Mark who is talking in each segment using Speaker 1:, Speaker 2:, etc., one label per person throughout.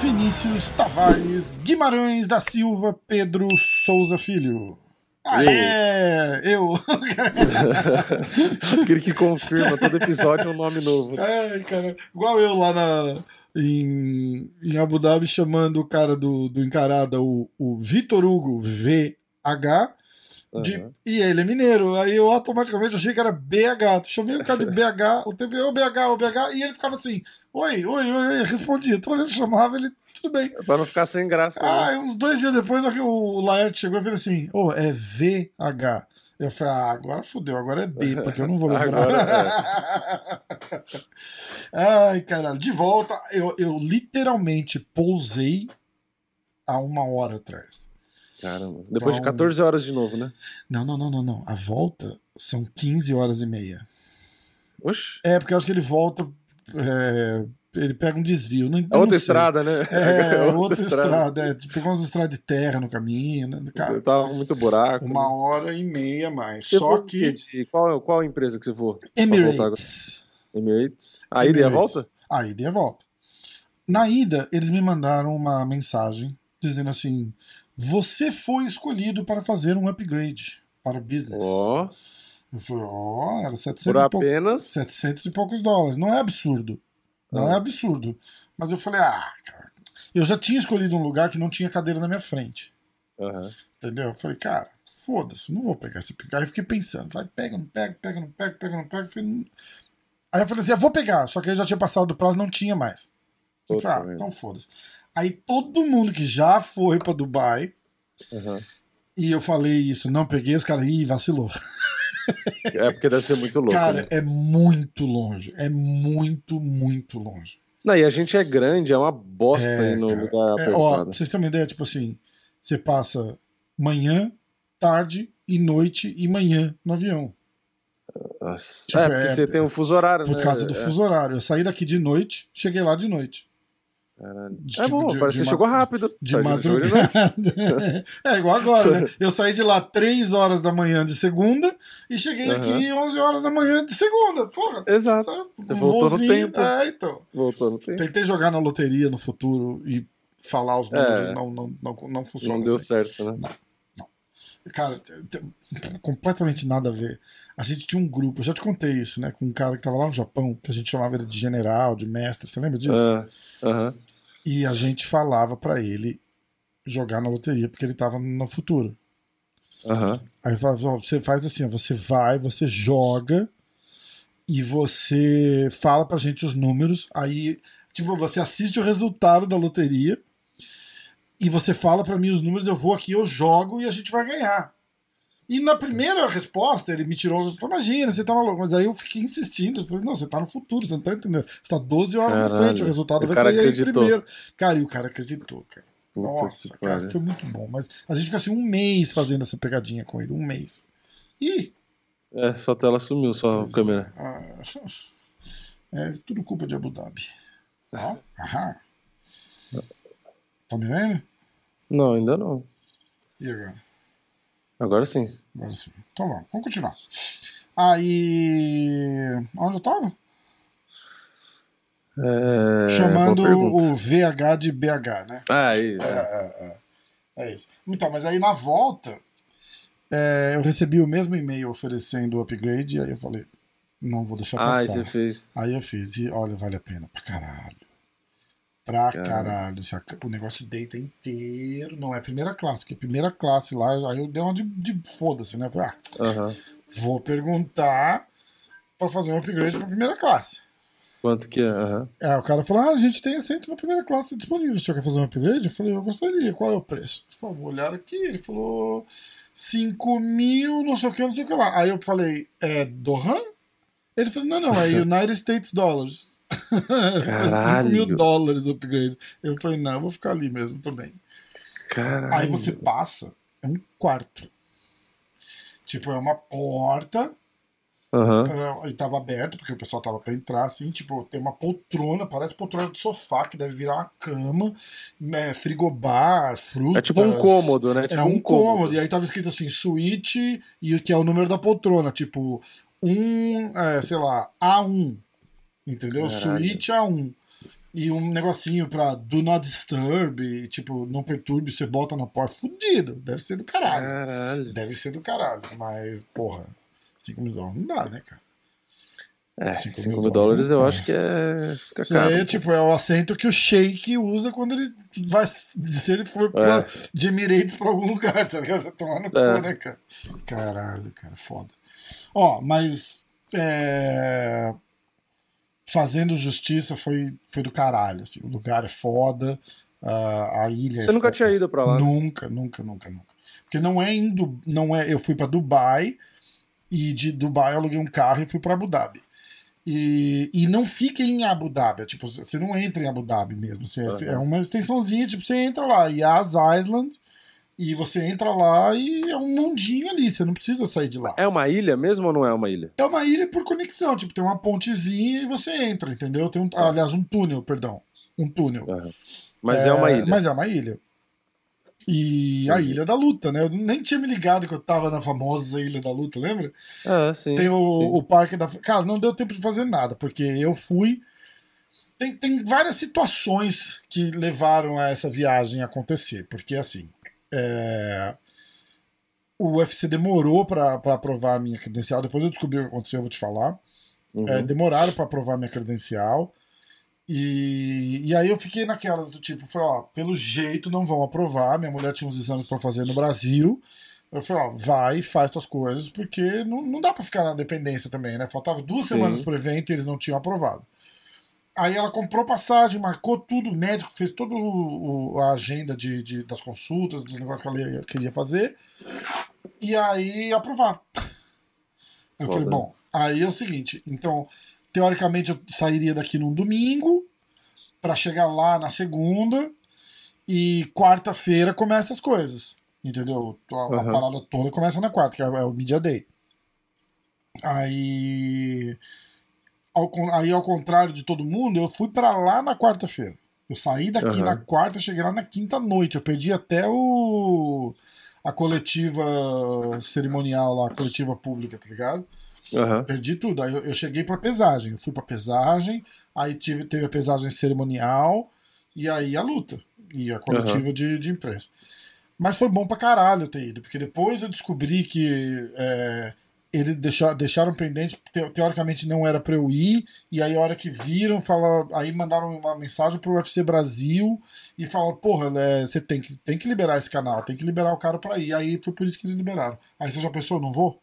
Speaker 1: Vinícius Tavares Guimarães da Silva Pedro Souza Filho. Ah, é, eu.
Speaker 2: Aquele que confirma todo episódio é um nome novo.
Speaker 1: É, cara, igual eu lá na, em, em Abu Dhabi chamando o cara do, do Encarada, o, o Vitor Hugo VH, de, uhum. e ele é mineiro. Aí eu automaticamente achei que era BH. Chamei o cara de BH, o tempo eu BH, o BH, e ele ficava assim: Oi, oi, oi, oi. Respondia. Toda vez que eu chamava, ele tudo bem.
Speaker 2: É pra não ficar sem graça.
Speaker 1: Ah, né? uns dois dias depois, o Laerte chegou e fez assim: Ô, oh, é VH. Eu falei, ah, agora fudeu, agora é B, porque eu não vou lembrar. é. Ai, caralho. De volta, eu, eu literalmente pousei há uma hora atrás.
Speaker 2: Caramba. Depois então... de 14 horas de novo, né?
Speaker 1: Não, não, não, não, não. A volta são 15 horas e meia.
Speaker 2: Oxe.
Speaker 1: É, porque eu acho que ele volta. É, ele pega um desvio. Não,
Speaker 2: é outra estrada, né?
Speaker 1: É, é outra, outra estrada. estrada. É, tipo, umas estradas de terra no caminho, né?
Speaker 2: Cara, tava muito buraco.
Speaker 1: Uma né? hora e meia mais. Você Só que.
Speaker 2: De, qual, qual empresa que você for?
Speaker 1: Emirates.
Speaker 2: Emirates. A ida e a volta?
Speaker 1: A ida e a volta. Na ida, eles me mandaram uma mensagem dizendo assim: você foi escolhido para fazer um upgrade para business.
Speaker 2: Ó. Oh.
Speaker 1: Eu falei, ó, oh, era 700
Speaker 2: Por apenas...
Speaker 1: E 700 e poucos dólares. Não é absurdo. Não é ah. é absurdo. Mas eu falei, ah, cara. Eu já tinha escolhido um lugar que não tinha cadeira na minha frente.
Speaker 2: Uhum.
Speaker 1: Entendeu? Eu falei, cara, foda-se, não vou pegar esse picar. Aí eu fiquei pensando, vai, pega, não pega, pega, não pega, pega, não pega. Aí eu falei assim, eu vou pegar. Só que aí já tinha passado do prazo, não tinha mais. Falei, ah, então foda-se. Aí todo mundo que já foi para Dubai,
Speaker 2: uhum.
Speaker 1: e eu falei isso, não peguei, os caras, ih, vacilou.
Speaker 2: É porque deve ser muito louco.
Speaker 1: Cara,
Speaker 2: né?
Speaker 1: é muito longe. É muito, muito longe.
Speaker 2: Não, e a gente é grande, é uma bosta é, no cara, lugar
Speaker 1: é, ó, pra vocês terem uma ideia, tipo assim, você passa manhã, tarde e noite e manhã no avião.
Speaker 2: Nossa. Tipo, é, porque é, você tem um fuso horário,
Speaker 1: por
Speaker 2: né?
Speaker 1: Por causa do é. fuso horário. Eu saí daqui de noite, cheguei lá de noite.
Speaker 2: Caralho. De, é tipo, bom, de, parece que chegou rápido.
Speaker 1: De madrugada. é igual agora, né? Eu saí de lá 3 horas da manhã de segunda e cheguei uhum. aqui 11 horas da manhã de segunda. Porra.
Speaker 2: Exato. Sabe? Você um voltou no tempo.
Speaker 1: É, então.
Speaker 2: Voltou no tempo.
Speaker 1: Tentei jogar na loteria no futuro e falar os números, é. não, não, não, não funciona.
Speaker 2: Não deu assim. certo, né?
Speaker 1: Não. Cara, completamente nada a ver. A gente tinha um grupo, eu já te contei isso, né? Com um cara que tava lá no Japão, que a gente chamava ele de general, de mestre, você lembra disso?
Speaker 2: Uh, uh -huh.
Speaker 1: E a gente falava para ele jogar na loteria, porque ele tava no futuro.
Speaker 2: Uhum.
Speaker 1: Aí você faz assim, você vai, você joga e você fala pra gente os números, aí tipo, você assiste o resultado da loteria e você fala para mim os números, eu vou aqui, eu jogo e a gente vai ganhar. E na primeira resposta, ele me tirou. Falei, imagina, você tá maluco. Mas aí eu fiquei insistindo. Eu falei, não, você tá no futuro, você não tá entendendo. Você tá 12 horas Caralho. na frente, o resultado o vai sair acreditou. aí primeiro. Cara, e o cara acreditou, cara. Puta Nossa, cara, foi muito bom. Mas a gente ficou assim um mês fazendo essa pegadinha com ele, um mês. E.
Speaker 2: É, sua tela sumiu, sua pois câmera.
Speaker 1: É, é tudo culpa de Abu Dhabi. Ó, aham. Tá me vendo?
Speaker 2: Não, ainda não.
Speaker 1: E agora?
Speaker 2: Agora sim.
Speaker 1: Agora sim. Então vamos, vamos continuar. Aí. Onde eu tava?
Speaker 2: É...
Speaker 1: Chamando o VH de BH, né?
Speaker 2: Ah, isso.
Speaker 1: É, é, é. é isso. Então, mas aí na volta, é, eu recebi o mesmo e-mail oferecendo o upgrade, e aí eu falei, não vou deixar passar.
Speaker 2: Ah, você fez.
Speaker 1: Aí eu fiz, e olha, vale a pena pra caralho. Pra caralho. O negócio deita inteiro. Não é primeira classe, que é primeira classe lá. Aí eu dei uma de, de foda-se, né? Falei,
Speaker 2: ah, uhum.
Speaker 1: vou perguntar pra fazer um upgrade pra primeira classe.
Speaker 2: Quanto que é? Uhum.
Speaker 1: É, o cara falou: ah, a gente tem assento na primeira classe disponível. O senhor quer fazer um upgrade? Eu falei: eu gostaria. Qual é o preço? Por favor, olhar aqui. Ele falou: 5 mil, não sei o que, não sei o que lá. Aí eu falei: é Dohan? Ele falou: não, não, é United States Dollars. 5 mil dólares o upgrade. Eu falei, não, eu vou ficar ali mesmo, tô bem.
Speaker 2: Caralho.
Speaker 1: Aí você passa, é um quarto. Tipo, é uma porta Uhum. e tava aberto, porque o pessoal tava pra entrar, assim, tipo, tem uma poltrona, parece poltrona de sofá, que deve virar uma cama, né, frigobar, frutas.
Speaker 2: É tipo um cômodo, né? Tipo
Speaker 1: é um, um cômodo. cômodo. E aí tava escrito assim, suíte, e o que é o número da poltrona, tipo, um, é, sei lá, A1, entendeu? Caralho. Suíte A1. E um negocinho pra do not disturb, tipo, não perturbe, você bota na porta, fudido. Deve ser do caralho.
Speaker 2: Caralho.
Speaker 1: Deve ser do caralho, mas, porra 5 mil dólares não dá, né, cara?
Speaker 2: É, 5 mil, mil dólares eu acho que é. Fica Isso caro.
Speaker 1: Tipo, é o assento que o Sheik usa quando ele vai. Se ele for pra, é. de Emirates pra algum lugar, tá ligado? Tomar no é. cu, né, cara? Caralho, cara, foda. Ó, mas. É... Fazendo justiça foi, foi do caralho. Assim, o lugar é foda. Uh, a ilha.
Speaker 2: Você
Speaker 1: é
Speaker 2: nunca foda. tinha ido pra lá?
Speaker 1: Nunca, nunca, nunca, nunca. Porque não é indo. Não é, eu fui pra Dubai e de Dubai eu aluguei um carro e fui para Abu Dhabi. E, e não fica em Abu Dhabi, é, tipo, você não entra em Abu Dhabi mesmo, você, uhum. é uma extensãozinha, tipo, você entra lá, Yas Island, e você entra lá e é um mundinho ali, você não precisa sair de lá.
Speaker 2: É uma ilha mesmo ou não é uma ilha?
Speaker 1: É uma ilha por conexão, tipo, tem uma pontezinha e você entra, entendeu? Tem um, ah. aliás, um túnel, perdão, um túnel.
Speaker 2: Uhum. Mas é, é uma ilha.
Speaker 1: Mas é uma ilha. E a Ilha da Luta, né? Eu nem tinha me ligado que eu tava na famosa Ilha da Luta, lembra?
Speaker 2: Ah, sim.
Speaker 1: Tem o,
Speaker 2: sim.
Speaker 1: o Parque da. Cara, não deu tempo de fazer nada, porque eu fui. Tem, tem várias situações que levaram a essa viagem acontecer, porque assim. É... O UFC demorou para aprovar a minha credencial, depois eu descobri o que aconteceu, eu vou te falar. Uhum. É, demoraram para aprovar a minha credencial. E, e aí eu fiquei naquelas do tipo, foi ó, pelo jeito não vão aprovar. Minha mulher tinha uns exames para fazer no Brasil. Eu falei, ó, vai, faz tuas coisas, porque não, não dá para ficar na dependência também, né? Faltava duas Sim. semanas pro evento e eles não tinham aprovado. Aí ela comprou passagem, marcou tudo, o médico fez toda a agenda de, de, das consultas, dos negócios que ela queria fazer. E aí aprovar. Eu Foda. falei, bom, aí é o seguinte, então teoricamente eu sairia daqui num domingo para chegar lá na segunda e quarta-feira começa as coisas. Entendeu? A, uhum. a, parada toda começa na quarta, que é, é o Media Day. Aí, ao, aí, ao contrário de todo mundo, eu fui para lá na quarta-feira. Eu saí daqui uhum. na quarta, cheguei lá na quinta noite. Eu perdi até o a coletiva cerimonial lá, a coletiva pública, tá ligado?
Speaker 2: Uhum.
Speaker 1: Perdi tudo. Aí eu, eu cheguei pra pesagem. Eu fui pra pesagem, aí tive, teve a pesagem cerimonial e aí a luta. E a coletiva uhum. de, de imprensa. Mas foi bom pra caralho ter ido, porque depois eu descobri que é, eles deixaram, deixaram pendente, teoricamente não era pra eu ir, e aí a hora que viram, fala, aí mandaram uma mensagem pro UFC Brasil e falaram, porra, é, você tem que, tem que liberar esse canal, tem que liberar o cara pra ir. Aí foi por isso que eles liberaram. Aí você já pensou, não vou?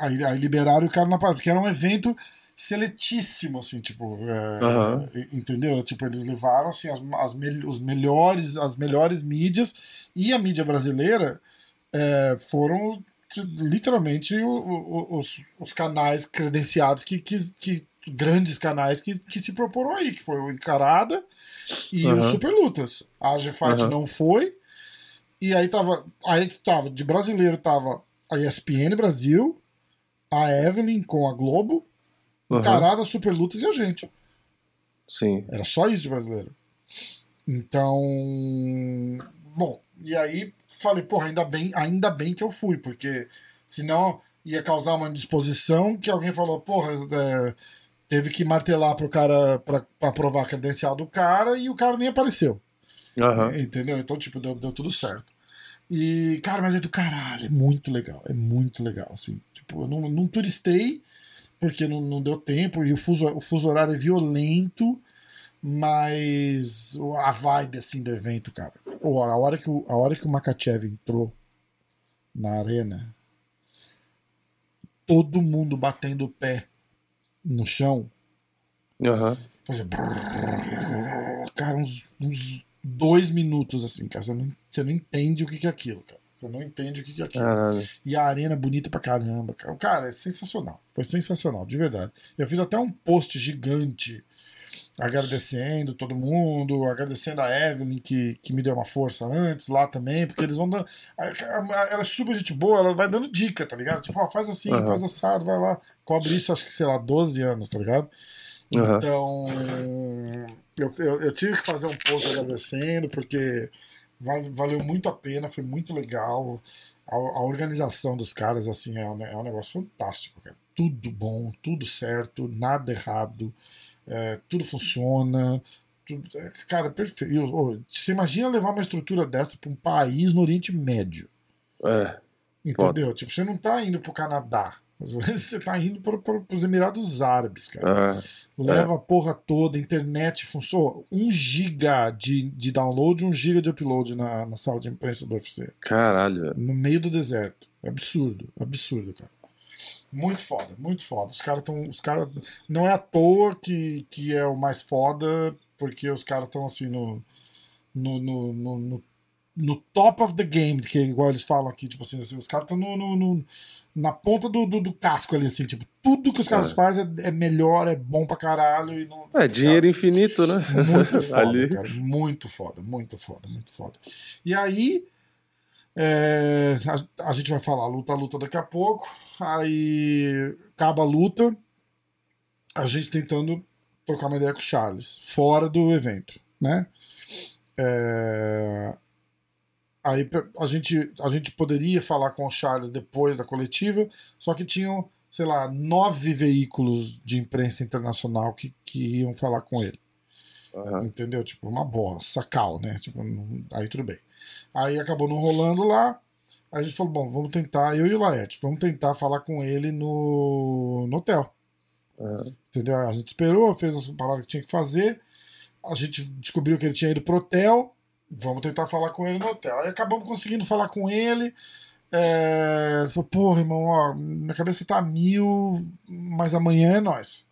Speaker 1: Aí, aí liberaram o cara na porque era um evento seletíssimo, assim, tipo, é, uhum. entendeu? Tipo, eles levaram assim as, as os melhores, as melhores mídias e a mídia brasileira é, foram literalmente o, o, os, os canais credenciados que, que, que grandes canais que, que se proporam aí, que foi o Encarada e uhum. o Super Lutas. A G-Fight uhum. não foi. E aí tava, aí tava de brasileiro tava a ESPN Brasil, a Evelyn com a Globo, uhum. Carada, Super Lutas e a gente.
Speaker 2: Sim.
Speaker 1: Era só isso de brasileiro. Então, bom, e aí falei, porra, ainda bem, ainda bem que eu fui, porque senão ia causar uma indisposição que alguém falou, porra, é, teve que martelar pro cara pra, pra provar a credencial do cara e o cara nem apareceu.
Speaker 2: Uhum.
Speaker 1: Entendeu? Então, tipo, deu, deu tudo certo. E, cara, mas é do caralho, é muito legal, é muito legal, assim. Tipo, eu não, não turistei, porque não, não deu tempo, e o fuso, o fuso horário é violento, mas a vibe, assim, do evento, cara. Pô, a hora que o, a hora que o Makachev entrou na arena, todo mundo batendo o pé no chão,
Speaker 2: uhum.
Speaker 1: fazia cara, uns, uns dois minutos, assim, cara. Você não, você não entende o que, que é aquilo, cara. Você não entende o que, que é aquilo.
Speaker 2: Caralho.
Speaker 1: E a arena é bonita pra caramba, cara. Cara, é sensacional. Foi sensacional, de verdade. Eu fiz até um post gigante agradecendo todo mundo, agradecendo a Evelyn que, que me deu uma força antes lá também, porque eles vão dando. Ela é super gente boa, ela vai dando dica, tá ligado? Tipo, ó, faz assim, uhum. faz assado, vai lá, cobre isso, acho que sei lá, 12 anos, tá ligado? Uhum. Então, eu, eu, eu, tive que fazer um post agradecendo, porque valeu muito a pena, foi muito legal. A, a organização dos caras, assim, é um, é um negócio fantástico, cara. Tudo bom, tudo certo, nada errado é, tudo funciona. Tudo, é, cara, perfeito. Você imagina levar uma estrutura dessa para um país no Oriente Médio.
Speaker 2: É.
Speaker 1: Entendeu? Tipo, você não tá indo pro Canadá. Às vezes você tá indo para os Emirados Árabes, cara. É. Leva é. a porra toda, internet funciona. Um giga de, de download, um giga de upload na, na sala de imprensa do UFC.
Speaker 2: Caralho.
Speaker 1: No meio do deserto. Absurdo, absurdo, cara. Muito foda, muito foda. Os caras estão. Os cara, não é à toa que, que é o mais foda, porque os caras estão assim no no, no, no, no, no, top of the game, que é igual eles falam aqui, tipo assim, assim os caras estão no, no, no, na ponta do, do, do, casco ali, assim, tipo, tudo que os caras é. fazem é, é, melhor, é bom pra caralho. E não,
Speaker 2: é, dinheiro cara, infinito, né?
Speaker 1: Muito foda, ali. cara. Muito foda, muito foda, muito foda. E aí é, a, a, gente vai falar luta luta daqui a pouco. Aí acaba a luta, a gente tentando trocar uma ideia com o Charles, fora do evento, né? É, aí a gente, a gente poderia falar com o Charles depois da coletiva, só que tinham, sei lá, nove veículos de imprensa internacional que, que iam falar com ele. Uhum. Entendeu? Tipo, uma boa, sacal, né? Tipo, aí tudo bem. Aí acabou não rolando lá. Aí a gente falou, bom, vamos tentar, eu e o Laerte, vamos tentar falar com ele no, no hotel. Uhum. Entendeu? A gente esperou, fez as paradas que tinha que fazer. A gente descobriu que ele tinha ido pro hotel. Vamos tentar falar com ele no hotel. Aí acabamos conseguindo falar com ele. É... Ele falou, porra, irmão, ó, minha cabeça tá mil, mas amanhã é nós.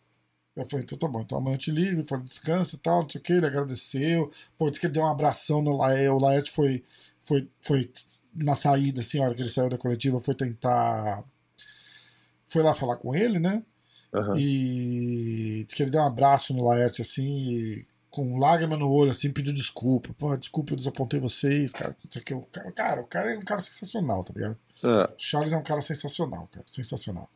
Speaker 1: Eu falei, então tá bom, então amanhã eu te ligo, ele falou, descansa e tal, não sei o que, ele agradeceu, pô, disse que ele deu um abração no Laet, o Laet foi, foi, foi na saída, assim, a hora que ele saiu da coletiva, foi tentar, foi lá falar com ele, né, uhum. e disse que ele deu um abraço no Laerte, assim, com lágrima no olho, assim, pediu desculpa, pô, desculpa, eu desapontei vocês, cara, não sei o que, o cara, cara, o cara é um cara sensacional, tá ligado? Uhum. Charles é um cara sensacional, cara, sensacional.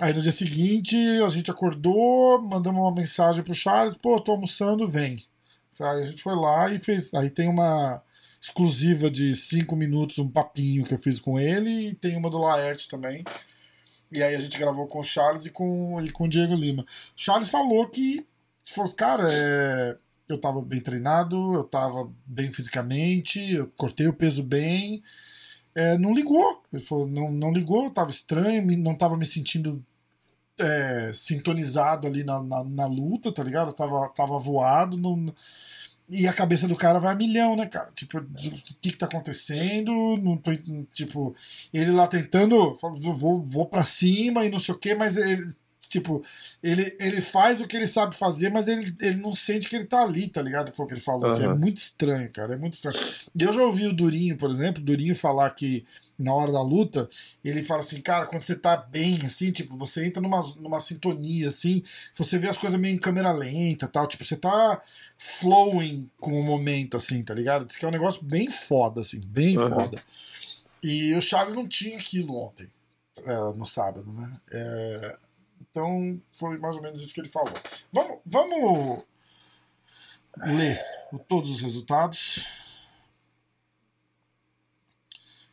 Speaker 1: Aí no dia seguinte a gente acordou, mandamos uma mensagem pro Charles, pô, tô almoçando, vem. Aí a gente foi lá e fez. Aí tem uma exclusiva de cinco minutos, um papinho que eu fiz com ele, e tem uma do Laerte também. E aí a gente gravou com o Charles e com, e com o Diego Lima. Charles falou que, falou, cara, é, eu tava bem treinado, eu tava bem fisicamente, eu cortei o peso bem é, não ligou. Ele falou, não, não ligou, tava estranho, não tava me sentindo é, sintonizado ali na, na, na, luta, tá ligado? Tava, tava voado. Não, e a cabeça do cara vai a milhão, né, cara? Tipo, o que que tá acontecendo? Não tô, tipo, ele lá tentando, vou, vou pra cima e não sei o que, mas ele Tipo, ele, ele faz o que ele sabe fazer, mas ele, ele não sente que ele tá ali, tá ligado? Foi o que ele falou. Uhum. Assim, é muito estranho, cara. É muito estranho. E eu já ouvi o Durinho, por exemplo, Durinho falar que na hora da luta, ele fala assim, cara, quando você tá bem, assim, tipo, você entra numa, numa sintonia, assim, você vê as coisas meio em câmera lenta tal, tipo, você tá flowing com o momento, assim, tá ligado? Diz que é um negócio bem foda, assim, bem uhum. foda. E o Charles não tinha aquilo ontem, é, no sábado, né? É, então, foi mais ou menos isso que ele falou. Vamos, vamos ler todos os resultados.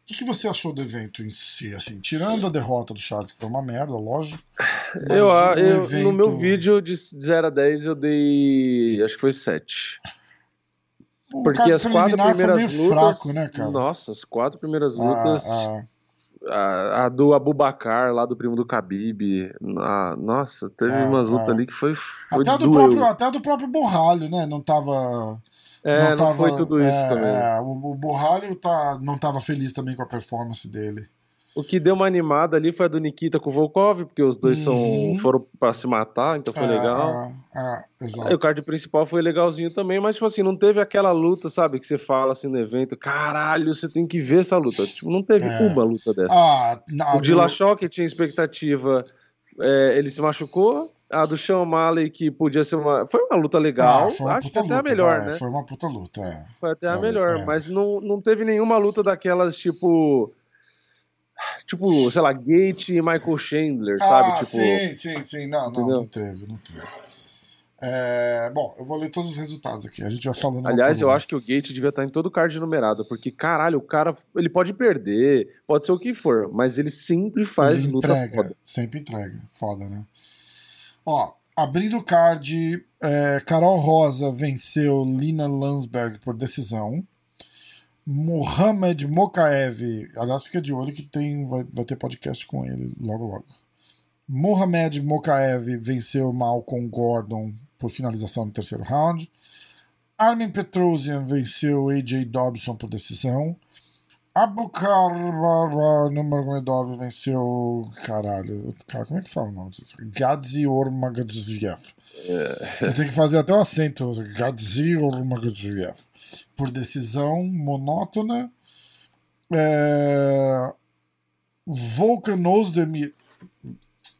Speaker 1: O que, que, você achou do evento em si? Assim, tirando a derrota do Charles, que foi uma merda, lógico.
Speaker 2: Eu, eu evento... No meu vídeo de 0 a 10 eu dei. Acho que foi 7. Porque as quatro primeiras lutas. Fraco, né, nossa, as quatro primeiras ah, lutas. Ah, a, a, do Abubacar, lá do primo do Khabib. A, nossa, teve é, umas lutas é. ali que foi. foi
Speaker 1: até, do próprio, até do próprio Borralho, né? Não tava.
Speaker 2: É, não, tava, foi tudo isso
Speaker 1: é,
Speaker 2: também.
Speaker 1: É, o, o Borralho tá, não tava feliz também com a performance dele.
Speaker 2: O que deu uma animada ali foi a do Nikita com o Volkov, porque os dois uhum. são, foram pra se matar, então foi é, legal.
Speaker 1: É, é,
Speaker 2: o card principal foi legalzinho também, mas, tipo assim, não teve aquela luta, sabe, que você fala assim no evento, caralho, você tem que ver essa luta. Tipo, não teve é. uma luta dessa. Ah, não, o Dillashaw, que tinha expectativa, é, ele se machucou, a do Sean O'Malley, que podia ser uma. Foi uma luta legal. Ah, uma Acho que até a melhor, vai, né?
Speaker 1: Foi uma puta luta, é.
Speaker 2: Foi até a é, melhor, é. mas não, não teve nenhuma luta daquelas, tipo. Tipo, sei lá, Gate e Michael Chandler, ah, sabe? Tipo,
Speaker 1: sim, sim, sim. Não, não, não teve, não teve. É, bom, eu vou ler todos os resultados aqui. A gente vai falando.
Speaker 2: Aliás, eu acho que o Gate devia estar em todo card numerado, porque caralho, o cara ele pode perder, pode ser o que for, mas ele sempre faz ele luta
Speaker 1: entrega, foda. Sempre entrega, foda, né? Ó, abrindo o card, é, Carol Rosa venceu Lina Landsberg por decisão. Mohamed Mokaev, aliás, fica de olho que tem, vai, vai ter podcast com ele logo logo. Mohamed Mokaev venceu Malcolm Gordon por finalização no terceiro round. Armin Petrosian venceu AJ Dobson por decisão. Abukar Nurmagomedov venceu. Caralho, cara, como é que fala o nome disso? Gadzi Ormagadziev. É. Você tem que fazer até o acento. Gadzi Ormagadziev. Por decisão monótona. É... Volkan Ozdemir.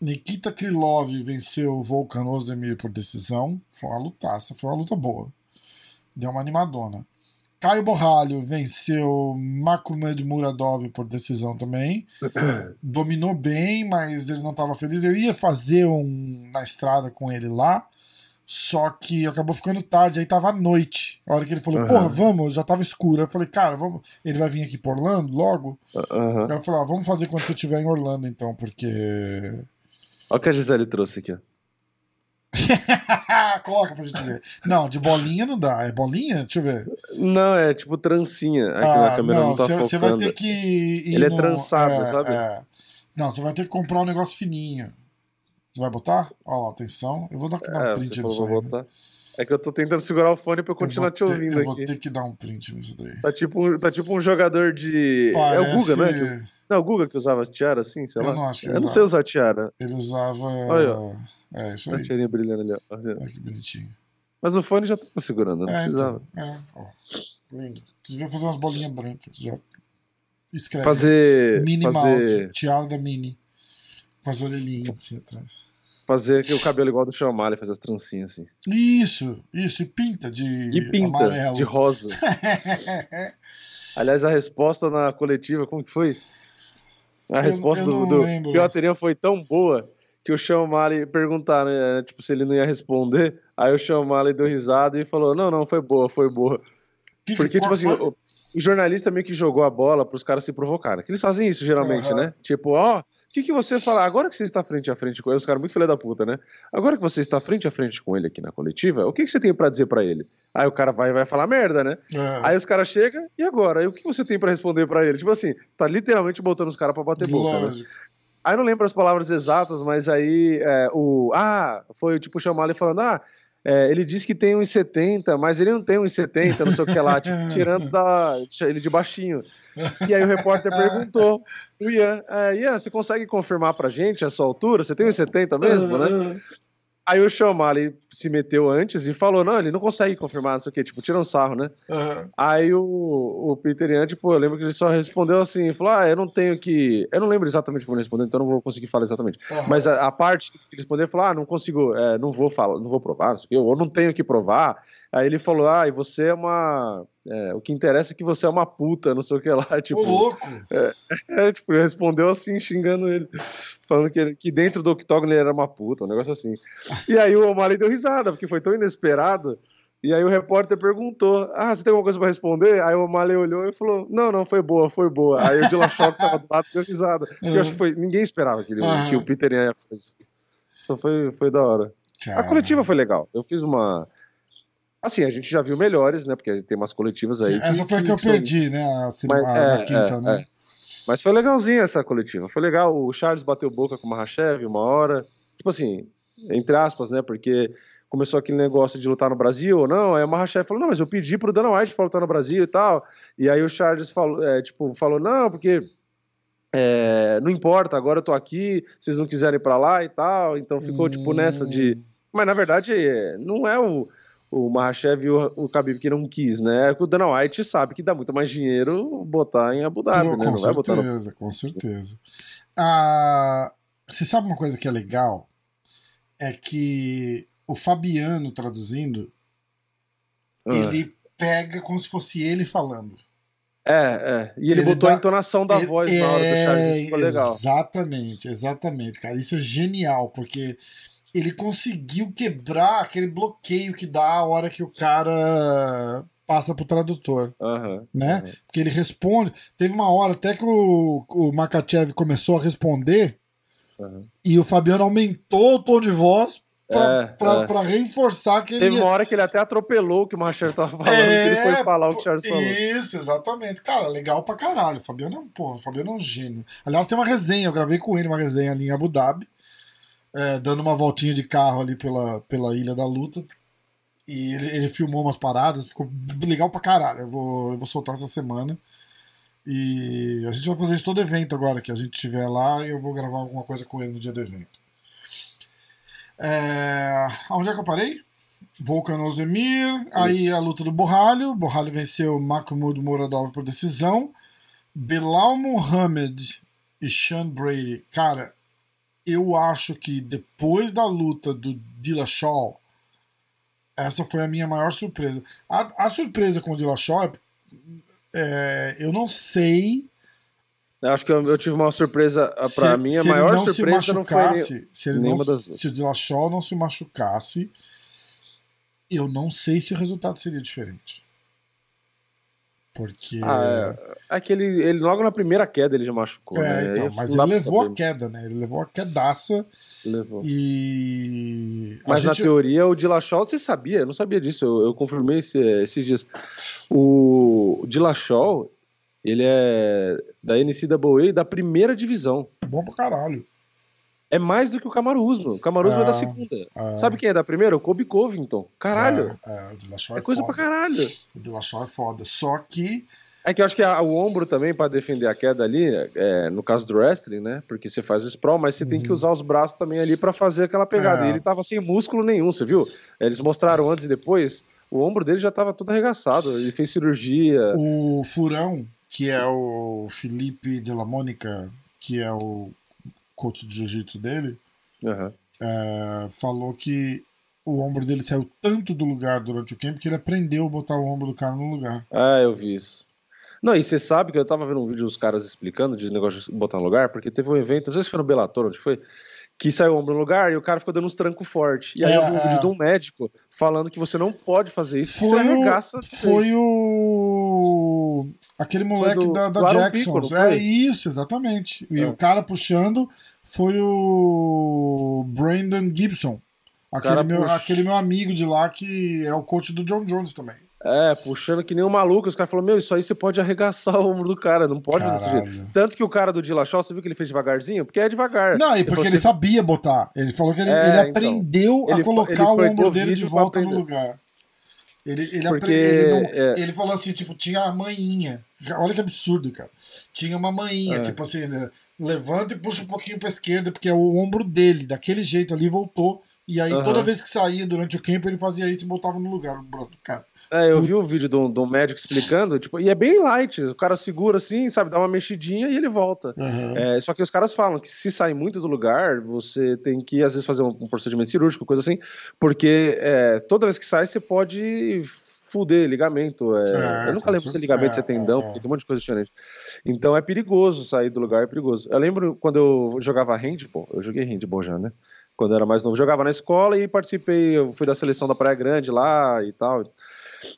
Speaker 1: Nikita Krylov venceu Volkan Ozdemir por decisão. Foi uma lutaça, foi uma luta boa. Deu uma animadona. Caio Borralho venceu Makumed Muradov por decisão também. Dominou bem, mas ele não estava feliz. Eu ia fazer um na estrada com ele lá, só que acabou ficando tarde, aí tava à noite. A hora que ele falou, uhum. porra, vamos, já tava escuro. Eu falei, cara, vamos. Ele vai vir aqui por Orlando logo? Uhum. Aí eu falei, ah, vamos fazer quando você estiver em Orlando, então, porque.
Speaker 2: Olha o que a Gisele trouxe aqui, ó.
Speaker 1: Coloca pra gente ver. Não, de bolinha não dá. É bolinha? Deixa eu ver.
Speaker 2: Não, é tipo trancinha. Aqui ah, na câmera não, não tá Você
Speaker 1: vai ter que.
Speaker 2: Ele é no... é trançado, é, sabe? É.
Speaker 1: Não, você vai ter que comprar um negócio fininho. Você vai botar? Ó, lá, atenção. Eu vou dar, dar
Speaker 2: é,
Speaker 1: um print nisso aí.
Speaker 2: Né? É que eu tô tentando segurar o fone pra eu continuar eu te ouvindo
Speaker 1: ter,
Speaker 2: aqui.
Speaker 1: Eu vou ter que dar um print nisso daí.
Speaker 2: Tá tipo, tá tipo um jogador de. Parece... É o Guga, né? Não, o Guga que usava tiara assim, sei
Speaker 1: eu
Speaker 2: lá.
Speaker 1: Não acho que
Speaker 2: eu, não sei usar tiara.
Speaker 1: Ele usava. Olha, é, isso aí.
Speaker 2: A tiarinha brilhando ali, ó.
Speaker 1: Olha que bonitinho.
Speaker 2: Mas o fone já tá segurando, não é, precisava.
Speaker 1: Então, é, ó. Lindo. Tu devia fazer umas bolinhas brancas. Já escreve.
Speaker 2: Fazer.
Speaker 1: Mini
Speaker 2: fazer...
Speaker 1: mouse. Tiara da Mini. Com as orelhinhas assim atrás.
Speaker 2: Fazer o cabelo igual do Chamalha, fazer as trancinhas assim.
Speaker 1: Isso, isso. E pinta de
Speaker 2: e pinta
Speaker 1: amarelo.
Speaker 2: de rosa. Aliás, a resposta na coletiva, como que foi? A eu, resposta eu do, do Pioteria foi tão boa que o Sean Malley perguntar, né, tipo, se ele não ia responder. Aí o Malley deu risada e falou: Não, não, foi boa, foi boa. Que, Porque, tipo assim, o, o, jornalista meio que jogou a bola pros caras se provocarem. Que eles fazem isso geralmente, uhum. né? Tipo, ó. Oh, o que, que você fala? Agora que você está frente a frente com ele, os caras muito filha da puta, né? Agora que você está frente a frente com ele aqui na coletiva, o que, que você tem para dizer para ele? Aí o cara vai vai falar merda, né? É. Aí os caras chegam, e agora? Aí o que você tem para responder para ele? Tipo assim, tá literalmente botando os caras pra bater boca, né? Aí não lembro as palavras exatas, mas aí é, o. Ah, foi tipo chamar ele falando: ah, é, ele disse que tem 1,70, mas ele não tem 1,70, não sei o que lá, tipo, tirando da, ele de baixinho. E aí o repórter perguntou o Ian, é, Ian, você consegue confirmar pra gente a sua altura? Você tem 1,70 mesmo, né? Aí o Chamali se meteu antes e falou: não, ele não consegue confirmar, não sei o quê, tipo, tira um sarro, né? Uhum. Aí o, o Peter Ian, tipo, eu lembro que ele só respondeu assim: falou, ah, eu não tenho que. Eu não lembro exatamente como ele respondeu, então não vou conseguir falar exatamente. Uhum. Mas a, a, parte que ele respondeu, falou: ah, não consigo, é, não vou falar, não vou provar, não sei o quê, ou não tenho que provar. Aí ele falou: ah, e você é uma. É, o que interessa é que você é uma puta, não sei o que lá. Tipo, Ô,
Speaker 1: louco!
Speaker 2: É, é, tipo, respondeu assim, xingando ele. Falando que, ele, que dentro do octógono ele era uma puta, um negócio assim. E aí o O'Malley deu risada, porque foi tão inesperado. E aí o repórter perguntou: Ah, você tem alguma coisa pra responder? Aí o O'Malley olhou e falou: Não, não, foi boa, foi boa. Aí o Dillashaw que tava do lado deu risada. Porque eu acho que foi. Ninguém esperava que, ele, uhum. que o Peter ia fazer isso. Então foi, foi da hora. Caramba. A coletiva foi legal. Eu fiz uma. Assim, a gente já viu melhores, né? Porque tem umas coletivas aí.
Speaker 1: Essa que, foi a que, que eu são... perdi, né? A, Mas, a, é, a quinta, é, né? É.
Speaker 2: Mas foi legalzinha essa coletiva. Foi legal. O Charles bateu boca com o Mahashev uma hora. Tipo assim, entre aspas, né? Porque começou aquele negócio de lutar no Brasil ou não. Aí o Mahashev falou: não, mas eu pedi pro Dana White pra lutar no Brasil e tal. E aí o Charles falou, é, tipo, falou: não, porque. É, não importa, agora eu tô aqui, vocês não quiserem ir pra lá e tal. Então ficou, hum. tipo, nessa de. Hum. Mas na verdade, não é o o Mahashev e o, o Khabib que não quis, né? O Dana White sabe que dá muito mais dinheiro botar em Abu Dhabi,
Speaker 1: né?
Speaker 2: Não
Speaker 1: certeza, vai botar no... com certeza. Ah, você sabe uma coisa que é legal? é que o Fabiano traduzindo, ah. ele pega como se fosse ele falando.
Speaker 2: É, é. E ele, ele botou dá, a entonação da ele, voz na hora do é, Charles, ficou legal.
Speaker 1: Exatamente, exatamente, cara. Isso é genial, porque ele conseguiu quebrar aquele bloqueio que dá a hora que o cara passa pro tradutor,
Speaker 2: uhum,
Speaker 1: né? Uhum. Porque ele responde. Teve uma hora até que o, o Makachev começou a responder uhum. e o Fabiano aumentou o tom de voz pra, é, pra, é. pra reforçar que ele.
Speaker 2: Teve uma hora que ele até atropelou o que o Machado tava falando, é, que ele foi falar o que o Charles falou.
Speaker 1: Isso, exatamente. Cara, legal pra caralho. O Fabiano é um, porra, o Fabiano é um gênio. Aliás, tem uma resenha, eu gravei com ele uma resenha ali em Abu Dhabi, é, dando uma voltinha de carro ali pela, pela Ilha da Luta. E ele, ele, filmou umas paradas, ficou legal pra caralho. Eu vou, eu vou soltar essa semana. E a gente vai fazer isso todo evento agora que a gente estiver lá e eu vou gravar alguma coisa com ele no dia do evento. É... Onde é que eu parei? Volkan Ozdemir, aí a luta do Borralho. Borralho venceu Mahmoud Muradov por decisão. Belal Muhammad e Sean Brady. Cara, eu acho que depois da luta do Dillashaw, essa foi a minha maior surpresa. A, a surpresa com o Dillashaw, é, eu não sei.
Speaker 2: Eu acho que eu, eu tive uma surpresa para mim. A maior não surpresa
Speaker 1: se
Speaker 2: não foi
Speaker 1: se ele não, das... se o Dillashaw não se machucasse, eu não sei se o resultado seria diferente. Porque.
Speaker 2: Ah, é, é que ele, ele logo na primeira queda ele já machucou. É,
Speaker 1: né? então, mas ele levou a queda, né? Ele levou a quedaça.
Speaker 2: Levou.
Speaker 1: E.
Speaker 2: Mas gente... na teoria o Dillashaw, você sabia? Eu não sabia disso, eu, eu confirmei esse, esses dias. O, o Dillashaw, ele é da NCAA da primeira divisão.
Speaker 1: Bom pra caralho.
Speaker 2: É mais do que o Camaro Usman. O Camaro Usman é, é da segunda. É. Sabe quem é da primeira? O Kobe Covington. Caralho. É, é,
Speaker 1: o
Speaker 2: é coisa
Speaker 1: foda.
Speaker 2: pra caralho.
Speaker 1: O Dillashaw é foda. Só que.
Speaker 2: É que eu acho que a, o ombro também, para defender a queda ali, é, no caso do wrestling, né? Porque você faz o sprawl, mas você uhum. tem que uhum. usar os braços também ali para fazer aquela pegada. É. E ele tava sem músculo nenhum, você viu? Eles mostraram antes e depois, o ombro dele já tava todo arregaçado. Ele fez cirurgia.
Speaker 1: O Furão, que é o Felipe de la Mônica, que é o coach de jiu-jitsu dele,
Speaker 2: Uhum.
Speaker 1: É, falou que o ombro dele saiu tanto do lugar durante o camp que ele aprendeu a botar o ombro do cara no lugar.
Speaker 2: Ah, eu vi isso. Não, e você sabe que eu tava vendo um vídeo dos caras explicando de negócio de botar no lugar, porque teve um evento, não sei se foi no Bellator, onde foi, que saiu o ombro no lugar e o cara ficou dando uns trancos fortes. E aí é, eu vi um vídeo é. de um médico falando que você não pode fazer isso,
Speaker 1: foi
Speaker 2: você
Speaker 1: arregaça. O, foi o. aquele moleque do, da, da Jackson. é isso, exatamente. E é. o cara puxando foi o Brandon Gibson. Aquele meu, aquele meu amigo de lá que é o coach do John Jones também.
Speaker 2: É, puxando que nem um maluco. Os caras falaram: Meu, isso aí você pode arregaçar o ombro do cara, não pode desse jeito. Tanto que o cara do Dillashaw, você viu que ele fez devagarzinho? Porque é devagar.
Speaker 1: Não, e porque ele, ele sabia botar. Ele falou que ele, é, ele então. aprendeu então, a colocar o ombro dele de volta no lugar. Ele, ele, Porque, ele, não, é... ele falou assim, tipo, tinha a manhinha. Olha que absurdo, cara. Tinha uma manhinha, é. tipo assim, né? levanta e puxa um pouquinho pra esquerda, porque é o ombro dele, daquele jeito ali, voltou. E aí, uhum. toda vez que saía durante o campo, ele fazia isso e botava no lugar o braço do cara.
Speaker 2: É, eu vi o um vídeo do, do médico explicando, tipo, e é bem light. O cara segura assim, sabe, dá uma mexidinha e ele volta. Uhum. É, só que os caras falam que se sair muito do lugar, você tem que, às vezes, fazer um, um procedimento cirúrgico, coisa assim, porque é, toda vez que sai, você pode fuder ligamento. É, é, eu nunca lembro se é ligamento, se é tendão, é, porque tem um monte de coisa diferente. Então é perigoso sair do lugar, é perigoso. Eu lembro quando eu jogava handball, eu joguei handball já, né? Quando eu era mais novo, jogava na escola e participei, eu fui da seleção da Praia Grande lá e tal.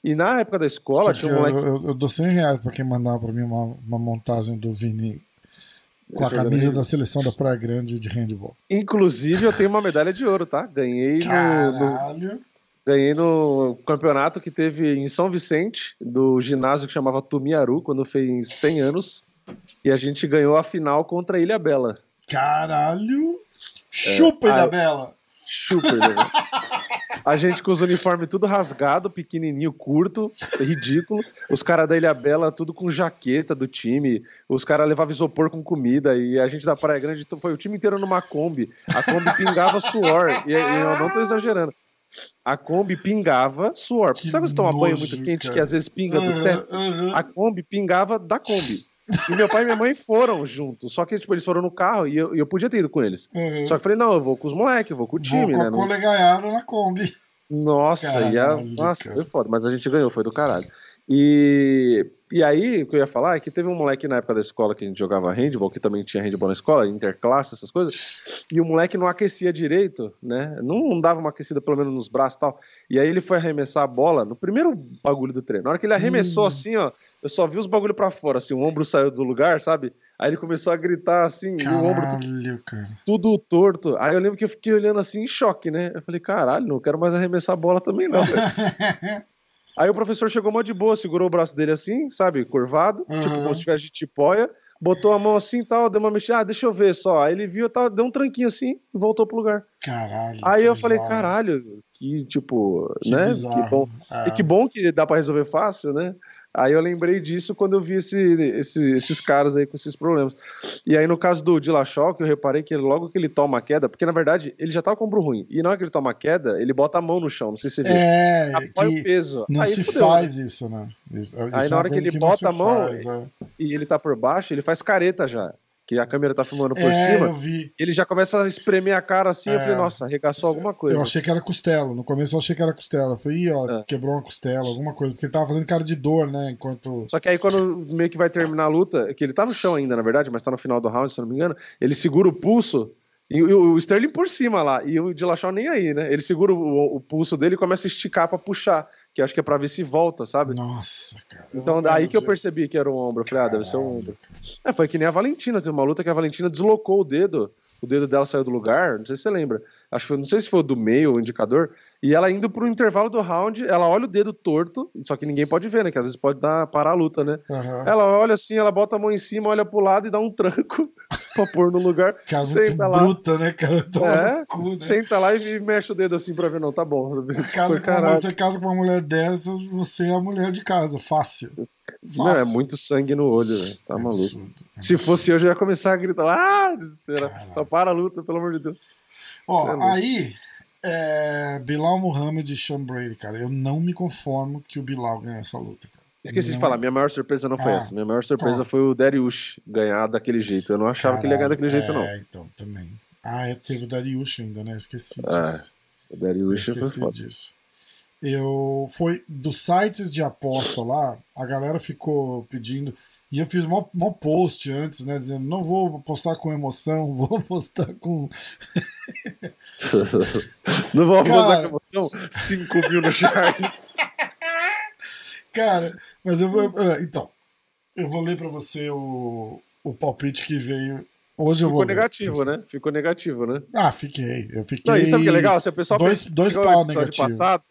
Speaker 2: E na época da escola tinha um moleque.
Speaker 1: Eu, eu, eu, dou 100 reais pra quem mandar pra mim uma, uma montagem do Vini com a camisa da seleção da Praia Grande de handball.
Speaker 2: Inclusive, eu tenho uma medalha de ouro, tá? Ganhei
Speaker 1: no,
Speaker 2: no, Ganhei no campeonato que teve em São Vicente, do ginásio que chamava Tumiaru, quando fez 100 anos. E a gente ganhou a final contra a Ilha Bela.
Speaker 1: Caralho! Chupa, é, Ilha. Bela!
Speaker 2: Chupa, Ilha Bela. A gente com os uniformes tudo rasgado, pequenininho, curto, ridículo. Os caras da Ilha Bela tudo com jaqueta do time. Os caras levavam isopor com comida. E a gente da Praia Grande foi o time inteiro numa Kombi. A Kombi pingava suor. E, e eu não tô exagerando. A Kombi pingava suor. Que Sabe você toma banho muito quente cara. que às vezes pinga do teto? Uhum. A Kombi pingava da Kombi. E meu pai e minha mãe foram juntos. Só que, tipo, eles foram no carro e eu, eu podia ter ido com eles. Uhum. Só que eu falei, não, eu vou com os moleques, vou com o time, vou
Speaker 1: né? Com a colegaiada na Kombi.
Speaker 2: Nossa, caralho, ia... Nossa, foi foda, mas a gente ganhou, foi do caralho. E, e aí, o que eu ia falar é que teve um moleque na época da escola que a gente jogava handball, que também tinha handball na escola, interclasse, essas coisas, e o moleque não aquecia direito, né? Não, não dava uma aquecida pelo menos nos braços e tal. E aí ele foi arremessar a bola no primeiro bagulho do treino. Na hora que ele arremessou hum. assim, ó, eu só vi os bagulho para fora, assim, o ombro saiu do lugar, sabe? Aí ele começou a gritar assim, caralho, o ombro tudo, cara. tudo torto. Aí eu lembro que eu fiquei olhando assim em choque, né? Eu falei, caralho, não quero mais arremessar a bola também, não, Aí o professor chegou mó de boa, segurou o braço dele assim, sabe, curvado, uhum. tipo como se tivesse de tipóia, botou a mão assim e tal, deu uma mexida, ah, deixa eu ver só. Aí ele viu, tal, deu um tranquinho assim e voltou pro lugar.
Speaker 1: Caralho.
Speaker 2: Aí eu bizarro. falei, caralho, que tipo, que né? Bizarro. Que bom. É. E que bom que dá para resolver fácil, né? Aí eu lembrei disso quando eu vi esse, esse, esses caras aí com esses problemas. E aí no caso do Dillashaw, que eu reparei que logo que ele toma a queda, porque na verdade ele já tá com o ombro ruim, e na hora que ele toma a queda, ele bota a mão no chão, não sei se você viu.
Speaker 1: É, Apoia o peso. Não aí se fudeu, faz né? isso, né?
Speaker 2: Isso, aí na hora que ele que bota a mão faz, é. e ele tá por baixo, ele faz careta já que a câmera tá filmando por é, cima,
Speaker 1: eu vi.
Speaker 2: ele já começa a espremer a cara assim, é, eu falei, nossa, arregaçou alguma coisa.
Speaker 1: Eu achei que era costela, no começo eu achei que era costela, eu falei, Ih, ó, é. quebrou uma costela, alguma coisa, porque ele tava fazendo cara de dor, né, enquanto...
Speaker 2: Só que aí quando meio que vai terminar a luta, que ele tá no chão ainda, na verdade, mas tá no final do round, se eu não me engano, ele segura o pulso, e o Sterling por cima lá, e o Dillashaw nem aí, né, ele segura o, o pulso dele e começa a esticar pra puxar que acho que é pra ver se volta, sabe?
Speaker 1: Nossa, cara.
Speaker 2: Então daí que eu percebi que era um ombro. Eu falei, ah, deve ser um ombro. É, foi que nem a Valentina, teve uma luta que a Valentina deslocou o dedo, o dedo dela saiu do lugar, não sei se você lembra. Acho que foi, não sei se foi do meio o indicador, e ela indo pro intervalo do round, ela olha o dedo torto, só que ninguém pode ver, né? Que às vezes pode dar parar a luta, né? Uhum. Ela olha assim, ela bota a mão em cima, olha pro lado e dá um tranco pra pôr no lugar.
Speaker 1: Cara, senta lá. bruta, né, cara?
Speaker 2: É, cu, né? Senta lá e mexe o dedo assim pra ver, não, tá bom.
Speaker 1: Casa com uma, você casa com uma mulher dessas, você é a mulher de casa, fácil.
Speaker 2: fácil. Não, é muito sangue no olho, né? Tá é maluco. Absurdo, é Se fosse eu, já ia começar a gritar, ah. Só para a luta, pelo amor de Deus.
Speaker 1: Ó, é aí, é, Bilal Muhammad e Sean Brady, cara. Eu não me conformo que o Bilal ganhe essa luta, cara.
Speaker 2: Esqueci
Speaker 1: não...
Speaker 2: de falar, minha maior surpresa não foi ah, essa. Minha maior surpresa tá. foi o Dariush ganhar daquele jeito. Eu não achava Caralho, que ele ia ganhar daquele jeito, não.
Speaker 1: É, então, também. Ah, é, teve o Dariush ainda, né? Esqueci é, disso.
Speaker 2: É, o Dariush foi foda.
Speaker 1: disso. Eu foi dos sites de aposta lá, a galera ficou pedindo e eu fiz um post antes, né? Dizendo, não vou postar com emoção, vou postar com.
Speaker 2: não vou postar com emoção? 5 mil no Charles.
Speaker 1: Cara, mas eu vou. Então, eu vou ler para você o, o palpite que veio. Hoje eu
Speaker 2: Ficou
Speaker 1: vou.
Speaker 2: negativo, ler. né? Ficou negativo, né?
Speaker 1: Ah, fiquei. Eu fiquei.
Speaker 2: Não, isso sabe o que é legal? Se o pessoal
Speaker 1: dois, dois pau negativo. Passado,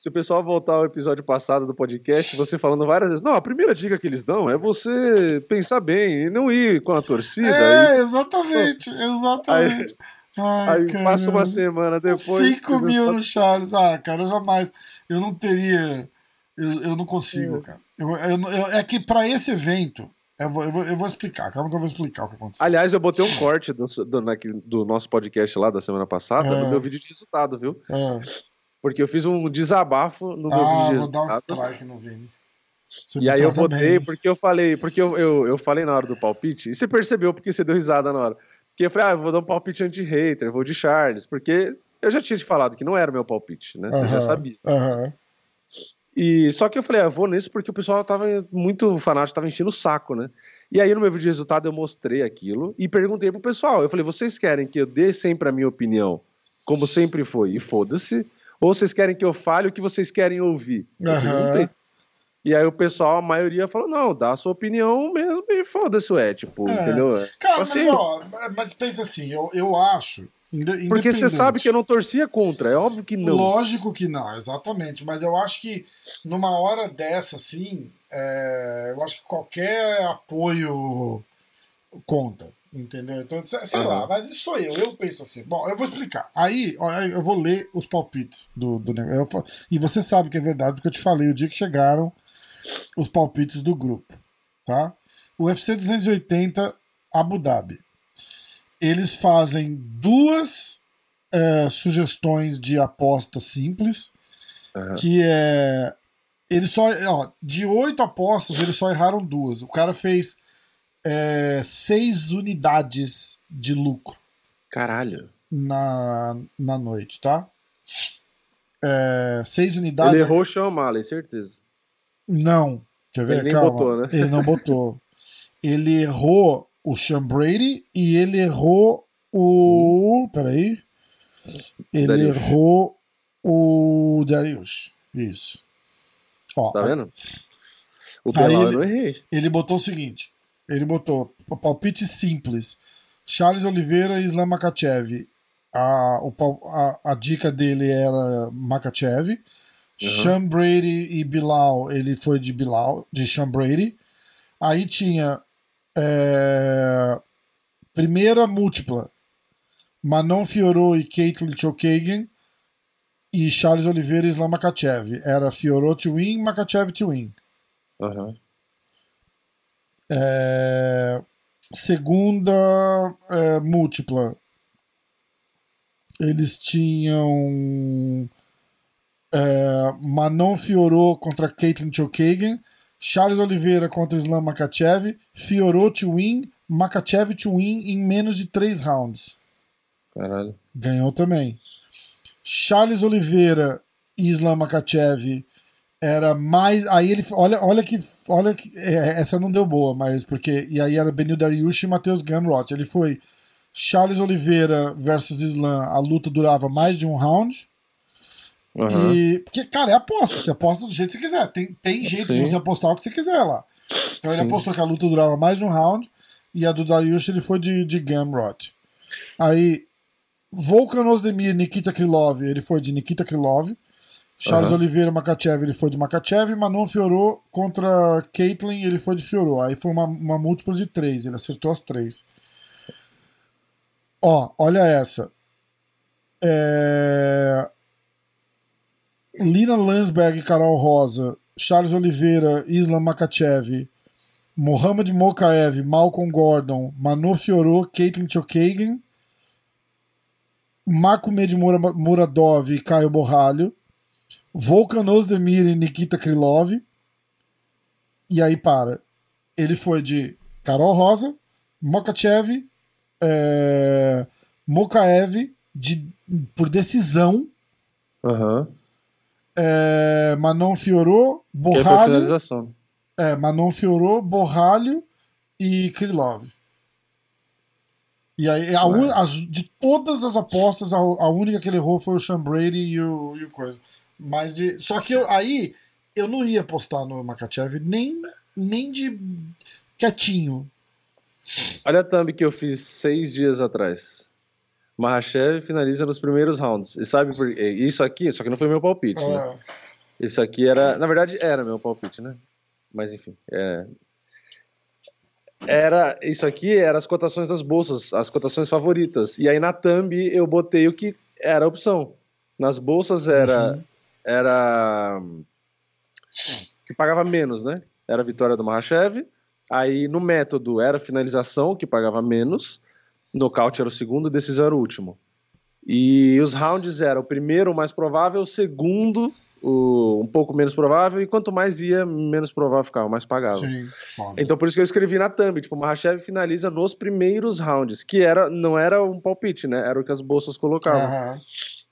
Speaker 2: se o pessoal voltar ao episódio passado do podcast, você falando várias vezes, não, a primeira dica que eles dão é você pensar bem e não ir com a torcida.
Speaker 1: É, aí, exatamente, exatamente.
Speaker 2: Aí, Ai, aí passa uma semana depois.
Speaker 1: 5 mil no Charles. Ah, cara, eu jamais. Eu não teria. Eu, eu não consigo, é. cara. Eu, eu, é que para esse evento. Eu vou, eu, vou, eu vou explicar, calma que eu vou explicar o que aconteceu.
Speaker 2: Aliás, eu botei um corte do, do, do nosso podcast lá da semana passada é. no meu vídeo de resultado, viu? É. Porque eu fiz um desabafo no meu
Speaker 1: ah,
Speaker 2: vídeo.
Speaker 1: Vou dar um strike no Vini.
Speaker 2: Você e aí eu botei, bem. porque eu falei, porque eu, eu, eu, falei na hora do palpite, e você percebeu porque você deu risada na hora. Porque eu falei, ah, eu vou dar um palpite anti-hater, vou de Charles, porque eu já tinha te falado que não era o meu palpite, né? Você já sabia. E só que eu falei, ah, vou nisso porque o pessoal tava muito fanático, tava enchendo o saco, né? E aí no meu vídeo de resultado eu mostrei aquilo e perguntei pro pessoal, eu falei, vocês querem que eu dê sempre a minha opinião, como sempre foi, e foda-se, ou vocês querem que eu fale o que vocês querem ouvir?
Speaker 1: Uhum.
Speaker 2: E aí o pessoal, a maioria, falou: não, dá a sua opinião mesmo e foda-se, é, tipo, é. entendeu?
Speaker 1: Cara, assim, mas, ó, mas pensa assim, eu, eu acho.
Speaker 2: Porque você sabe que eu não torcia contra, é óbvio que não.
Speaker 1: Lógico que não, exatamente. Mas eu acho que numa hora dessa, assim, é, eu acho que qualquer apoio conta. Entendeu? Então, sei lá, mas isso sou eu. Eu penso assim. Bom, eu vou explicar. Aí, eu vou ler os palpites do, do negócio. E você sabe que é verdade, porque eu te falei o dia que chegaram os palpites do grupo. Tá? O UFC 280 Abu Dhabi. Eles fazem duas é, sugestões de aposta simples, uhum. que é ele só. Ó, de oito apostas, eles só erraram duas. O cara fez é, seis unidades de lucro.
Speaker 2: Caralho.
Speaker 1: Na, na noite, tá? É, seis unidades.
Speaker 2: Ele errou o Sean Malley, certeza.
Speaker 1: Não. Quer ver?
Speaker 2: Ele Calma. botou, né?
Speaker 1: Ele não botou. ele errou o Sean Brady e ele errou o. Hum. Peraí. Ele Darius. errou o Darius. Isso.
Speaker 2: Ó, tá vendo? O Pelão eu não errei.
Speaker 1: Ele botou o seguinte: ele botou palpite simples. Charles Oliveira e Islam Makachev. A, o, a, a dica dele era Makachev. Uhum. Sean Brady e Bilal, ele foi de Bilal, de Sean Brady. Aí tinha é, primeira múltipla, Manon Fiorot e Caitlin Chokagan e Charles Oliveira e Islam Makachev. Era Fiorot to win, Makachev to win.
Speaker 2: Uhum.
Speaker 1: É, segunda é, múltipla, eles tinham é, Manon Fiorot contra Caitlin Chokagan, Charles Oliveira contra Islam Makachev, Fiorot to win, Makachev to win em menos de 3 rounds.
Speaker 2: Caralho.
Speaker 1: Ganhou também. Charles Oliveira e Islam Makachev era mais. Aí ele. Olha, olha que. Olha que. É, essa não deu boa, mas porque. E aí era Benil Dariush e Matheus Gamrot. Ele foi Charles Oliveira versus Islam. A luta durava mais de um round. Uhum. E, porque, cara, é aposta. Você aposta do jeito que você quiser. Tem, tem jeito Sim. de você apostar o que você quiser lá. Então ele Sim. apostou que a luta durava mais de um round. E a do Dariush ele foi de, de Gamrot. Aí. Volkan Ozdemir, Nikita Krylov, ele foi de Nikita Krylov. Charles uhum. Oliveira, Makachev, ele foi de Makachev. Manon Fiorot contra Caitlyn, ele foi de Fiorot. Aí foi uma, uma múltipla de três, ele acertou as três. Ó, olha essa. É... Lina Landsberg, Carol Rosa, Charles Oliveira, Islam Makachev, Mohamed Mokaev, Malcolm Gordon, Manu Fiorot, Caitlyn Chokagan, Makumed Muradov e Caio Borralho, Volkan Ozdemir e Nikita Krylov. E aí para. Ele foi de Carol Rosa, Mokachev, é, Mokaev de, por decisão.
Speaker 2: Uhum.
Speaker 1: É, Manon Fiorot, Borralho. É, Manon Fiorot, Borralho e Krylov. E aí, a un, as, de todas as apostas, a, a, única que ele errou foi o Sean Brady e o, e o coisa. Mas de, só que eu, aí eu não ia apostar no Makachev nem, nem de quietinho.
Speaker 2: Olha a thumb que eu fiz seis dias atrás. Mahashev finaliza nos primeiros rounds. E sabe por Isso aqui, só que não foi meu palpite, né? é. né? Isso aqui era. Na verdade, era meu palpite, né? Mas enfim. É, era isso aqui era as cotações das bolsas, as cotações favoritas. E aí na thumb eu botei o que era a opção. Nas bolsas era uhum. Era que pagava menos, né? Era a vitória do Mahashev. Aí no método era finalização, que pagava menos. Nocaute era o segundo, decisão era o último. E os rounds eram o primeiro o mais provável, o segundo o, um pouco menos provável, e quanto mais ia, menos provável ficava, mais pagava. Sim, foda. Então por isso que eu escrevi na thumb, tipo, o Mahashev finaliza nos primeiros rounds, que era, não era um palpite, né? Era o que as bolsas colocavam. Uhum.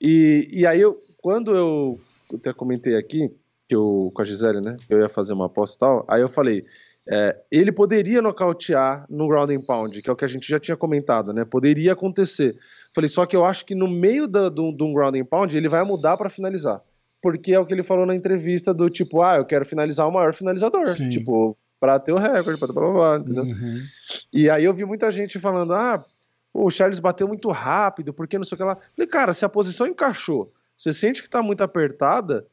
Speaker 2: E, e aí, eu, quando eu, eu até comentei aqui, que eu, com a Gisele, né? Eu ia fazer uma aposta e tal, aí eu falei. É, ele poderia nocautear no ground and pound, que é o que a gente já tinha comentado, né? Poderia acontecer. Falei, só que eu acho que no meio do, do, do ground and pound ele vai mudar para finalizar porque é o que ele falou na entrevista do tipo, ah, eu quero finalizar o maior finalizador. Sim. Tipo, pra ter o recorde, pra blá, blá, blá, entendeu? Uhum. E aí eu vi muita gente falando, ah, o Charles bateu muito rápido, porque não sei o que lá. Falei, cara, se a posição encaixou, você sente que tá muito apertada,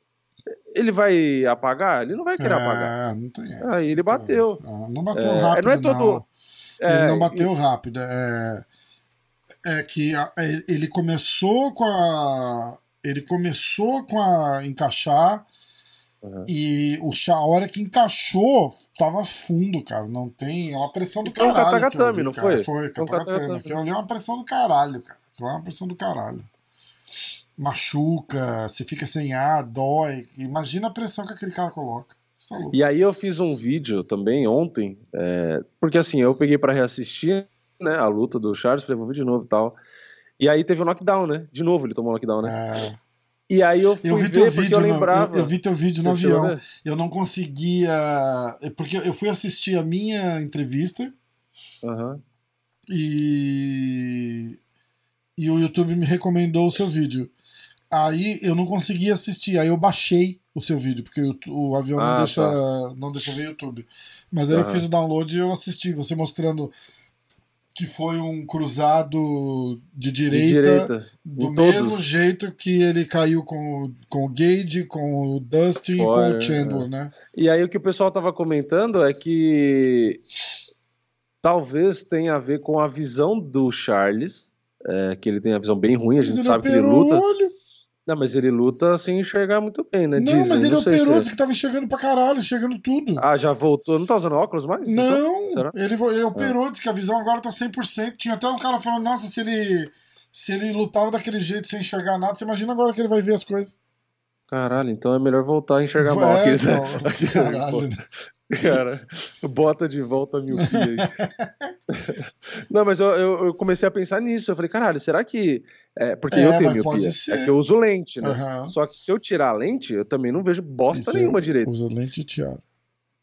Speaker 2: ele vai apagar? Ele não vai querer é, apagar.
Speaker 1: Não tem
Speaker 2: essa, Aí ele bateu.
Speaker 1: Ah, não bateu é, rápido, não. É todo... Não. Ele não bateu rápido. É, é que a, é, ele começou com a ele começou com a encaixar uhum. e o chá, a hora que encaixou, tava fundo, cara. Não tem. É uma pressão do então, caralho.
Speaker 2: Foi um Katagatame, não
Speaker 1: foi? Foi, Katagatame. Aquilo ali é uma pressão do caralho, cara. Aquilo é uma pressão do caralho. Machuca, você fica sem ar, dói. Imagina a pressão que aquele cara coloca.
Speaker 2: Tá e aí eu fiz um vídeo também ontem, é, porque assim, eu peguei para reassistir né, a luta do Charles, falei, vou ver de novo e tal. E aí teve o um knockdown, né? De novo ele tomou um knockdown, né? É. E aí eu fui eu vi ver vídeo, eu lembrava.
Speaker 1: No, eu, eu, vi teu vídeo no avião. Eu não conseguia. Porque eu fui assistir a minha entrevista.
Speaker 2: Uhum.
Speaker 1: E. E o YouTube me recomendou o seu vídeo. Aí eu não conseguia assistir, aí eu baixei o seu vídeo, porque o, o avião ah, não, deixa, tá. não deixa ver YouTube. Mas aí eu fiz o download e eu assisti, você mostrando que foi um cruzado de direita, de direita. do mesmo todos. jeito que ele caiu com, com o Gage, com o Dustin e com o Chandler, é. né?
Speaker 2: E aí o que o pessoal tava comentando é que talvez tenha a ver com a visão do Charles, é, que ele tem a visão bem ruim, a gente sabe que ele luta. Olho. Não, mas ele luta sem enxergar muito bem, né?
Speaker 1: Não, Dizem, mas ele não operou, disse que tava enxergando pra caralho, enxergando tudo.
Speaker 2: Ah, já voltou. Não tá usando óculos mais?
Speaker 1: Não, então? ele, ele operou, ah. disse que a visão agora tá 100%. Tinha até um cara falando, nossa, se ele, se ele lutava daquele jeito sem enxergar nada, você imagina agora que ele vai ver as coisas.
Speaker 2: Caralho, então é melhor voltar a enxergar é, mal aqui. Não, caralho. Cara, bota de volta a miopia aí. Não, mas eu, eu, comecei a pensar nisso. Eu falei, caralho, será que. É, porque é, eu tenho miopia. É que eu uso lente, né? Uhum. Só que se eu tirar a lente, eu também não vejo bosta nenhuma direito.
Speaker 1: Usa lente e tiara.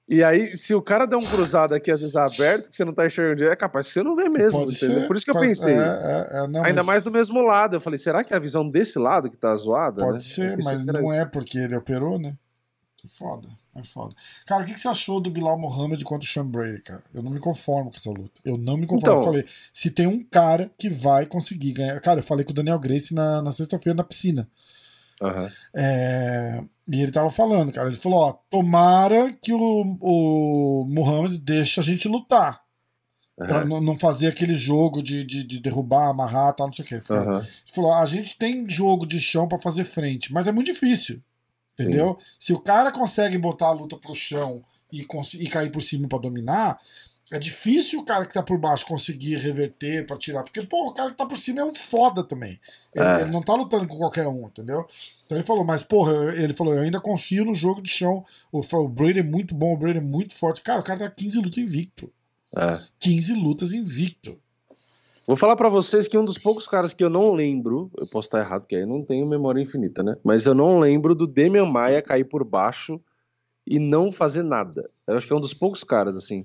Speaker 2: E aí, se o cara der um cruzado aqui, às vezes aberto, que você não tá enxergando direito, é capaz que você não vê mesmo. Por isso que eu pensei. É, é, é, não, Ainda mas... mais do mesmo lado. Eu falei, será que é a visão desse lado que tá zoada?
Speaker 1: Pode
Speaker 2: né?
Speaker 1: ser, mas não é porque ele operou, né? É foda, é foda. Cara, o que, você achou do Bilal Mohamed contra o Sean Brady, cara? Eu não me conformo com essa luta. Eu não me conformo. Então, eu falei, se tem um cara que vai conseguir ganhar. Cara, eu falei com o Daniel Grace na, na sexta-feira na piscina.
Speaker 2: Uhum.
Speaker 1: É, e ele tava falando, cara. Ele falou: ó, tomara que o, o Muhammad deixe a gente lutar. Uhum. Pra não fazer aquele jogo de, de, de derrubar, amarrar tal, não sei o quê. Uhum. Ele falou: a gente tem jogo de chão para fazer frente, mas é muito difícil. Entendeu? Sim. Se o cara consegue botar a luta pro chão e, e cair por cima para dominar, é difícil o cara que tá por baixo conseguir reverter para tirar. Porque, pô, o cara que tá por cima é um foda também. Ele, é. ele, não tá lutando com qualquer um, entendeu? Então ele falou, mas, porra, ele falou, eu ainda confio no jogo de chão. O, o Brady é muito bom, o Brady é muito forte. Cara, o cara tá 15 lutas invicto.
Speaker 2: É.
Speaker 1: 15 lutas invicto.
Speaker 2: Vou falar para vocês que um dos poucos caras que eu não lembro, eu posso estar errado, porque aí não tenho memória infinita, né? Mas eu não lembro do Demian Maia cair por baixo e não fazer nada. Eu acho que é um dos poucos caras, assim.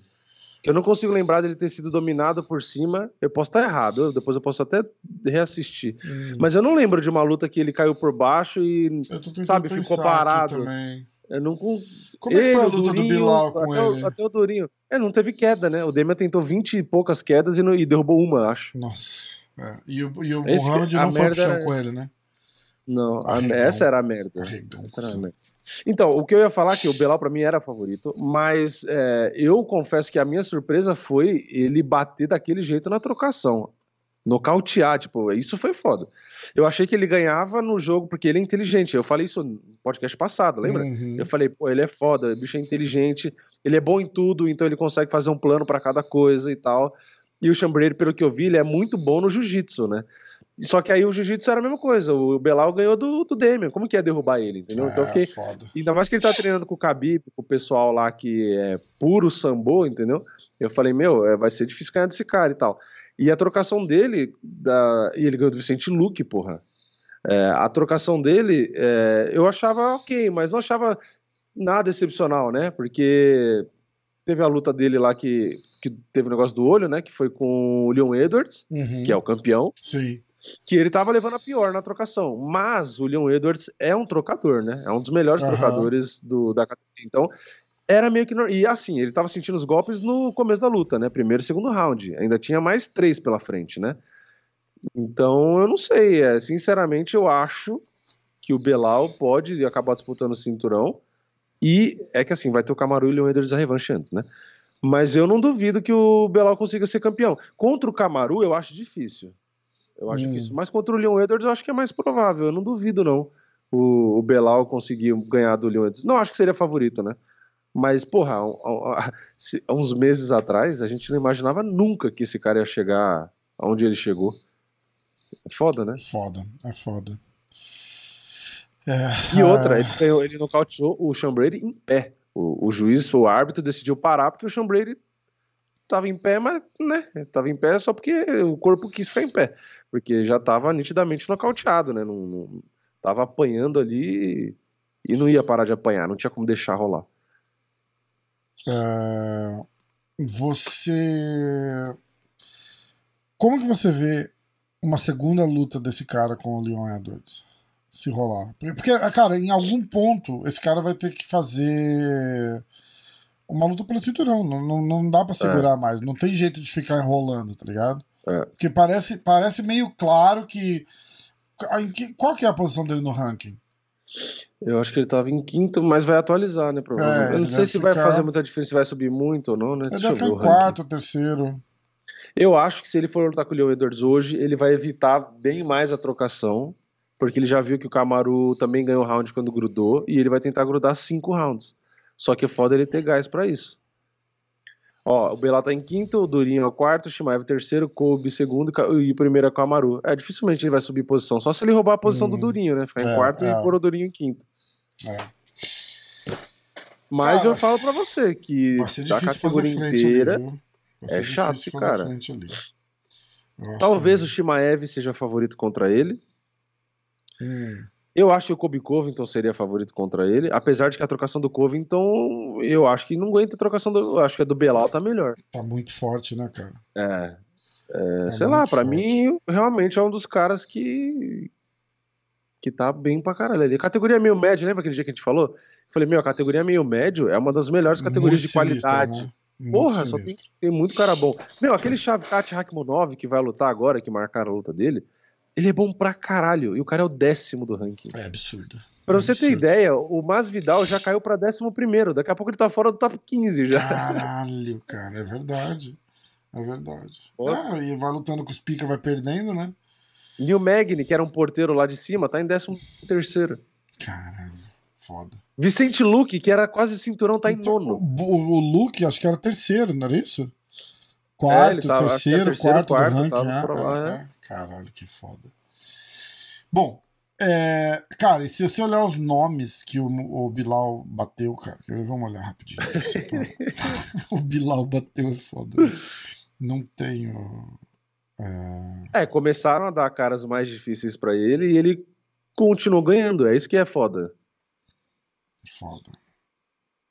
Speaker 2: Que eu não consigo lembrar dele ter sido dominado por cima. Eu posso estar errado, depois eu posso até reassistir. Hum. Mas eu não lembro de uma luta que ele caiu por baixo e, sabe, ficou parado. Também. Eu não.
Speaker 1: Como ele, é que foi a luta Durinho, do Bilal com
Speaker 2: até
Speaker 1: ele?
Speaker 2: O, até o Durinho. É, não teve queda, né? O Demian tentou 20 e poucas quedas e, não, e derrubou uma, acho.
Speaker 1: Nossa. É. E o, e o Mohamed não foi pro chão com ele, né?
Speaker 2: Não, a, essa era a merda. essa era a merda. Então, o que eu ia falar é que o Belal para mim era favorito, mas é, eu confesso que a minha surpresa foi ele bater daquele jeito na trocação nocautear, tipo, isso foi foda. Eu achei que ele ganhava no jogo porque ele é inteligente. Eu falei isso no podcast passado, lembra? Uhum. Eu falei, pô, ele é foda, o bicho é inteligente, ele é bom em tudo, então ele consegue fazer um plano para cada coisa e tal. E o Chambreiro, pelo que eu vi, ele é muito bom no jiu-jitsu, né? Só que aí o jiu-jitsu era a mesma coisa. O Belal ganhou do, do Demian. Como que ia derrubar ele, entendeu? É, então fiquei. Foda. Ainda mais que ele tá treinando com o Khabib, com o pessoal lá que é puro sambo, entendeu? Eu falei, meu, é, vai ser difícil ganhar desse cara e tal. E a trocação dele, da... e ele ganhou do Vicente Luque, porra. É, a trocação dele, é, eu achava ok, mas não achava nada excepcional, né? Porque teve a luta dele lá que, que teve o negócio do olho, né? Que foi com o Leon Edwards, uhum. que é o campeão.
Speaker 1: Sim.
Speaker 2: Que ele tava levando a pior na trocação. Mas o Leon Edwards é um trocador, né? É um dos melhores uhum. trocadores do, da categoria. Então, era meio que. E assim, ele tava sentindo os golpes no começo da luta, né? Primeiro e segundo round. Ainda tinha mais três pela frente, né? Então, eu não sei. É, sinceramente, eu acho que o Belal pode acabar disputando o cinturão. E é que assim, vai ter o Camaru e o Leon Edwards a revanche antes, né? Mas eu não duvido que o Belal consiga ser campeão. Contra o Camaru, eu acho difícil. Eu acho hum. difícil. Mas contra o Leon Edwards, eu acho que é mais provável. Eu não duvido, não. O, o Belal conseguir ganhar do Leon Edwards. Não acho que seria favorito, né? Mas, porra, há, uns meses atrás, a gente não imaginava nunca que esse cara ia chegar aonde ele chegou. É foda, né?
Speaker 1: Foda, é foda.
Speaker 2: É, e outra, ele, ganhou, ele nocauteou o Sean Brady em pé. O, o juiz, o árbitro, decidiu parar porque o Sean Brady estava em pé, mas, né, estava em pé só porque o corpo quis ficar em pé, porque já estava nitidamente nocauteado, né, não, não, tava apanhando ali e não ia parar de apanhar, não tinha como deixar rolar.
Speaker 1: É, você. Como que você vê uma segunda luta desse cara com o Leon Edwards? Se rolar. Porque, cara, em algum ponto, esse cara vai ter que fazer uma luta pelo cinturão. Não, não, não dá para segurar é. mais. Não tem jeito de ficar enrolando, tá ligado? É. Porque parece, parece meio claro que. Qual que é a posição dele no ranking?
Speaker 2: Eu acho que ele tava em quinto, mas vai atualizar, né? Provavelmente. É, eu não sei se ficar... vai fazer muita diferença, se vai subir muito ou não, né?
Speaker 1: Ele deve ficar em quarto, terceiro.
Speaker 2: Eu acho que se ele for lutar com o Leo Edwards hoje, ele vai evitar bem mais a trocação, porque ele já viu que o Kamaru também ganhou round quando grudou, e ele vai tentar grudar cinco rounds. Só que é foda ele ter gás para isso. Ó, o Belal tá em quinto, o Durinho é o quarto, o Shimaev terceiro, Kobe segundo e o primeiro é o Amaru. É, dificilmente ele vai subir posição, só se ele roubar a posição hum, do Durinho, né? Ficar é, em quarto é. e pôr o Durinho em quinto. É. Mas cara, eu falo pra você que
Speaker 1: a categoria inteira ali,
Speaker 2: é chato, cara. Talvez o Shimaev seja favorito contra ele. Hum. Eu acho que o Kobe Covington seria favorito contra ele, apesar de que a trocação do Covington, eu acho que não aguenta a trocação do. Eu acho que a do Belal tá melhor.
Speaker 1: Tá muito forte, né, cara?
Speaker 2: É. é tá sei lá, para mim, realmente é um dos caras que. que tá bem pra caralho ali. Categoria meio médio, lembra aquele dia que a gente falou? Eu falei, meu, a categoria meio médio é uma das melhores categorias muito de qualidade. né? Porra, só tem, tem, muito cara bom. Meu, aquele Shavkat Rakhmonov que vai lutar agora, que marcaram a luta dele, ele é bom pra caralho. E o cara é o décimo do ranking.
Speaker 1: É absurdo.
Speaker 2: Pra
Speaker 1: é
Speaker 2: você absurdo. ter ideia, o Masvidal já caiu pra décimo primeiro. Daqui a pouco ele tá fora do top 15 já.
Speaker 1: Caralho, cara. É verdade. É verdade. Ah, e vai lutando com os pica, vai perdendo, né?
Speaker 2: Neil Magny, que era um porteiro lá de cima, tá em décimo terceiro.
Speaker 1: Caralho, foda.
Speaker 2: Vicente Luque, que era quase cinturão, tá então, em nono.
Speaker 1: O, o Luke, acho que era terceiro, não era isso? Quarto, é, tava, é terceiro, terceiro, quarto, quarto do ranking. É, lá, é, é. Caralho, que foda. Bom, é, cara, e se você olhar os nomes que o, o Bilal bateu, cara, vamos olhar rapidinho. o Bilal bateu é foda. Não tenho.
Speaker 2: É... é, começaram a dar caras mais difíceis para ele e ele continuou ganhando. É isso que é foda.
Speaker 1: Foda.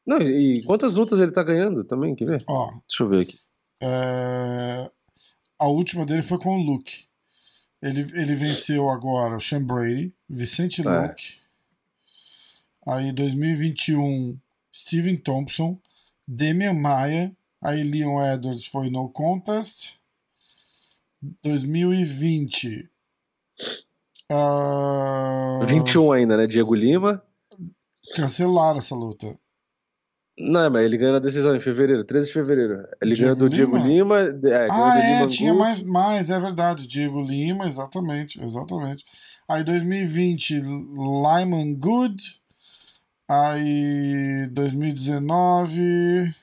Speaker 2: Não, e quantas lutas ele tá ganhando também? Quer ver? Ó, Deixa eu ver aqui.
Speaker 1: É... A última dele foi com o Luke. Ele, ele venceu agora o Sean Brady, Vicente é. Luke. Aí 2021, Steven Thompson, Demian Maia. Aí Leon Edwards foi no contest. 2020. Uh...
Speaker 2: 21 ainda, né? Diego Lima.
Speaker 1: Cancelaram essa luta.
Speaker 2: Não, mas ele ganhou na decisão em fevereiro, 13 de fevereiro. Ele ganhou do Diego Lima.
Speaker 1: É, ah, é, Lima tinha mais, mais, é verdade. Diego Lima, exatamente, exatamente. Aí 2020, Lyman Good. Aí 2019,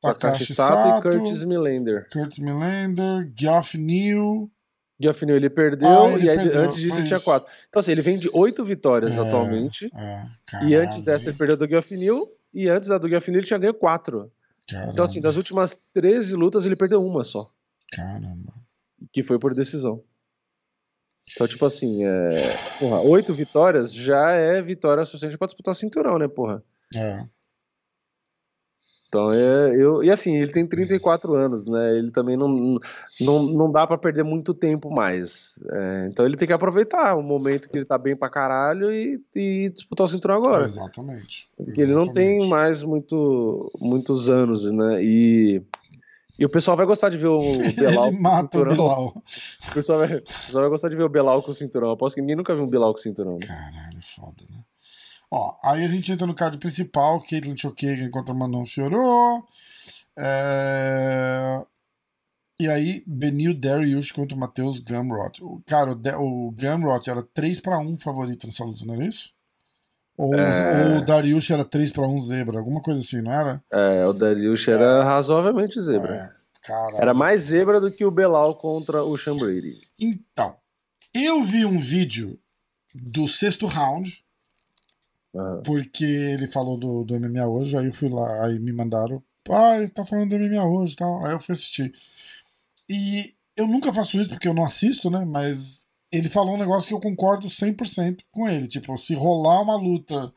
Speaker 1: Takashi Sato,
Speaker 2: e Curtis Millender.
Speaker 1: Curtis Millender, Geoff Neal.
Speaker 2: Geoff Neal ele perdeu ah, ele e aí, perdeu, antes disso ele tinha quatro. Então assim, ele vem de oito vitórias é, atualmente. É, e antes dessa ele perdeu do Geoff Neal e antes da do Gaffney ele tinha ganho quatro. Caramba. Então, assim, das últimas 13 lutas ele perdeu uma só.
Speaker 1: Caramba.
Speaker 2: Que foi por decisão. Então, tipo assim, é... porra, oito vitórias já é vitória suficiente pra disputar o cinturão, né, porra?
Speaker 1: É.
Speaker 2: Então, é, eu, e assim, ele tem 34 anos, né? Ele também não, não, não dá para perder muito tempo mais. É, então ele tem que aproveitar o momento que ele tá bem pra caralho e, e disputar o cinturão agora.
Speaker 1: exatamente.
Speaker 2: Porque exatamente. ele não tem mais muito, muitos anos, né? E, e o pessoal vai gostar de ver o Belal
Speaker 1: ele mata o Belal.
Speaker 2: O pessoal, vai, o pessoal vai gostar de ver o Belal com o cinturão. Eu aposto que ninguém nunca viu um Belal com o cinturão.
Speaker 1: Né? Caralho, foda, né? Ó, aí a gente entra no card principal, Caitlyn Chokagan contra Manon Fiorot. É... E aí, Benil Darius contra o Matheus Gamrot. Cara, o, o Gamrot era 3 para 1 favorito nessa luta, não era isso? Ou, é... ou o Darius era 3 para 1 zebra, alguma coisa assim, não era?
Speaker 2: É, o Darius era é. razoavelmente zebra. É, era mais zebra do que o Belal contra o Sean Brady.
Speaker 1: Então, eu vi um vídeo do sexto round Uhum. Porque ele falou do, do MMA hoje, aí eu fui lá, aí me mandaram, ah, ele tá falando do MMA hoje e tal. Aí eu fui assistir. E eu nunca faço isso porque eu não assisto, né? Mas ele falou um negócio que eu concordo 100% com ele. Tipo, se rolar uma luta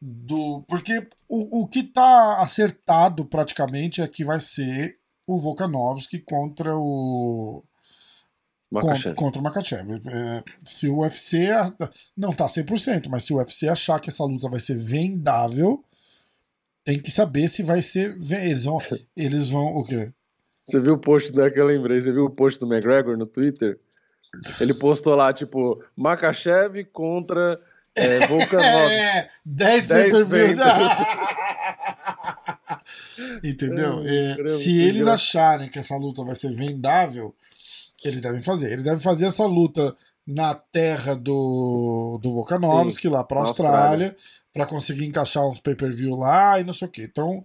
Speaker 1: do. Porque o, o que tá acertado praticamente é que vai ser o Volkanovski contra o. Makachev. Contra o Makachev. É, se o UFC. Não tá 100%, mas se o UFC achar que essa luta vai ser vendável, tem que saber se vai ser. Eles vão. Eles vão. O quê?
Speaker 2: Você viu o post, não é que eu lembrei, você viu o post do McGregor no Twitter? Ele postou lá, tipo, Makachev contra é, Volkanovski.
Speaker 1: É, 10 pay Entendeu? É, é, se eles acharem que essa luta vai ser vendável, eles devem fazer. Eles devem fazer essa luta na terra do, do Volkanovski, Sim, lá pra Austrália, Austrália. para conseguir encaixar uns pay-per-view lá e não sei o que. Então,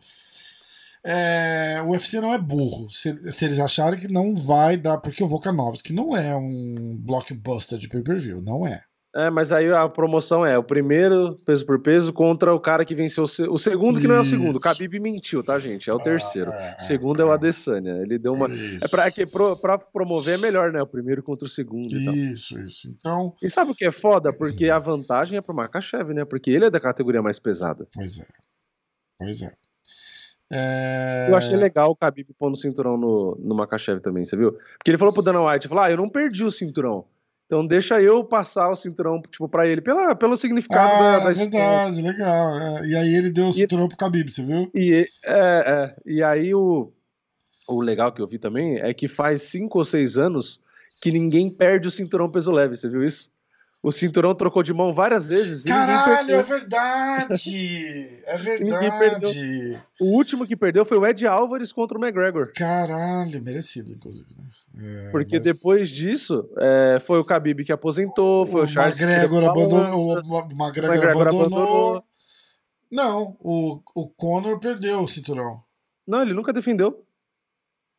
Speaker 1: é, o UFC não é burro. Se, se, eles acharem que não vai dar, porque o Volkanovski não é um blockbuster de pay-per-view, não é.
Speaker 2: É, mas aí a promoção é o primeiro peso por peso contra o cara que venceu o, segundo, que não é o segundo. O Khabib mentiu, tá, gente? É o ah, terceiro. É, o segundo é, é o Adesanya. Ele deu uma. Isso. É pra, é que pro, pra promover é melhor, né? O primeiro contra o segundo.
Speaker 1: Isso, isso. Então.
Speaker 2: E sabe o que é foda? Porque a vantagem é pro Makachev, né? Porque ele é da categoria mais pesada.
Speaker 1: Pois é. Pois é.
Speaker 2: É... Eu achei legal o Khabib pondo o cinturão no, no Makachev também, você viu? Porque ele falou pro Dana White, falou, ah, eu não perdi o cinturão. Então deixa eu passar o cinturão, tipo, pra ele, pela, pelo significado ah, da, da
Speaker 1: verdade, história. legal. É. E aí ele deu o cinturão e, pro Khabib, você viu?
Speaker 2: E, é, é, e aí o, o legal que eu vi também é que faz cinco ou seis anos que ninguém perde o cinturão peso leve, você viu isso? O cinturão trocou de mão várias vezes.
Speaker 1: Caralho, é verdade! É verdade.
Speaker 2: O último que perdeu foi o Ed Álvares contra o McGregor.
Speaker 1: Caralho, merecido, inclusive. Né?
Speaker 2: É, Porque mas... depois disso, é, foi o Khabib que aposentou, foi o, o Charles
Speaker 1: McGregor abandonou, o McGregor, McGregor abandonou. abandonou. Não, o, o Conor perdeu o cinturão.
Speaker 2: Não, ele nunca defendeu.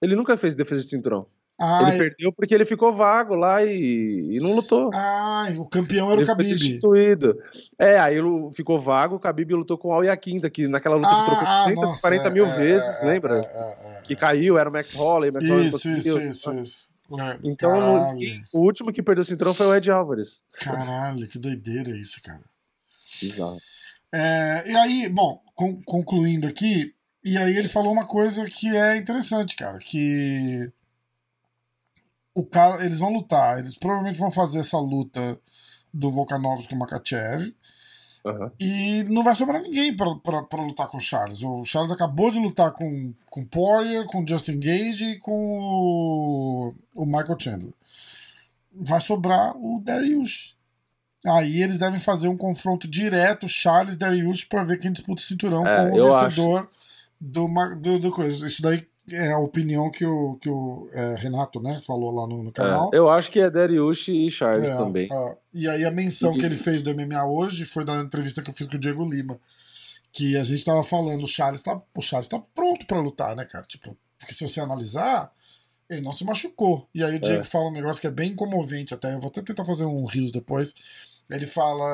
Speaker 2: Ele nunca fez defesa de cinturão. Ah, ele perdeu porque ele ficou vago lá e, e não lutou.
Speaker 1: Ah, o campeão era ele o Khabib. Foi
Speaker 2: substituído. É, aí ficou vago, o Khabib lutou com o Al Yaquinta, que naquela luta ah, ele trocou 340 mil é, vezes, é, lembra? É, é, que caiu, era o Max Holloway. Max
Speaker 1: isso, Holloway isso, isso, isso,
Speaker 2: é, Então, no, o último que perdeu o cinturão foi o Ed Álvares.
Speaker 1: Caralho, que doideira isso, cara.
Speaker 2: Exato.
Speaker 1: É, e aí, bom, concluindo aqui, e aí ele falou uma coisa que é interessante, cara, que o cara, eles vão lutar, eles provavelmente vão fazer essa luta do Volkanovski com o Makachev. Uhum. E não vai sobrar ninguém para lutar com o Charles. O Charles acabou de lutar com com Poirier, com Justin Gage e com o, o Michael Chandler. Vai sobrar o Darius. Aí eles devem fazer um confronto direto, Charles Darius, para ver quem disputa o cinturão é, com o vencedor do, do, do coisa. Isso daí é a opinião que o, que o é, Renato né, falou lá no, no é, canal.
Speaker 2: É, eu acho que é Dariush e Charles é, também.
Speaker 1: É. E aí a menção e... que ele fez do MMA hoje foi da entrevista que eu fiz com o Diego Lima. Que a gente tava falando, o Charles tá, o Charles tá pronto para lutar, né, cara? Tipo, porque se você analisar, ele não se machucou. E aí o Diego é. fala um negócio que é bem comovente até. Eu vou até tentar fazer um rios depois. Ele fala.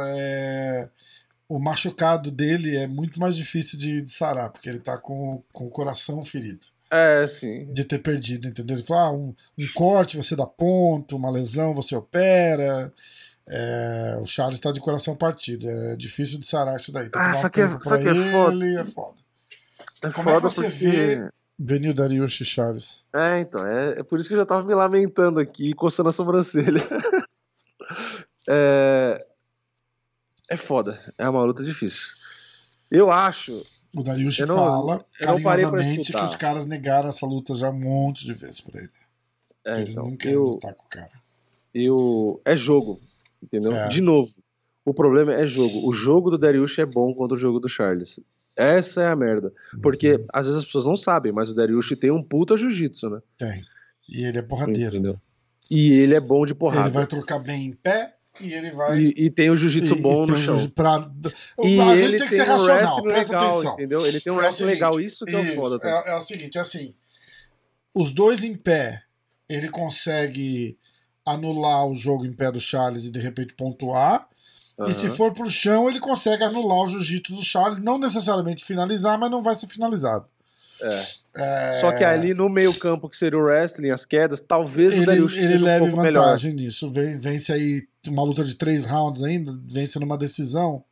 Speaker 1: O machucado dele é muito mais difícil de, de sarar, porque ele tá com, com o coração ferido.
Speaker 2: É, sim.
Speaker 1: De ter perdido, entendeu? Ele falou: ah, um, um corte você dá ponto, uma lesão você opera. É, o Charles está de coração partido. É difícil de sarar isso daí.
Speaker 2: Tem que ah, dar um que é, só que é foda.
Speaker 1: é foda. É Como foda é que você porque... vê Benil Dariush e Charles?
Speaker 2: É, então. É, é por isso que eu já tava me lamentando aqui, coçando a sobrancelha. é, é foda. É uma luta difícil. Eu acho
Speaker 1: o Dariush fala carinhosamente que os caras negaram essa luta já um monte de vezes pra ele. É, eles então, não querem eu, lutar com o cara.
Speaker 2: Eu, é jogo, entendeu? É. De novo, o problema é jogo. O jogo do Dariush é bom contra o jogo do Charles. Essa é a merda. Porque uhum. às vezes as pessoas não sabem, mas o Dariush tem um puta jiu-jitsu, né?
Speaker 1: Tem. E ele é porradeiro. Entendeu?
Speaker 2: E ele é bom de porrada.
Speaker 1: Ele vai trocar bem em pé e ele vai.
Speaker 2: E, e tem o jiu-jitsu bom no chão. Pra...
Speaker 1: E a gente tem que ser racional, presta
Speaker 2: legal,
Speaker 1: atenção.
Speaker 2: Entendeu? Ele tem um é legal, isso que é o foda.
Speaker 1: É, é o seguinte, é assim. Os dois em pé, ele consegue anular o jogo em pé do Charles e de repente pontuar. Uhum. E se for pro chão, ele consegue anular o jiu-jitsu do Charles, não necessariamente finalizar, mas não vai ser finalizado.
Speaker 2: É. é... Só que ali no meio-campo, que seria o wrestling, as quedas, talvez
Speaker 1: ele, o Darius ele leve um vantagem melhor. nisso. Vence aí uma luta de três rounds ainda, vence numa decisão.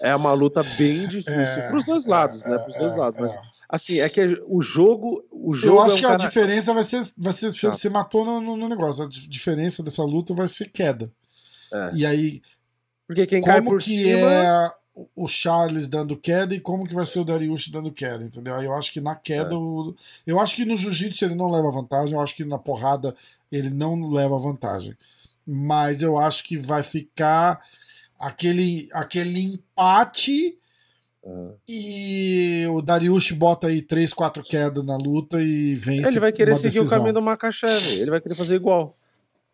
Speaker 2: É uma luta bem difícil. É, Para os dois lados, né? Para os dois é, lados. Mas, é. assim, é que o jogo. O jogo
Speaker 1: Eu acho é um que cara... a diferença vai ser. Vai ser você matou no, no, negócio. A diferença dessa luta vai ser queda. É. E aí.
Speaker 2: Porque quem cai por
Speaker 1: que
Speaker 2: cima...
Speaker 1: é o Charles dando queda e como que vai ser o Darius dando queda, entendeu? Aí eu acho que na queda. É. O... Eu acho que no jiu-jitsu ele não leva vantagem. Eu acho que na porrada ele não leva vantagem. Mas eu acho que vai ficar aquele, aquele empate. Uhum. E o Darius bota aí 3, 4 quedas na luta e vence.
Speaker 2: Ele vai querer seguir decisão. o caminho do Makachev, ele vai querer fazer igual.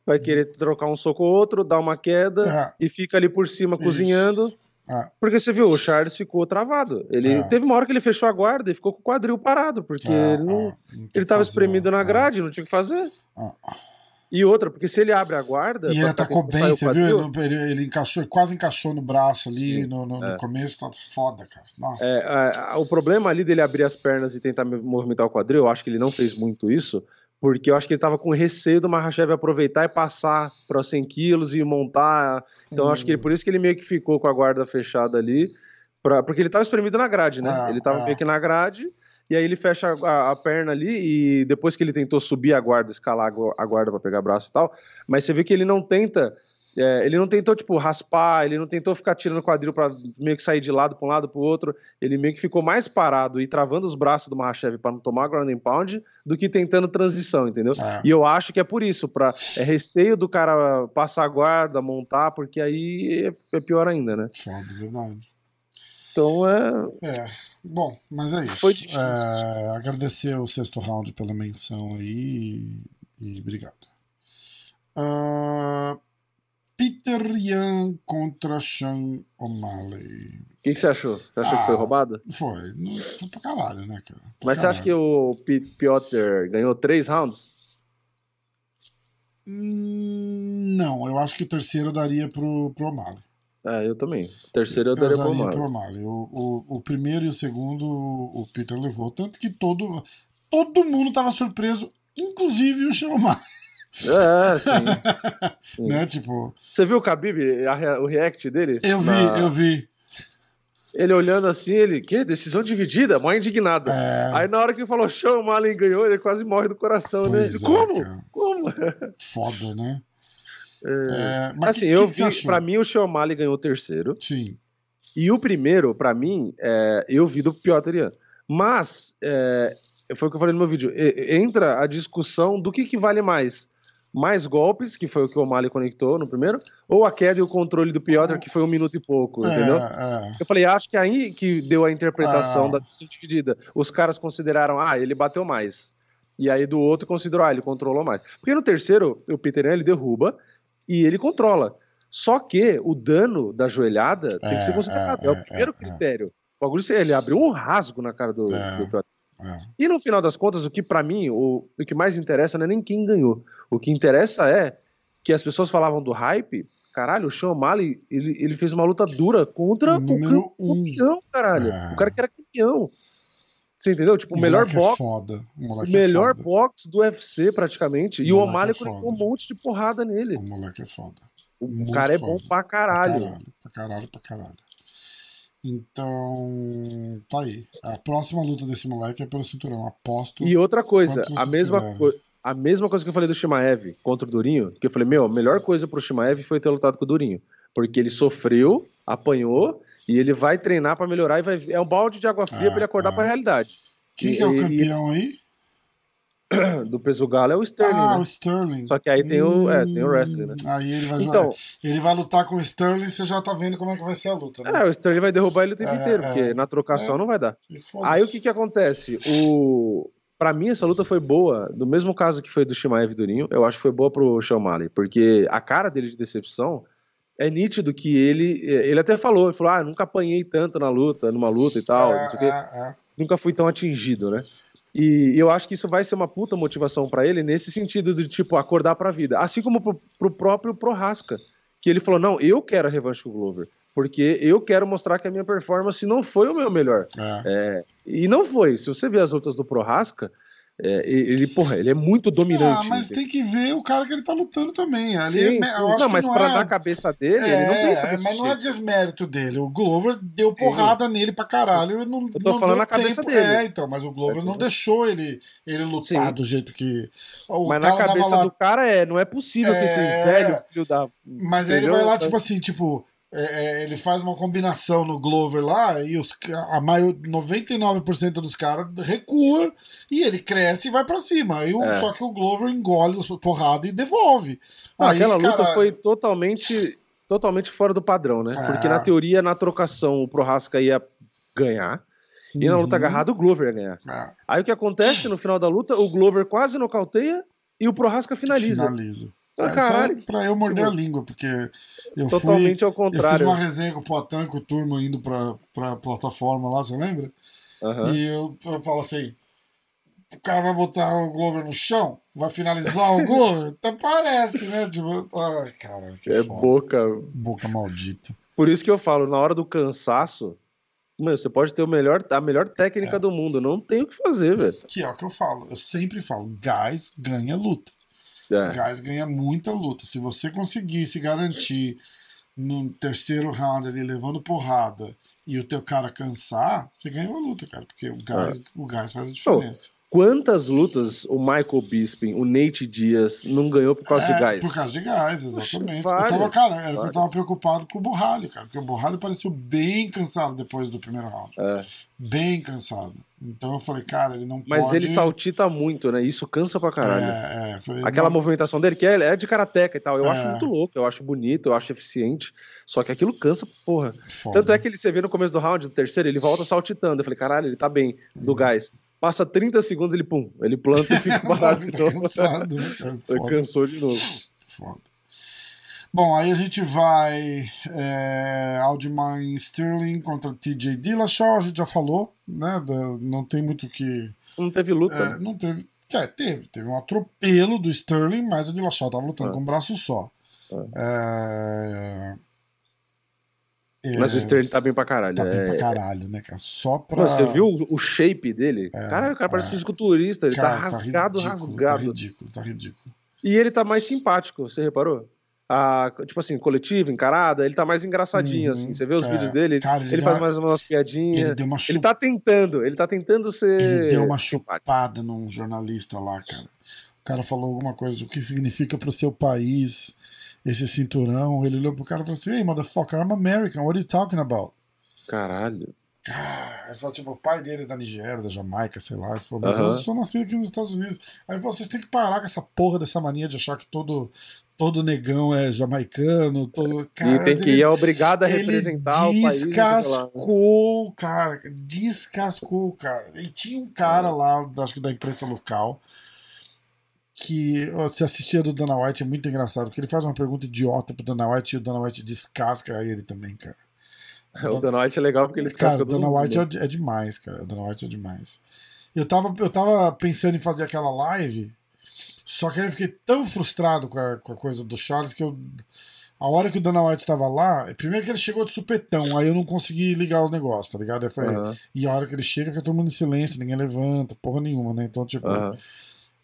Speaker 2: Vai querer trocar um soco ou outro, dar uma queda é. e fica ali por cima Isso. cozinhando. É. Porque você viu, o Charles ficou travado. Ele é. teve uma hora que ele fechou a guarda e ficou com o quadril parado, porque é, ele, não, é. não ele tava espremido na grade, não tinha o que fazer. E outra, porque se ele abre a guarda.
Speaker 1: E ele atacou bem, você viu? Ele, ele, encaixou, quase encaixou no braço ali no, no, é. no, começo, tá foda, cara. Nossa.
Speaker 2: É, é, o problema ali dele abrir as pernas e tentar movimentar o quadril, eu acho que ele não fez muito isso, porque eu acho que ele tava com receio do Mahashev aproveitar e passar para 100 quilos e montar. Então hum. acho que ele, por isso que ele meio que ficou com a guarda fechada ali, pra, porque ele tava espremido na grade, né? Ah, ele tava ah. meio que na grade e aí ele fecha a, a, perna ali e depois que ele tentou subir a guarda, escalar a guarda para pegar braço e tal, mas você vê que ele não tenta, é, ele não tentou tipo raspar, ele não tentou ficar tirando o quadril para meio que sair de lado para um lado para o outro, ele meio que ficou mais parado e travando os braços do Mahashev para não tomar ground and pound do que tentando transição, entendeu? É. E eu acho que é por isso, para é receio do cara passar a guarda, montar, porque aí é, é pior ainda, né?
Speaker 1: Foda, verdade.
Speaker 2: Então é.
Speaker 1: É. Bom, mas é isso. Foi difícil. É, agradecer o sexto round pela menção aí e, obrigado. Uh, Peter Yan contra Sean O'Malley.
Speaker 2: O que, que, você achou? Você achou ah, que foi ah, roubado?
Speaker 1: Foi. Não, foi pra caralho, né, cara? Pra
Speaker 2: mas
Speaker 1: caralho.
Speaker 2: você acha que o Piotr ganhou três rounds?
Speaker 1: Hum, não, eu acho que o terceiro daria pro, pro O'Malley.
Speaker 2: É, eu também. O terceiro eu, eu daria, daria pro
Speaker 1: O'Malley. O, o, o, primeiro e o segundo o Peter levou. Tanto que todo, todo mundo tava surpreso, inclusive o Sean
Speaker 2: É, sim.
Speaker 1: sim. né, tipo...
Speaker 2: Você viu o Khabib, a, o react dele?
Speaker 1: Eu vi, na... eu vi.
Speaker 2: Ele olhando assim, ele, que? Decisão dividida, mó indignado. É... Aí na hora que ele falou, Sean O'Malley ganhou, ele quase morre do coração, né? pois né? Ele, é, Como? Cara. Como?
Speaker 1: Foda, né?
Speaker 2: É, mas assim, que, eu que vi, pra mim o Xiomali ganhou o terceiro.
Speaker 1: Sim.
Speaker 2: E o primeiro, pra mim, é, eu vi do Piotr Ian. Mas, é, foi o que eu falei no meu vídeo, entra a discussão do que, que vale mais. Mais golpes, que foi o que o O'Malley conectou no primeiro, ou a queda e o controle do Piotr, que foi um minuto e pouco, é, entendeu? É. Eu falei, acho que é aí que deu a interpretação ah. da decisão dividida. Os caras consideraram, ah, ele bateu mais. E aí do outro considerou, ah, ele controlou mais. Porque no terceiro, o Peter ele derruba, e ele controla. Só que o dano da joelhada tem que ser é, considerado. É, é o primeiro é, critério. O bagulho, ele abriu um rasgo na cara do, do E no final das contas, o que para mim, o, o que mais interessa não é nem quem ganhou. O que interessa é que as pessoas falavam do hype. Caralho, o Sean O'Malley, ele, ele fez uma luta dura contra o, o campeão, caralho. O cara que era campeão. Você entendeu? Tipo, o melhor é box. É. O, melhor é box do UFC, praticamente. E o O'Malley é colocou um monte de porrada nele.
Speaker 1: O moleque é foda.
Speaker 2: O Muito cara é foda. bom pra caralho.
Speaker 1: Pra caralho, pra caralho, pra caralho. Então, tá aí. A próxima luta desse moleque é pelo cinturão. Aposto.
Speaker 2: E outra coisa, a mesma coisa. A mesma coisa que eu falei do Shimaev contra o Durinho, que eu falei, meu, a melhor coisa pro Shimaev foi ter lutado com o Durinho. Porque ele sofreu, apanhou, e ele vai treinar para melhorar e vai. É um balde de água fria ah, para ele acordar ah. para a realidade.
Speaker 1: Quem e, é o campeão aí?
Speaker 2: Do peso galo é o Sterling.
Speaker 1: Ah,
Speaker 2: né?
Speaker 1: o Sterling.
Speaker 2: Só que aí tem o, é, tem o wrestling, né?
Speaker 1: Aí ele vai então, Ele vai lutar com o Sterling, você já tá vendo como é que vai ser a luta, né?
Speaker 2: É, o Sterling vai derrubar ele o tempo é, inteiro, porque é. na trocação é. não vai dar. Aí o que que acontece? O Pra mim, essa luta foi boa, do mesmo caso que foi do Shimaev Durinho, eu acho que foi boa pro Sean Malley, porque a cara dele de decepção é nítido que ele. Ele até falou, ele falou, ah, nunca apanhei tanto na luta, numa luta e tal, é, é, é. nunca fui tão atingido, né? E eu acho que isso vai ser uma puta motivação para ele nesse sentido de, tipo, acordar pra vida. Assim como pro, pro próprio Prohaska, que ele falou: não, eu quero a revanche com o Glover. Porque eu quero mostrar que a minha performance não foi o meu melhor. É. É, e não foi. Se você ver as lutas do Prohaska, é, ele, porra, ele é muito dominante.
Speaker 1: Ah, mas tem que ver o cara que ele tá lutando também. Ali
Speaker 2: sim, é, sim. não, mas não pra é... na cabeça dele, é, ele não pensa
Speaker 1: é, Mas não é desmérito dele. O Glover deu porrada sim. nele pra caralho. Não,
Speaker 2: eu tô
Speaker 1: não
Speaker 2: falando na cabeça dele. É,
Speaker 1: então, mas o Glover não deixou ele, ele lutar do jeito que.
Speaker 2: O mas na cabeça lá... do cara é, não é possível que esse velho filho da.
Speaker 1: Mas aí ele vai lá, tipo assim, tipo. É, é, ele faz uma combinação no Glover lá e os, a maior, 99% dos caras recua e ele cresce e vai para cima. Aí, é. Só que o Glover engole a porrada e devolve.
Speaker 2: Ah, Aí, aquela luta foi totalmente, totalmente fora do padrão, né? É. Porque na teoria, na trocação, o Prohaska ia ganhar. E na luta uhum. agarrada, o Glover ia ganhar. É. Aí o que acontece no final da luta? O Glover quase nocauteia e o Prohaska finaliza.
Speaker 1: Finaliza. Ah, caralho. Pra eu morder a língua, porque eu
Speaker 2: Totalmente
Speaker 1: fui,
Speaker 2: ao contrário.
Speaker 1: Eu fiz uma resenha com o Potan, com o turma indo pra, pra plataforma lá, você lembra? Uhum. E eu, eu falo assim: o cara vai botar o Glover no chão, vai finalizar o Glover? Até parece, né? Tipo, ai, cara, que
Speaker 2: É foda. boca.
Speaker 1: Boca maldita.
Speaker 2: Por isso que eu falo, na hora do cansaço, meu, você pode ter o melhor, a melhor técnica é. do mundo, não tem o que fazer, velho.
Speaker 1: Que é o que eu falo, eu sempre falo, gás ganha luta. É. Gás ganha muita luta. Se você conseguir se garantir no terceiro round ali levando porrada e o teu cara cansar, você ganha uma luta, cara, porque o gás, é. o gás faz a diferença.
Speaker 2: Quantas lutas o Michael Bisping, o Nate Dias não ganhou por causa
Speaker 1: é,
Speaker 2: de gás?
Speaker 1: Por causa de gás, exatamente. Várias, eu tava, cara, era várias. eu tava preocupado com o Borralho, cara, porque o Borralho pareceu bem cansado depois do primeiro round. É. Bem cansado. Então eu falei, cara, ele não
Speaker 2: Mas
Speaker 1: pode...
Speaker 2: ele saltita muito, né? Isso cansa pra caralho.
Speaker 1: É, é, foi...
Speaker 2: Aquela movimentação dele, que é, é de karateca e tal, eu é. acho muito louco, eu acho bonito, eu acho eficiente. Só que aquilo cansa, porra. Foda. Tanto é que ele, você vê no começo do round, no terceiro, ele volta saltitando. Eu falei, caralho, ele tá bem, do hum. gás. Passa 30 segundos, ele pum, ele planta e fica parado de novo.
Speaker 1: Cansado, né,
Speaker 2: Cansou de novo.
Speaker 1: Foda. Bom, aí a gente vai é, Aldemine Sterling contra TJ Dillashaw, a gente já falou, né? Não tem muito que.
Speaker 2: Não teve luta.
Speaker 1: É,
Speaker 2: né?
Speaker 1: não teve. É, teve. Teve um atropelo do Sterling, mas o Dillashaw tava lutando é. com um braço só. É.
Speaker 2: É, Mas o Sterling tá bem pra caralho.
Speaker 1: Tá bem
Speaker 2: é...
Speaker 1: pra caralho, né, cara? Só pra.
Speaker 2: você viu o, shape dele? É, caralho, o cara parece é. fisiculturista, ele tá cara, tá rasgado, tá ridículo, rasgado. Tá
Speaker 1: ridículo, tá ridículo.
Speaker 2: E ele tá mais simpático, você reparou? Ah, tipo assim, coletivo, encarada, ele tá mais engraçadinho, assim. uhum, assim. Você vê os é, vídeos dele, cara, ele, ele, faz mais umas piadinhas. Ele, uma chup... ele tá tentando, ele tá tentando ser.
Speaker 1: Ele deu uma chupada num jornalista lá, cara. O cara falou alguma coisa, o que significa pro seu país esse cinturão. Ele olhou pro cara e falou assim: Hey, motherfucker, I'm American, what are you talking about?
Speaker 2: Caralho.
Speaker 1: Ah, ele falou, tipo, o pai dele é da Nigéria, da Jamaica, sei lá. Ele falou, mas eu sou nascido aqui nos Estados Unidos. Aí falou, vocês têm que parar com essa porra dessa mania de achar que todo, todo negão é jamaicano. Todo...
Speaker 2: Cara, e tem que ir é obrigado a representar o país.
Speaker 1: Descascou, cara. Descascou, cara. E tinha um cara lá, acho que da imprensa local, que se assistia do Dana White é muito engraçado, porque ele faz uma pergunta idiota pro Dana White e o Dana White descasca ele também, cara.
Speaker 2: O Dana White é legal porque ele descasca
Speaker 1: cara, o Dana White é, é, demais, cara. O Dana White é demais. Eu tava, eu tava pensando em fazer aquela live, só que aí eu fiquei tão frustrado com a, com a coisa do Charles que eu. A hora que o Dana White tava lá, primeiro que ele chegou de supetão, aí eu não consegui ligar os negócios, tá ligado? Falei, uhum. E a hora que ele chega, fica todo mundo em silêncio, ninguém levanta, porra nenhuma, né? Então, tipo. Uhum.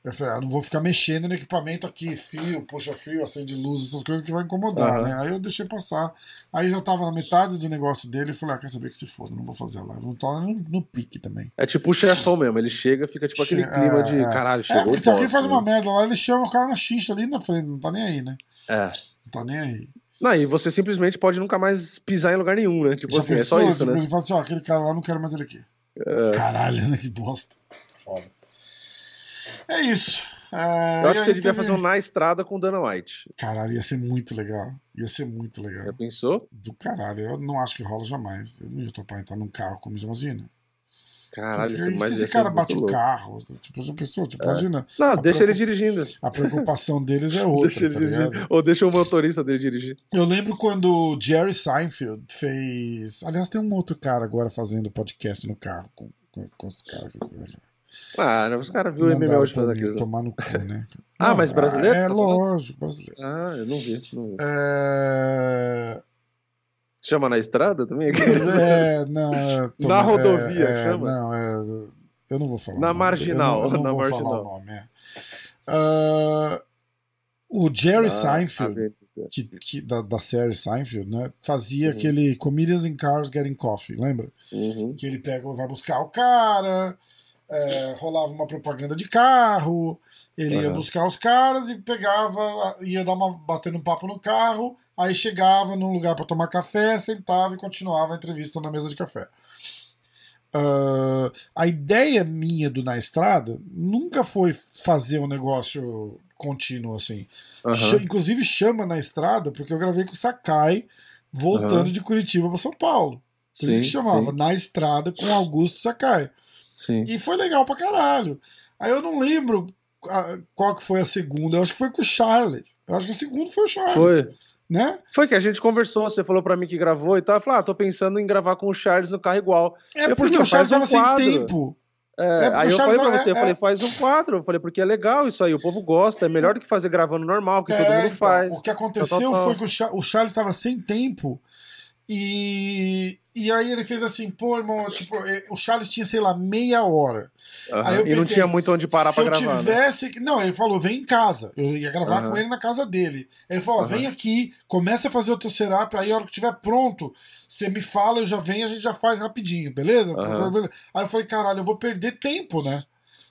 Speaker 1: Eu falei, ah, não vou ficar mexendo no equipamento aqui, fio, puxa fio, acende luz, essas coisas que vai incomodar, uhum. né? Aí eu deixei passar. Aí já tava na metade do negócio dele e falei, ah, quer saber que se foda, não vou fazer a live. Não tô no, no pique também.
Speaker 2: É tipo o chefão mesmo, ele chega, fica tipo aquele clima é, de é. caralho, chegou. É,
Speaker 1: porque se alguém faz uma né? merda lá, ele chama o cara na xixa ali na frente, não tá nem aí, né?
Speaker 2: É.
Speaker 1: Não tá nem aí.
Speaker 2: Não, e você simplesmente pode nunca mais pisar em lugar nenhum, né? Tipo Já assim, pensou, é só isso, tipo, né?
Speaker 1: Ele fala assim, ó, aquele cara lá, não quero mais ele aqui. É. Caralho, né? Que bosta. Foda. É isso.
Speaker 2: É, eu acho que você devia fazer um na estrada com Dana White.
Speaker 1: Caralho, ia ser muito legal. Ia ser muito legal.
Speaker 2: Já pensou?
Speaker 1: Do caralho, eu não acho que rola jamais. Eu não ia topar entrar num carro como imagina.
Speaker 2: Caralho, isso,
Speaker 1: mas esse cara bate o carro, tipo, já pensou, tipo, é. imagina.
Speaker 2: Não, deixa ele dirigindo.
Speaker 1: A preocupação deles é outra. deixa tá
Speaker 2: Ou deixa o motorista dele dirigir.
Speaker 1: Eu lembro quando o Jerry Seinfeld fez. Aliás, tem um outro cara agora fazendo podcast no carro com, com, com os caras.
Speaker 2: Ah, os caras viram o MMA hoje fazendo aquilo.
Speaker 1: Tomar no cu, né?
Speaker 2: ah, não, mas brasileiro?
Speaker 1: É, tá lógico, brasileiro.
Speaker 2: Ah, eu não vi. Não vi.
Speaker 1: É...
Speaker 2: Chama na estrada também?
Speaker 1: É, não. É,
Speaker 2: na rodovia,
Speaker 1: é,
Speaker 2: chama?
Speaker 1: Não, é. Eu não vou falar.
Speaker 2: Na marginal.
Speaker 1: Eu não, eu não
Speaker 2: na
Speaker 1: vou
Speaker 2: marginal.
Speaker 1: falar o nome. É. Uh, o Jerry ah, Seinfeld, que, que, da, da série Seinfeld, né, fazia uhum. aquele Comedians in Cars Getting Coffee, lembra?
Speaker 2: Uhum.
Speaker 1: Que ele pega, vai buscar o cara, é, rolava uma propaganda de carro, ele uhum. ia buscar os caras e pegava, ia dar uma batendo um papo no carro, aí chegava num lugar para tomar café, sentava e continuava a entrevista na mesa de café. Uh, a ideia minha do Na Estrada nunca foi fazer um negócio contínuo assim.
Speaker 2: Uhum.
Speaker 1: inclusive chama Na Estrada porque eu gravei com o Sakai voltando uhum. de Curitiba para São Paulo. Por sim, isso que chamava sim. Na Estrada com Augusto Sakai.
Speaker 2: Sim.
Speaker 1: E foi legal pra caralho. Aí eu não lembro qual que foi a segunda. Eu acho que foi com o Charles. Eu acho que a segunda foi o Charles.
Speaker 2: Foi
Speaker 1: né?
Speaker 2: Foi que a gente conversou, você falou para mim que gravou e tal. Eu falei, ah, tô pensando em gravar com o Charles no carro igual.
Speaker 1: É eu porque o Charles tava um sem tempo.
Speaker 2: É, é aí eu falei pra você, é, eu falei, faz um quadro. Eu falei, porque é legal isso aí, o povo gosta, é melhor do que fazer gravando normal, que é, todo mundo então, faz.
Speaker 1: O que aconteceu foi que o, o Charles estava sem tempo e, e aí ele fez assim, pô, irmão, tipo, o Charles tinha, sei lá, meia hora.
Speaker 2: Uhum. Aí eu pensei, e não tinha muito onde parar pra gravar.
Speaker 1: Se eu né? tivesse. Né? Não, ele falou, vem em casa. Eu ia gravar uhum. com ele na casa dele. Ele falou, uhum. vem aqui, começa a fazer o teu setup, aí a hora que estiver pronto, você me fala, eu já venho, a gente já faz rapidinho, beleza? Aí eu falei, caralho, eu vou perder tempo, né?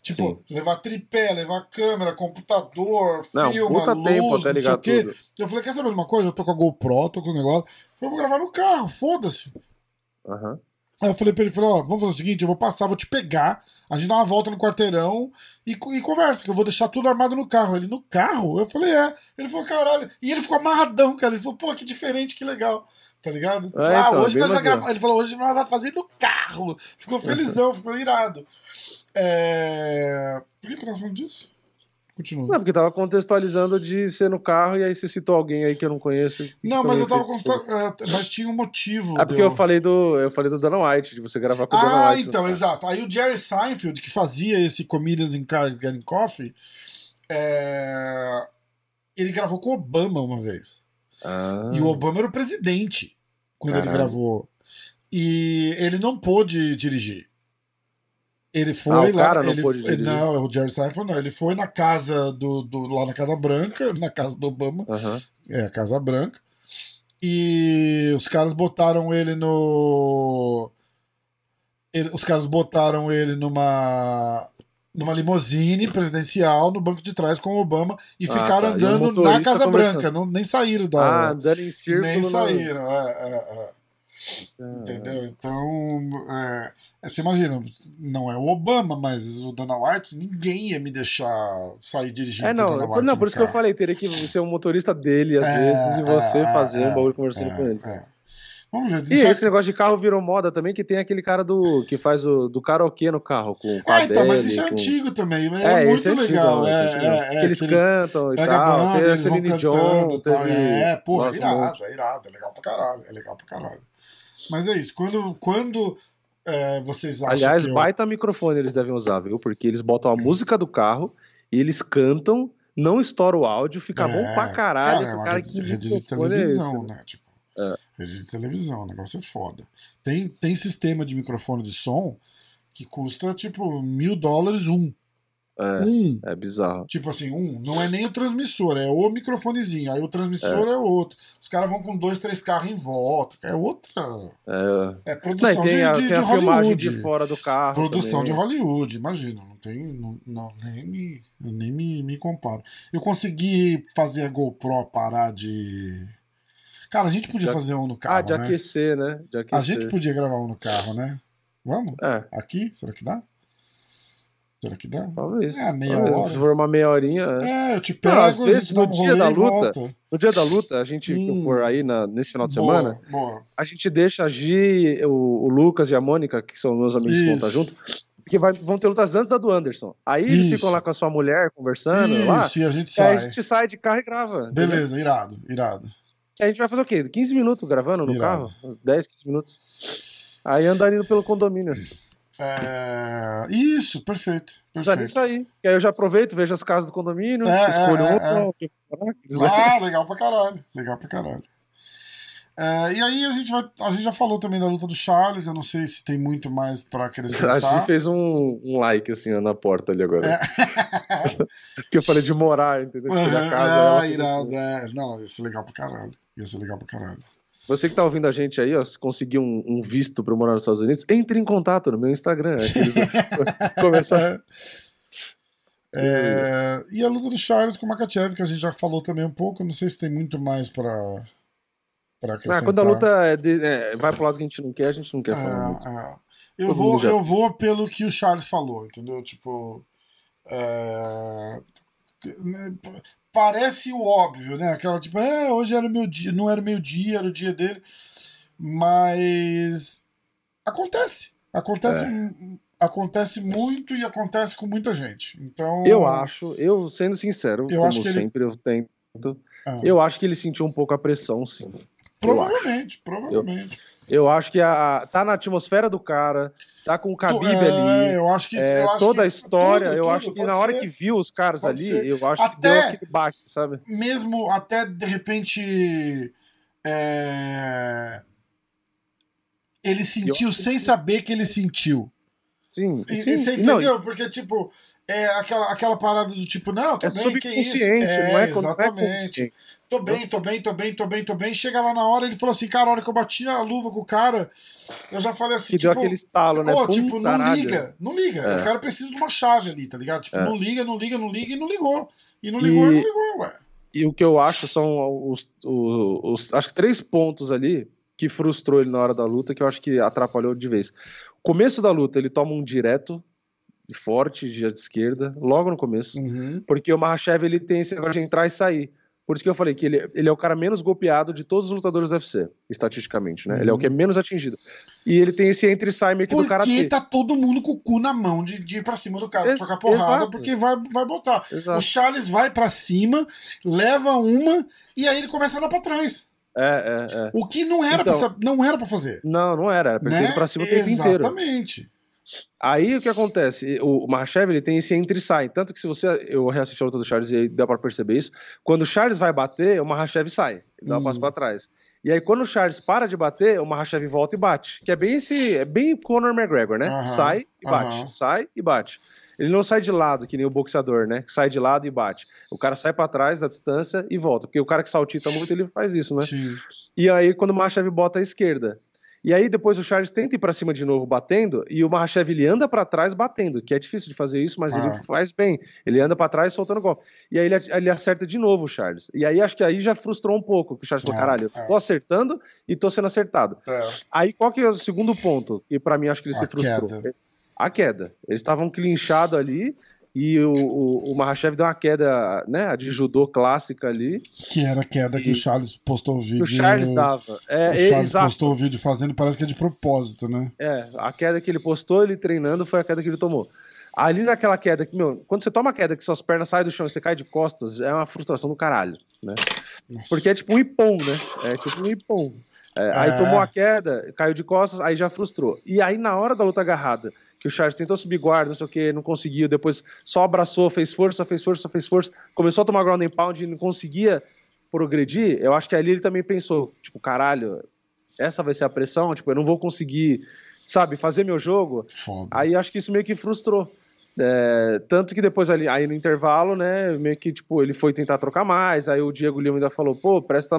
Speaker 1: Tipo, Sim. levar tripé, levar câmera, computador,
Speaker 2: não, filma, puta luz, tempo até ligar não sei o quê.
Speaker 1: Eu falei, quer saber de uma coisa? Eu tô com a GoPro, tô com os negócios. Eu vou gravar no carro, foda-se.
Speaker 2: Uhum.
Speaker 1: Aí eu falei pra ele, falei, ó, vamos fazer o seguinte, eu vou passar, vou te pegar, a gente dá uma volta no quarteirão e, e conversa, que eu vou deixar tudo armado no carro. Ele, no carro? Eu falei, é. Ele falou, caralho. E ele ficou amarradão, cara. Ele falou, pô, que diferente, que legal. Tá ligado? É, ah, então, hoje nós vamos gravar. Ele falou, hoje nós vamos fazer no carro. Ficou felizão, ficou irado. É... Por que, que eu tava falando disso? Continua.
Speaker 2: Não, porque tava contextualizando de ser no carro e aí você citou alguém aí que eu não conheço.
Speaker 1: Não, mas eu tava contextualizando. É, mas tinha um motivo.
Speaker 2: É porque eu falei do. Eu falei do Dana White, de você gravar com o ah, Dana White.
Speaker 1: Ah, então, exato. Aí o Jerry Seinfeld, que fazia esse Comedians in Cars Getting Coffee, é... ele gravou com o Obama uma vez.
Speaker 2: Ah.
Speaker 1: E o Obama era o presidente quando Caralho. ele gravou. E ele não pôde dirigir. Ele ah, foi ah, lá. Não, ele, não, o Jerry Seinfeld não. Ele foi na casa do, do. lá na Casa Branca, na casa do Obama.
Speaker 2: Uhum.
Speaker 1: É, a Casa Branca. E os caras botaram ele no. Ele, os caras botaram ele numa. numa limusine presidencial no banco de trás com o Obama e ah, ficaram tá. andando e na Casa Branca. Não, nem saíram da.
Speaker 2: Ah, andando em círculo.
Speaker 1: Nem saíram, é, é, é. Entendeu? Então, é, é, você imagina, não é o Obama, mas o Dana White, ninguém ia me deixar sair dirigindo.
Speaker 2: É, não,
Speaker 1: Dana
Speaker 2: não por isso
Speaker 1: carro.
Speaker 2: que eu falei, teria que ser um motorista dele, às é, vezes, e você é, fazer um bagulho conversando
Speaker 1: é,
Speaker 2: com ele.
Speaker 1: É. Vamos ver.
Speaker 2: E esse negócio de carro virou moda também, que tem aquele cara do que faz o do karaokê no carro. Com, com
Speaker 1: ah, então, mas isso é com... antigo também. É, é muito é legal. é, é,
Speaker 2: eles cantam e tal.
Speaker 1: Banda, eles vão cantando, Teve... É, porra, é irado, é irado. É legal pra caralho. É legal pra caralho. Mas é isso. Quando, quando é, vocês acham
Speaker 2: Aliás,
Speaker 1: eu...
Speaker 2: baita microfone eles devem usar, viu? Porque eles botam a música do carro e eles cantam, não estoura o áudio, fica é, bom pra caralho. Cara, é uma cara
Speaker 1: rede, rede de televisão, é né? Tipo, é. rede de televisão, o negócio é foda. Tem, tem sistema de microfone de som que custa, tipo, mil dólares um.
Speaker 2: É, um. É bizarro.
Speaker 1: Tipo assim, um. Não é nem o transmissor, é o microfonezinho. Aí o transmissor é, é outro. Os caras vão com dois, três carros em volta. É outra.
Speaker 2: É,
Speaker 1: é produção tem
Speaker 2: de,
Speaker 1: a, de,
Speaker 2: tem
Speaker 1: de
Speaker 2: a Hollywood. de fora do carro.
Speaker 1: Produção
Speaker 2: também.
Speaker 1: de Hollywood, imagina. Não tem. Não, não nem me, nem me, me comparo. Eu consegui fazer a GoPro parar de. Cara, a gente podia de, fazer um no carro. Ah,
Speaker 2: de
Speaker 1: né?
Speaker 2: aquecer, né? De aquecer.
Speaker 1: A gente podia gravar um no carro, né? Vamos?
Speaker 2: É.
Speaker 1: Aqui? Será que dá? Será que dá?
Speaker 2: Talvez.
Speaker 1: É, meia talvez. hora.
Speaker 2: Se for uma meia horinha.
Speaker 1: É, eu te pego, Não, às vezes, no dia da luta.
Speaker 2: No dia da luta, a gente hum. for aí na, nesse final de
Speaker 1: boa,
Speaker 2: semana,
Speaker 1: boa.
Speaker 2: a gente deixa a Gi, o, o, Lucas e a Mônica, que são meus amigos Isso. que vão estar junto, porque vai, vão ter lutas antes da do Anderson. Aí Isso. eles ficam lá com a sua mulher conversando.
Speaker 1: Isso,
Speaker 2: lá,
Speaker 1: e a gente sai.
Speaker 2: Aí a gente sai de carro e grava.
Speaker 1: Beleza, entendeu? irado, irado.
Speaker 2: E a gente vai fazer o quê? 15 minutos gravando no irado. carro? 10, 15 minutos. Aí andando pelo condomínio.
Speaker 1: É... Isso, perfeito. perfeito.
Speaker 2: isso aí. E aí eu já aproveito, vejo as casas do condomínio, é, escolho é, um. É.
Speaker 1: Ah, legal pra caralho. Legal pra caralho. É, e aí a gente, vai, a gente já falou também da luta do Charles, eu não sei se tem muito mais para acrescentar.
Speaker 2: A gente fez um, um like assim na porta ali agora. É. que eu falei de morar, entendeu?
Speaker 1: Uhum, casa, é, irado, é. Não, ia ser legal pra caralho. Ia ser legal pra caralho.
Speaker 2: Você que tá ouvindo a gente aí, ó, se conseguir um, um visto para morar nos Estados Unidos, entre em contato no meu Instagram. começar.
Speaker 1: É, e a luta do Charles com o Makachev, que a gente já falou também um pouco. Não sei se tem muito mais para para
Speaker 2: ah, quando a luta é de, é, vai pro lado que a gente não quer, a gente não quer falar muito.
Speaker 1: É. Eu, vou, já... eu vou pelo que o Charles falou, entendeu? Tipo. Parece o óbvio, né? Aquela tipo, é, hoje era meu dia, não era meu dia, era o dia dele. Mas acontece. Acontece, é. acontece muito e acontece com muita gente. Então.
Speaker 2: Eu acho, eu sendo sincero, eu como acho que sempre ele... eu tento. Ah. Eu acho que ele sentiu um pouco a pressão, sim.
Speaker 1: Provavelmente, provavelmente.
Speaker 2: Eu, eu, acho que a, tá na atmosfera do cara, tá com o Khabib é, ali.
Speaker 1: Eu acho que,
Speaker 2: é,
Speaker 1: eu acho
Speaker 2: toda
Speaker 1: que,
Speaker 2: a história, tudo, eu tudo, acho que na hora ser, que viu os caras ali, ser. eu acho até, que deu aquele baque, sabe?
Speaker 1: Mesmo até de repente. É... Ele sentiu sem saber que ele sentiu.
Speaker 2: Sim,
Speaker 1: e,
Speaker 2: sim.
Speaker 1: Você entendeu? Não, Porque, tipo, é aquela, aquela parada do tipo, não, tô
Speaker 2: é
Speaker 1: bem, que isso?
Speaker 2: É,
Speaker 1: não é, exatamente. Não é tô bem, tô bem, tô bem, tô bem, tô bem. Chega lá na hora, ele falou assim, cara, a hora que eu bati na luva com o cara, eu já falei assim,
Speaker 2: que
Speaker 1: tipo,
Speaker 2: deu aquele estalo, né?
Speaker 1: Oh, tipo, não caralho. liga, não liga. É. O cara precisa de uma chave ali, tá ligado? Tipo, é. não liga, não liga, não liga e não ligou. E não ligou, e, e não ligou, ué.
Speaker 2: E o que eu acho são os, os, os, acho que três pontos ali que frustrou ele na hora da luta, que eu acho que atrapalhou de vez. Começo da luta, ele toma um direto forte de esquerda, logo no começo, uhum. porque o Mahashev ele tem esse negócio de entrar e sair. Por isso que eu falei que ele, ele é o cara menos golpeado de todos os lutadores do UFC, estatisticamente, né? Uhum. Ele é o que é uhum. menos atingido. E ele tem esse entre e sai meio que
Speaker 1: porque do
Speaker 2: cara.
Speaker 1: Porque tá todo mundo com o cu na mão de, de ir pra cima do cara, Ex trocar porrada, exato. porque vai, vai botar. Exato. O Charles vai para cima, leva uma, e aí ele começa a andar pra trás.
Speaker 2: É, é, é.
Speaker 1: O que não era, então, pra, não era pra fazer.
Speaker 2: Não, não era. Era pra né? ir pra cima o tempo
Speaker 1: Exatamente. inteiro. Exatamente.
Speaker 2: Aí o que acontece? O, Mahashev ele tem esse entre e sai. Tanto que se você. Eu reassisti a luta do Charles e dá pra perceber isso. Quando o Charles vai bater, o Mahashev sai. Ele dá um passo hum. pra trás. E aí, quando o Charles para de bater, o Mahashev volta e bate. Que é bem esse. É bem Conor McGregor, né? Uhum, sai e bate. Uhum. Sai e bate. Ele não sai de lado, que nem o boxeador, né? Que sai de lado e bate. O cara sai para trás da distância e volta. Porque o cara que saltita muito, ele faz isso, né?
Speaker 1: Sim.
Speaker 2: E aí, quando o Mahashev bota à esquerda, e aí depois o Charles tenta ir para cima de novo batendo e o Mahashev ele anda para trás batendo, que é difícil de fazer isso, mas ah. ele faz bem. Ele anda para trás soltando golpe. E aí ele, ele, acerta de novo o Charles. E aí acho que aí já frustrou um pouco, que o Charles falou, é, caralho, eu tô acertando e tô sendo acertado. É. Aí qual que é o segundo ponto? Que para mim acho que ele A se frustrou. Queda. A queda. Eles estavam clinchados ali e o, o, o Mahashev deu uma queda, né, de judô clássica ali.
Speaker 1: Que era a queda e... que o Charles postou o vídeo.
Speaker 2: o Charles dava. É,
Speaker 1: o Charles exato. postou o vídeo fazendo, parece que é de propósito, né?
Speaker 2: É, a queda que ele postou, ele treinando, foi a queda que ele tomou. Ali naquela queda que, meu, quando você toma a queda que suas pernas saem do chão e você cai de costas, é uma frustração do caralho, né? Nossa. Porque é tipo um ipom, né? É tipo um ipom. É, é. Aí tomou a queda, caiu de costas, aí já frustrou. E aí na hora da luta agarrada, que o Charles tentou subir guarda, não sei o que, não conseguiu, depois só abraçou, fez força, fez força, fez força, começou a tomar ground and pound e não conseguia progredir, eu acho que ali ele também pensou, tipo, caralho, essa vai ser a pressão, tipo, eu não vou conseguir, sabe, fazer meu jogo.
Speaker 1: Foda.
Speaker 2: Aí acho que isso meio que frustrou. É, tanto que depois ali, aí no intervalo, né, meio que, tipo, ele foi tentar trocar mais, aí o Diego Lima ainda falou, pô, presta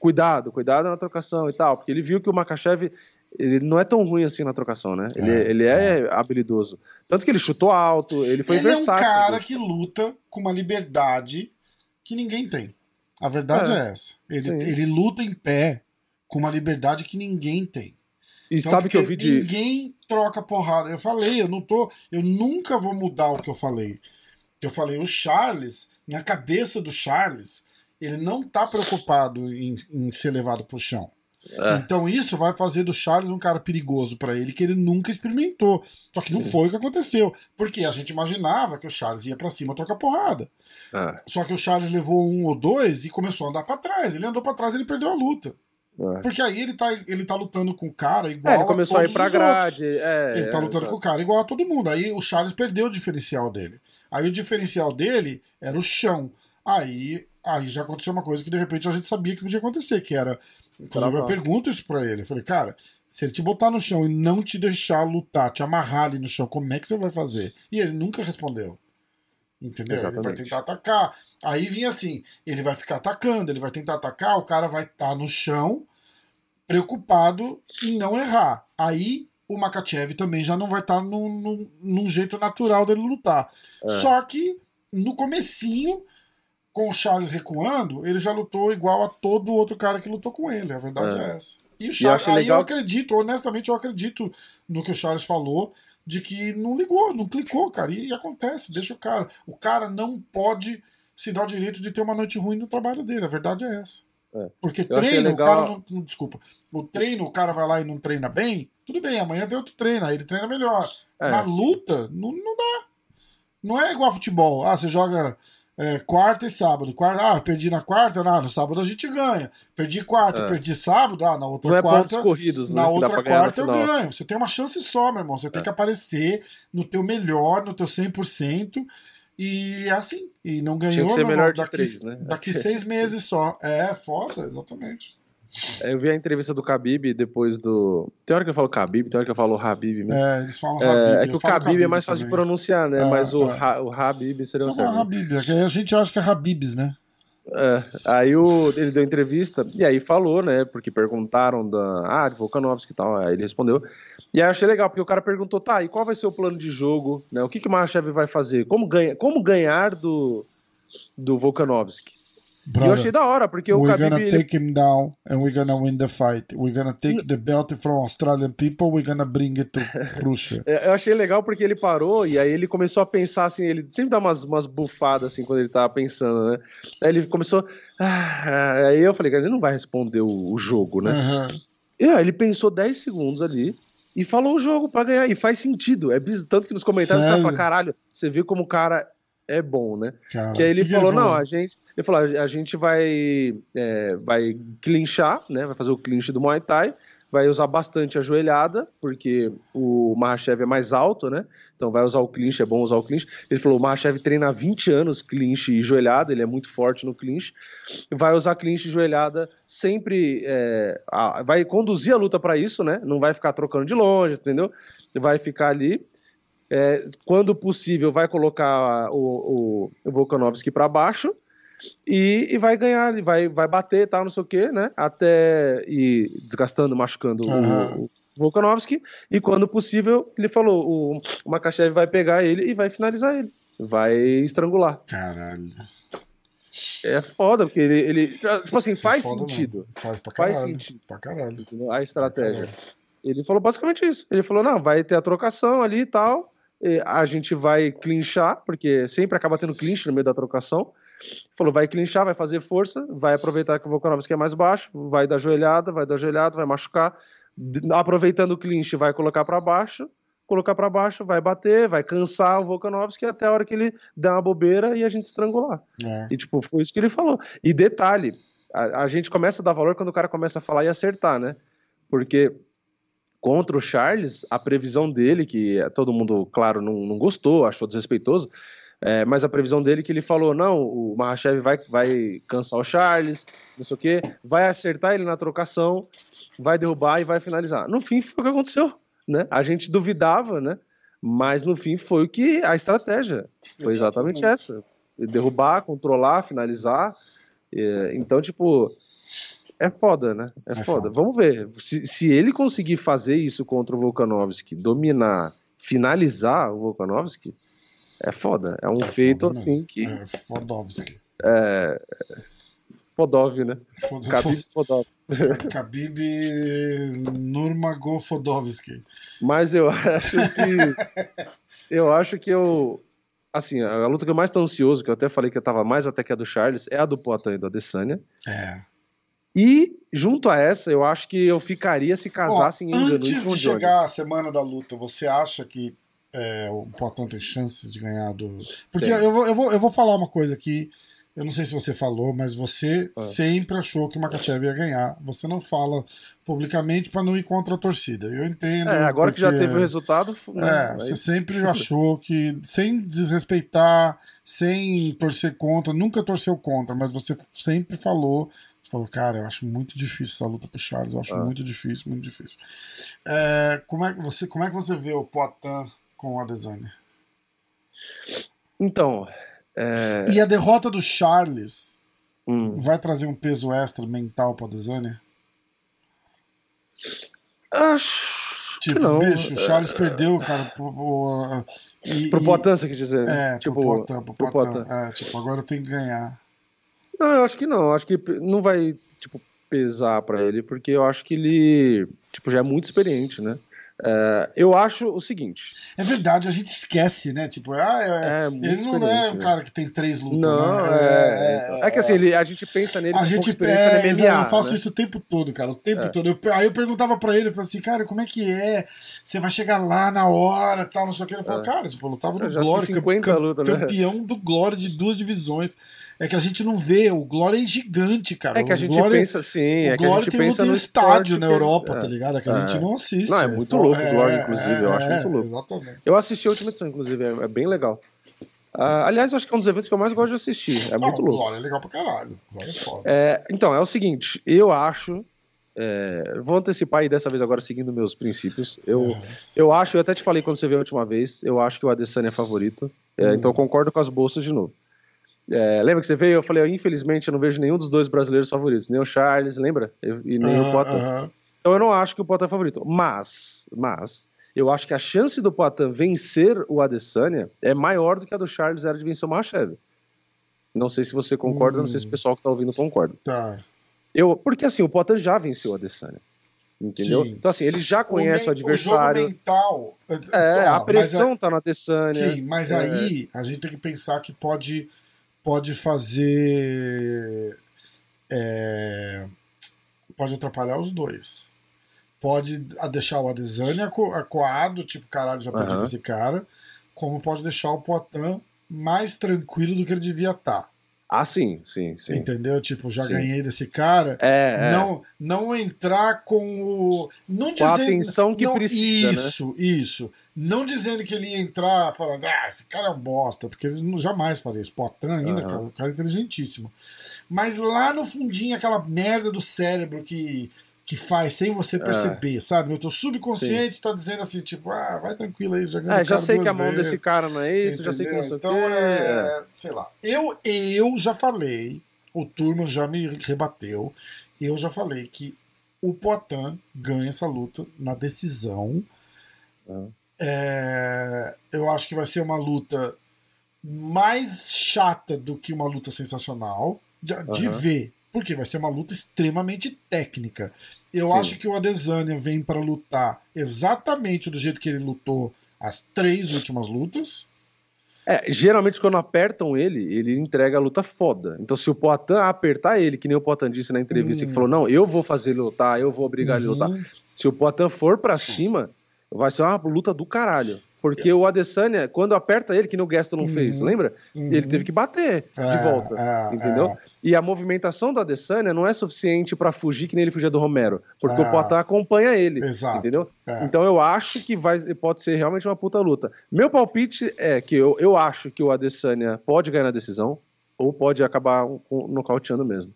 Speaker 2: cuidado, cuidado na trocação e tal, porque ele viu que o Makachev, ele não é tão ruim assim na trocação, né? Ele é, ele é, é, habilidoso. Tanto que ele chutou alto, ele foi
Speaker 1: ele
Speaker 2: versátil.
Speaker 1: Ele é um cara que luta com uma liberdade que ninguém tem. A verdade é, é essa. Ele, ele luta em pé com uma liberdade que ninguém tem.
Speaker 2: E então, sabe que eu vi de.
Speaker 1: Ninguém troca porrada. Eu falei, eu não tô. Eu nunca vou mudar o que eu falei. Eu falei, o Charles, na cabeça do Charles, ele não tá preocupado em, em ser levado pro chão. É. Então isso vai fazer do Charles um cara perigoso para ele que ele nunca experimentou. Só que Sim. não foi o que aconteceu. Porque a gente imaginava que o Charles ia para cima trocar porrada. É. Só que o Charles levou um ou dois e começou a andar para trás. Ele andou para trás ele perdeu a luta. É. Porque aí ele tá, ele tá lutando com o cara igual é,
Speaker 2: ele começou
Speaker 1: a,
Speaker 2: a ir pra grade.
Speaker 1: É, ele tá lutando com o cara igual a todo mundo. Aí o Charles perdeu o diferencial dele. Aí o diferencial dele era o chão. Aí, aí já aconteceu uma coisa que de repente a gente sabia que podia acontecer, que era. Inclusive, eu pergunto isso pra ele. Eu falei, cara, se ele te botar no chão e não te deixar lutar, te amarrar ali no chão, como é que você vai fazer? E ele nunca respondeu. Entendeu? Exatamente. Ele vai tentar atacar. Aí vinha assim: ele vai ficar atacando, ele vai tentar atacar, o cara vai estar tá no chão, preocupado em não errar. Aí o Makachev também já não vai estar tá num, num, jeito natural dele lutar. É. Só que no comecinho, com o Charles recuando, ele já lutou igual a todo outro cara que lutou com ele. A verdade é, é essa. E o Charles, aí legal... eu acredito, honestamente, eu acredito no que o Charles falou, de que não ligou, não clicou, cara. E, e, acontece, deixa o cara. O cara não pode se dar o direito de ter uma noite ruim no trabalho dele. A verdade é essa. É. Porque eu treino, legal... o cara não, não, Desculpa. O treino, o cara vai lá e não treina bem, tudo bem, amanhã tem outro treino, aí ele treina melhor. É, Na luta, não, não dá. Não é igual futebol. Ah, você joga é, quarta e sábado. Quarta, ah, perdi na quarta, não, no sábado a gente ganha. Perdi quarta, é. perdi sábado, ah, na outra não é quarta.
Speaker 2: corridos,
Speaker 1: né, na outra quarta eu ganho. Você tem uma chance só, meu irmão. Você tem é. que aparecer no teu melhor, no teu 100%. E é assim. E não ganhou.
Speaker 2: Tinha que ser melhor daqui, três,
Speaker 1: né? daqui seis meses só. É, foda, exatamente.
Speaker 2: É, eu vi a entrevista do Khabib depois do. Tem hora que eu falo Khabib, tem hora que eu falo Habib.
Speaker 1: Mesmo. É, eles falam é, Habib.
Speaker 2: É que o Khabib é mais fácil também. de pronunciar, né? É, Mas o, é. ha, o Habib seria
Speaker 1: o certo. Habib, é que a gente acha que é Habibs, né?
Speaker 2: É, aí o, ele deu entrevista e aí falou, né? Porque perguntaram da, ah, de Volkanovski e tal. Aí ele respondeu. E aí eu achei legal, porque o cara perguntou, tá, e qual vai ser o plano de jogo? Né? O que, que o Mahachev vai fazer? Como, ganha, como ganhar do, do Volkanovski? Brother, eu achei da hora, porque o
Speaker 1: Khabib...
Speaker 2: We're
Speaker 1: gonna ele... take him down and we're gonna win the fight. We're gonna take the belt from Australian people, we're gonna bring it to Rússia.
Speaker 2: eu achei legal porque ele parou e aí ele começou a pensar assim, ele sempre dá umas, umas bufadas assim quando ele tava pensando, né? Aí ele começou... Ah, aí eu falei, cara, ele não vai responder o, o jogo, né? Uhum. E aí ele pensou 10 segundos ali e falou o jogo para ganhar. E faz sentido. É tanto que nos comentários Sério? os caras falam, caralho, você viu como o cara é bom, né? Cara, que aí ele que falou, ele não, a gente ele falou: a gente vai, é, vai clinchar, né? Vai fazer o clinch do Muay Thai, vai usar bastante a joelhada, porque o Mahashev é mais alto, né? Então vai usar o clinch, é bom usar o clinch. Ele falou: o Mahashev treina há 20 anos clinch e joelhada, ele é muito forte no clinch. Vai usar clinch e joelhada sempre. É, a, vai conduzir a luta para isso, né? Não vai ficar trocando de longe, entendeu? Vai ficar ali. É, quando possível, vai colocar o, o, o Volkanovski para baixo e, e, vai ganhar, vai, vai bater tal, não sei o que, né? Até ir desgastando, machucando uhum. o, o Volkanovski. E quando possível, ele falou: o, o Makachev vai pegar ele e vai finalizar ele. Vai estrangular.
Speaker 1: Caralho.
Speaker 2: É foda, porque ele. ele tipo assim, faz é sentido.
Speaker 1: Faz pra caralho. Faz sentido. Pra caralho.
Speaker 2: A estratégia. Ele falou basicamente isso. Ele falou: não, vai ter a trocação ali e tal. E a gente vai clinchar, porque sempre acaba tendo clinch no meio da trocação. Falou, vai clinchar, vai fazer força, vai aproveitar que o Volkanovski é mais baixo, vai dar joelhada, vai dar joelhada, vai machucar. Aproveitando o clinch, vai colocar para baixo, colocar para baixo, vai bater, vai cansar o Volkanovski até a hora que ele dá uma bobeira e a gente estrangular. É. E, tipo, foi isso que ele falou. E detalhe, a, a gente começa a dar valor quando o cara começa a falar e acertar, né? Porque contra o Charles, a previsão dele, que todo mundo, claro, não, não gostou, achou desrespeitoso, é, mas a previsão dele é que ele falou: não, o Mahashev vai, vai cansar o Charles, não sei o quê, vai acertar ele na trocação, vai derrubar e vai finalizar. No fim, foi o que aconteceu. Né? A gente duvidava, né? Mas no fim foi o que a estratégia foi exatamente essa: derrubar, controlar, finalizar. Então, tipo, é foda, né? É, é foda. foda. Vamos ver. Se, se ele conseguir fazer isso contra o Volkanovski, dominar, finalizar o Volkanovski, é foda. É um é feito assim que.
Speaker 1: É Fodovski.
Speaker 2: É. Fodov, né? Fod... Khabib Fodov.
Speaker 1: Khabib Nurmagomedovski.
Speaker 2: Mas eu acho que. eu acho que eu. Assim, a luta que eu mais tô ansioso, que eu até falei que eu tava mais até que a do Charles, é a do Poatan e da Adesanya.
Speaker 1: É.
Speaker 2: E, junto a essa, eu acho que eu ficaria se casassem
Speaker 1: em Antes de chegar a semana da luta, você acha que é, o Poitin tem chances de ganhar do. Porque eu vou, eu, vou, eu vou falar uma coisa aqui eu não sei se você falou, mas você é. sempre achou que o Makachev ia ganhar. Você não fala publicamente para não ir contra a torcida. Eu entendo.
Speaker 2: É, agora porque, que já teve o resultado.
Speaker 1: Né? É, você sempre achou que, sem desrespeitar, sem torcer contra, nunca torceu contra, mas você sempre falou. Você falou, cara, eu acho muito difícil essa luta pro Charles, eu acho ah. muito difícil, muito difícil. É, como, é que você, como é que você vê o Poitin com o Adesanya?
Speaker 2: Então,
Speaker 1: é... E a derrota do Charles hum. vai trazer um peso extra mental pra Desânia?
Speaker 2: Acho.
Speaker 1: Tipo,
Speaker 2: não.
Speaker 1: bicho, o Charles é... perdeu, cara. Pro, pro,
Speaker 2: e, pro Potan, você quer dizer?
Speaker 1: É, tipo, pro Potan, pro Potan. Potan. É, tipo, agora eu tenho que ganhar.
Speaker 2: Não, eu acho que não. Eu acho que não vai, tipo, pesar para ele, porque eu acho que ele, tipo, já é muito experiente, né? Uh, eu acho o seguinte.
Speaker 1: É verdade, a gente esquece, né? Tipo, ah, é, é ele não é um cara que tem três lutas.
Speaker 2: Não,
Speaker 1: né?
Speaker 2: é, é, é, que assim, ele, a gente pensa nele
Speaker 1: a gente, é, MMA, Eu faço né? isso o tempo todo, cara. O tempo é. todo. Eu, aí eu perguntava pra ele, eu falei assim, cara, como é que é? Você vai chegar lá na hora tal, não sei o que. Ele falou, é. cara, tipo, eu lutava no Glória, campeão, luta, né? campeão do Glória de duas divisões. É que a gente não vê, o Glória é gigante, cara.
Speaker 2: É que a gente Glória, pensa assim, é
Speaker 1: que a gente pensa no estádio na Europa, que... tá ligado? É que a gente não assiste.
Speaker 2: Não, é muito louco o Glória, inclusive, eu acho muito louco. Exatamente. Eu assisti a última edição, inclusive, é, bem legal. Uh, aliás, acho que é um dos eventos que eu mais gosto de assistir. É não, muito louco.
Speaker 1: Glória é legal pra caralho. Glória é foda.
Speaker 2: É, então, é o seguinte, eu acho. É, vou antecipar aí dessa vez agora seguindo meus princípios. Eu, uhum. eu acho, eu até te falei quando você veio a última vez, eu acho que o Adesanya é favorito. É, uhum. Então eu concordo com as bolsas de novo. É, lembra que você veio? Eu falei, infelizmente eu não vejo nenhum dos dois brasileiros favoritos, nem o Charles, lembra? E nem o Poitin. Então eu não acho que o Poitin é favorito. Mas, mas, eu acho que a chance do Poitin vencer o Adesanya é maior do que a do Charles era de vencer o Machav. Não sei se você concorda, hum. não sei se o pessoal que tá ouvindo concorda.
Speaker 1: Tá.
Speaker 2: Eu, porque assim, o Poitin já venceu o Adesanya. Entendeu? Sim. Então, assim, ele já conhece o, o adversário.
Speaker 1: O jogo mental.
Speaker 2: É, a pressão a... tá na Adesanya.
Speaker 1: Sim, mas é... aí a gente tem que pensar que pode pode fazer. É, pode atrapalhar os dois. Pode deixar o Adesanya acuado, tipo, caralho, já perdi uhum. esse cara. Como pode deixar o Poitin mais tranquilo do que ele devia estar.
Speaker 2: Ah, sim, sim, sim.
Speaker 1: Entendeu? Tipo, já sim. ganhei desse cara.
Speaker 2: É,
Speaker 1: é. não, não entrar com o. Não
Speaker 2: com a atenção que não, precisa.
Speaker 1: Né? Isso,
Speaker 2: né?
Speaker 1: isso. Não dizendo que ele ia entrar falando, ah, esse cara é um bosta, porque eles não jamais faria isso. Potan ainda, uhum. cara, um cara inteligentíssimo. Mas lá no fundinho, aquela merda do cérebro que que faz sem você é. perceber, é. sabe? O teu subconsciente Sim. tá dizendo assim, tipo, ah, vai tranquilo aí, já
Speaker 2: ganhou. É, já sei que a mão vezes. desse cara não é isso, Entendeu? já sei que não sei
Speaker 1: Então, é, é, sei lá. Eu, eu já falei, o turno já me rebateu, eu já falei que o Poitin ganha essa luta na decisão. É. é, eu acho que vai ser uma luta mais chata do que uma luta sensacional de, uhum. de ver porque vai ser uma luta extremamente técnica. Eu Sim. acho que o Adesanya vem para lutar exatamente do jeito que ele lutou as três últimas lutas.
Speaker 2: É, geralmente quando apertam ele, ele entrega a luta foda. Então se o Poitin apertar ele, que nem o Poitin disse na entrevista, hum. que falou, não, eu vou fazer ele lutar, eu vou obrigar uhum. ele a lutar. Se o Poitin for para cima, vai ser uma luta do caralho. Porque o Adesanya, quando aperta ele, que no Gaston não uhum, fez, lembra? Uhum. Ele teve que bater é, de volta, é, entendeu? É. E a movimentação do Adesanya não é suficiente para fugir que nem ele fugia do Romero, porque o é. Poitin acompanha ele, Exato, entendeu? É. Então eu acho que vai, pode ser realmente uma puta luta. Meu palpite é que eu, eu acho que o Adesanya pode ganhar na decisão, ou pode acabar nocauteando mesmo.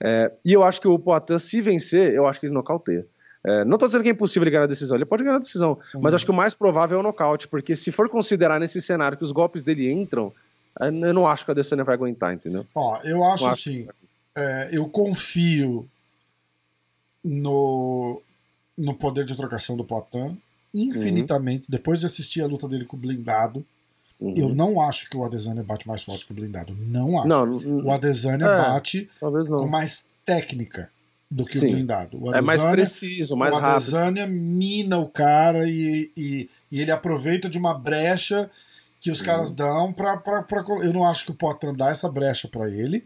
Speaker 2: É, e eu acho que o Poitin, se vencer, eu acho que ele nocauteia. É, não estou dizendo que é impossível ele ganhar a decisão, ele pode ganhar a decisão, uhum. mas acho que o mais provável é o nocaute, porque se for considerar nesse cenário que os golpes dele entram, é, eu não acho que a Adesanya vai aguentar, entendeu?
Speaker 1: Ó, eu acho, assim, é, eu confio no, no poder de trocação do Poitin infinitamente, uhum. depois de assistir a luta dele com o blindado, Uhum. Eu não acho que o Adesanya bate mais forte que o blindado. Não acho.
Speaker 2: Não,
Speaker 1: o Adesanya é, bate com mais técnica do que Sim. o blindado. O
Speaker 2: Adesanya, é mais preciso, mais rápido. O
Speaker 1: Adesanya mina o cara e, e, e, ele aproveita de uma brecha que os uhum. caras dão pra, Eu não acho que o Potan dá essa brecha para ele.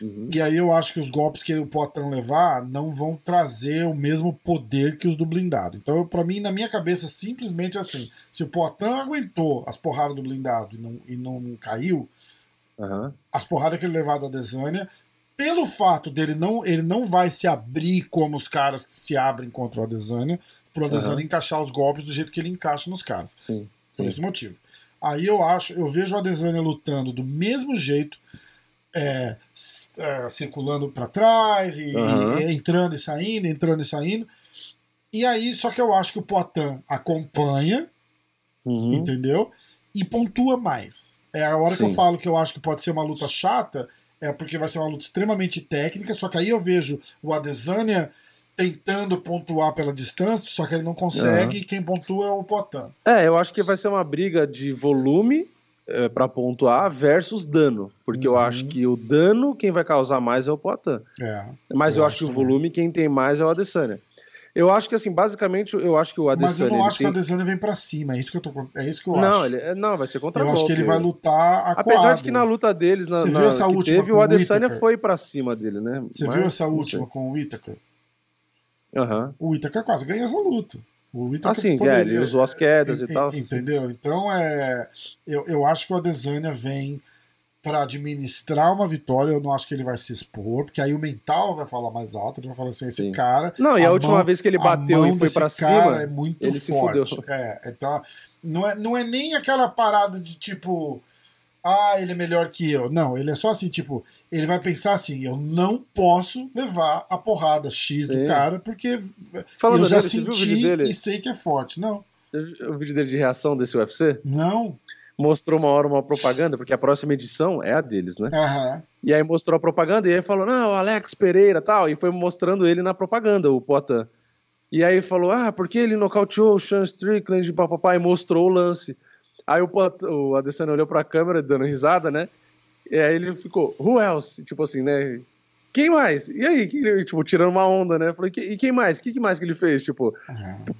Speaker 1: Uhum. E aí eu acho que os golpes que o Potan levar não vão trazer o mesmo poder que os do blindado. Então, para mim, na minha cabeça, simplesmente assim: se o Potan aguentou as porradas do blindado e não, e não caiu, uhum. as porradas que ele levou do Adesanya, pelo fato dele não, ele não vai se abrir como os caras que se abrem contra o Adesanya, pro Adesanya uhum. encaixar os golpes do jeito que ele encaixa nos caras.
Speaker 2: Sim,
Speaker 1: sim. Por esse motivo. Aí eu acho, eu vejo o Adesanya lutando do mesmo jeito, é, é, circulando para trás, e, uhum. e, entrando e saindo, entrando e saindo. E aí, só que eu acho que o Poitin acompanha, uhum. entendeu? E pontua mais. É a hora Sim. que eu falo que eu acho que pode ser uma luta chata, é porque vai ser uma luta extremamente técnica, só que aí eu vejo o Adesanya tentando pontuar pela distância, só que ele não consegue, uhum. e quem pontua é o Potan.
Speaker 2: É, eu acho que vai ser uma briga de volume é, para pontuar versus dano, porque uhum. eu acho que o dano quem vai causar mais é o Potan.
Speaker 1: É,
Speaker 2: Mas eu, eu acho, acho que o volume quem tem mais é o Adesanya. Eu acho que assim, basicamente, eu acho que o Adesanya.
Speaker 1: Mas eu não acho tem... que o Adesanya vem pra cima, é isso que eu, tô, é isso que eu
Speaker 2: não,
Speaker 1: acho.
Speaker 2: Ele, é, não, vai ser contra
Speaker 1: Eu acho que ele vai lutar
Speaker 2: acuado. Apesar de que na luta deles, na, Você viu essa última teve, o Adesanya foi pra cima dele, né?
Speaker 1: Você Mas, viu essa última com o Itaker?
Speaker 2: Uhum.
Speaker 1: O Itaker quase ganha essa luta. O
Speaker 2: Itaker assim, poderia, é, ele usou as quedas é, e tal.
Speaker 1: Entendeu? Então, é, eu, eu acho que o Adesanya vem para administrar uma vitória, eu não acho que ele vai se expor, porque aí o mental vai falar mais alto, ele vai falar assim, esse Sim. cara...
Speaker 2: Não, e a, a última mão, vez que ele bateu e foi para cima,
Speaker 1: é muito ele forte. Se é, então, não é, não é nem aquela parada de tipo, ah, ele é melhor que eu. Não, ele é só assim, tipo, ele vai pensar assim, eu não posso levar a porrada X Sim. do cara, porque Falando eu já dele, senti e sei que é forte. Não.
Speaker 2: Você viu o vídeo dele de reação desse UFC?
Speaker 1: Não
Speaker 2: mostrou uma hora uma propaganda, porque a próxima edição é a deles, né?
Speaker 1: Uhum.
Speaker 2: E aí mostrou a propaganda e aí falou, não, Alex Pereira tal, e foi mostrando ele na propaganda, o Potan. E aí falou, ah, porque ele nocauteou o Sean Strickland, papapá, e mostrou o lance. Aí o, Potan, o Adesanya olhou pra câmera, dando risada, né? E aí ele ficou, who else? Tipo assim, né? Quem mais? E aí, tipo, tirando uma onda, né? Falei, e quem mais? O que, mais que ele fez? Tipo, uhum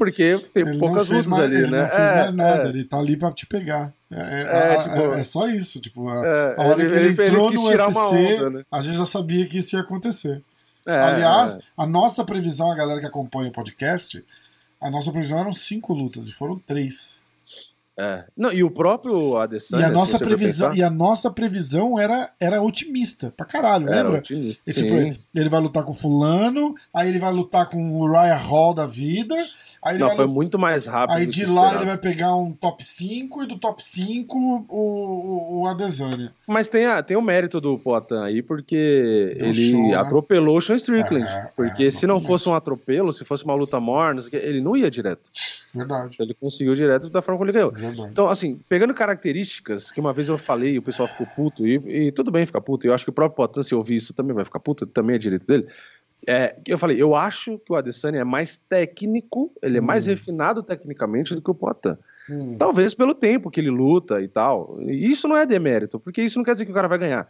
Speaker 2: porque tem ele poucas luzes mais, ali,
Speaker 1: ele
Speaker 2: né?
Speaker 1: Não fez é, mais nada, é. ele tá ali pra te pegar. É, é, é tipo, é só isso, tipo, a, é, a hora ele, que ele, ele entrou no UFC, onda, né? a gente já sabia que isso ia acontecer. Aliás, a nossa previsão, a galera que acompanha o podcast, a nossa previsão eram cinco lutas e foram três.
Speaker 2: É. Não, e o próprio Adesanya.
Speaker 1: E a nossa previsão, e a nossa previsão era, era otimista pra caralho, era lembra?
Speaker 2: Otimista,
Speaker 1: e, tipo, ele vai lutar com fulano, aí ele vai lutar com o Ryan Hall da vida, Aí
Speaker 2: não, foi muito mais rápido.
Speaker 1: Aí de lá ele vai pegar um top 5 e do top 5 o, o, o Adesanya.
Speaker 2: Mas tem, a, tem o mérito do Poitin aí, porque Deu ele show, né? atropelou o Sean Strickland. É, porque é, se não fosse um atropelo, se fosse uma luta morna, ele não ia direto.
Speaker 1: Verdade.
Speaker 2: Ele conseguiu direto da forma como ele ganhou. Verdade. Então, assim, pegando características, que uma vez eu falei e o pessoal ficou puto, e, e tudo bem ficar puto, eu acho que o próprio Poitin, se ouvir isso, também vai ficar puto, também é direito dele. É, eu falei, eu acho que o Adesanya é mais técnico, ele é hum. mais refinado tecnicamente do que o Poitin. Hum. Talvez pelo tempo que ele luta e tal. E isso não é demérito, porque isso não quer dizer que o cara vai ganhar.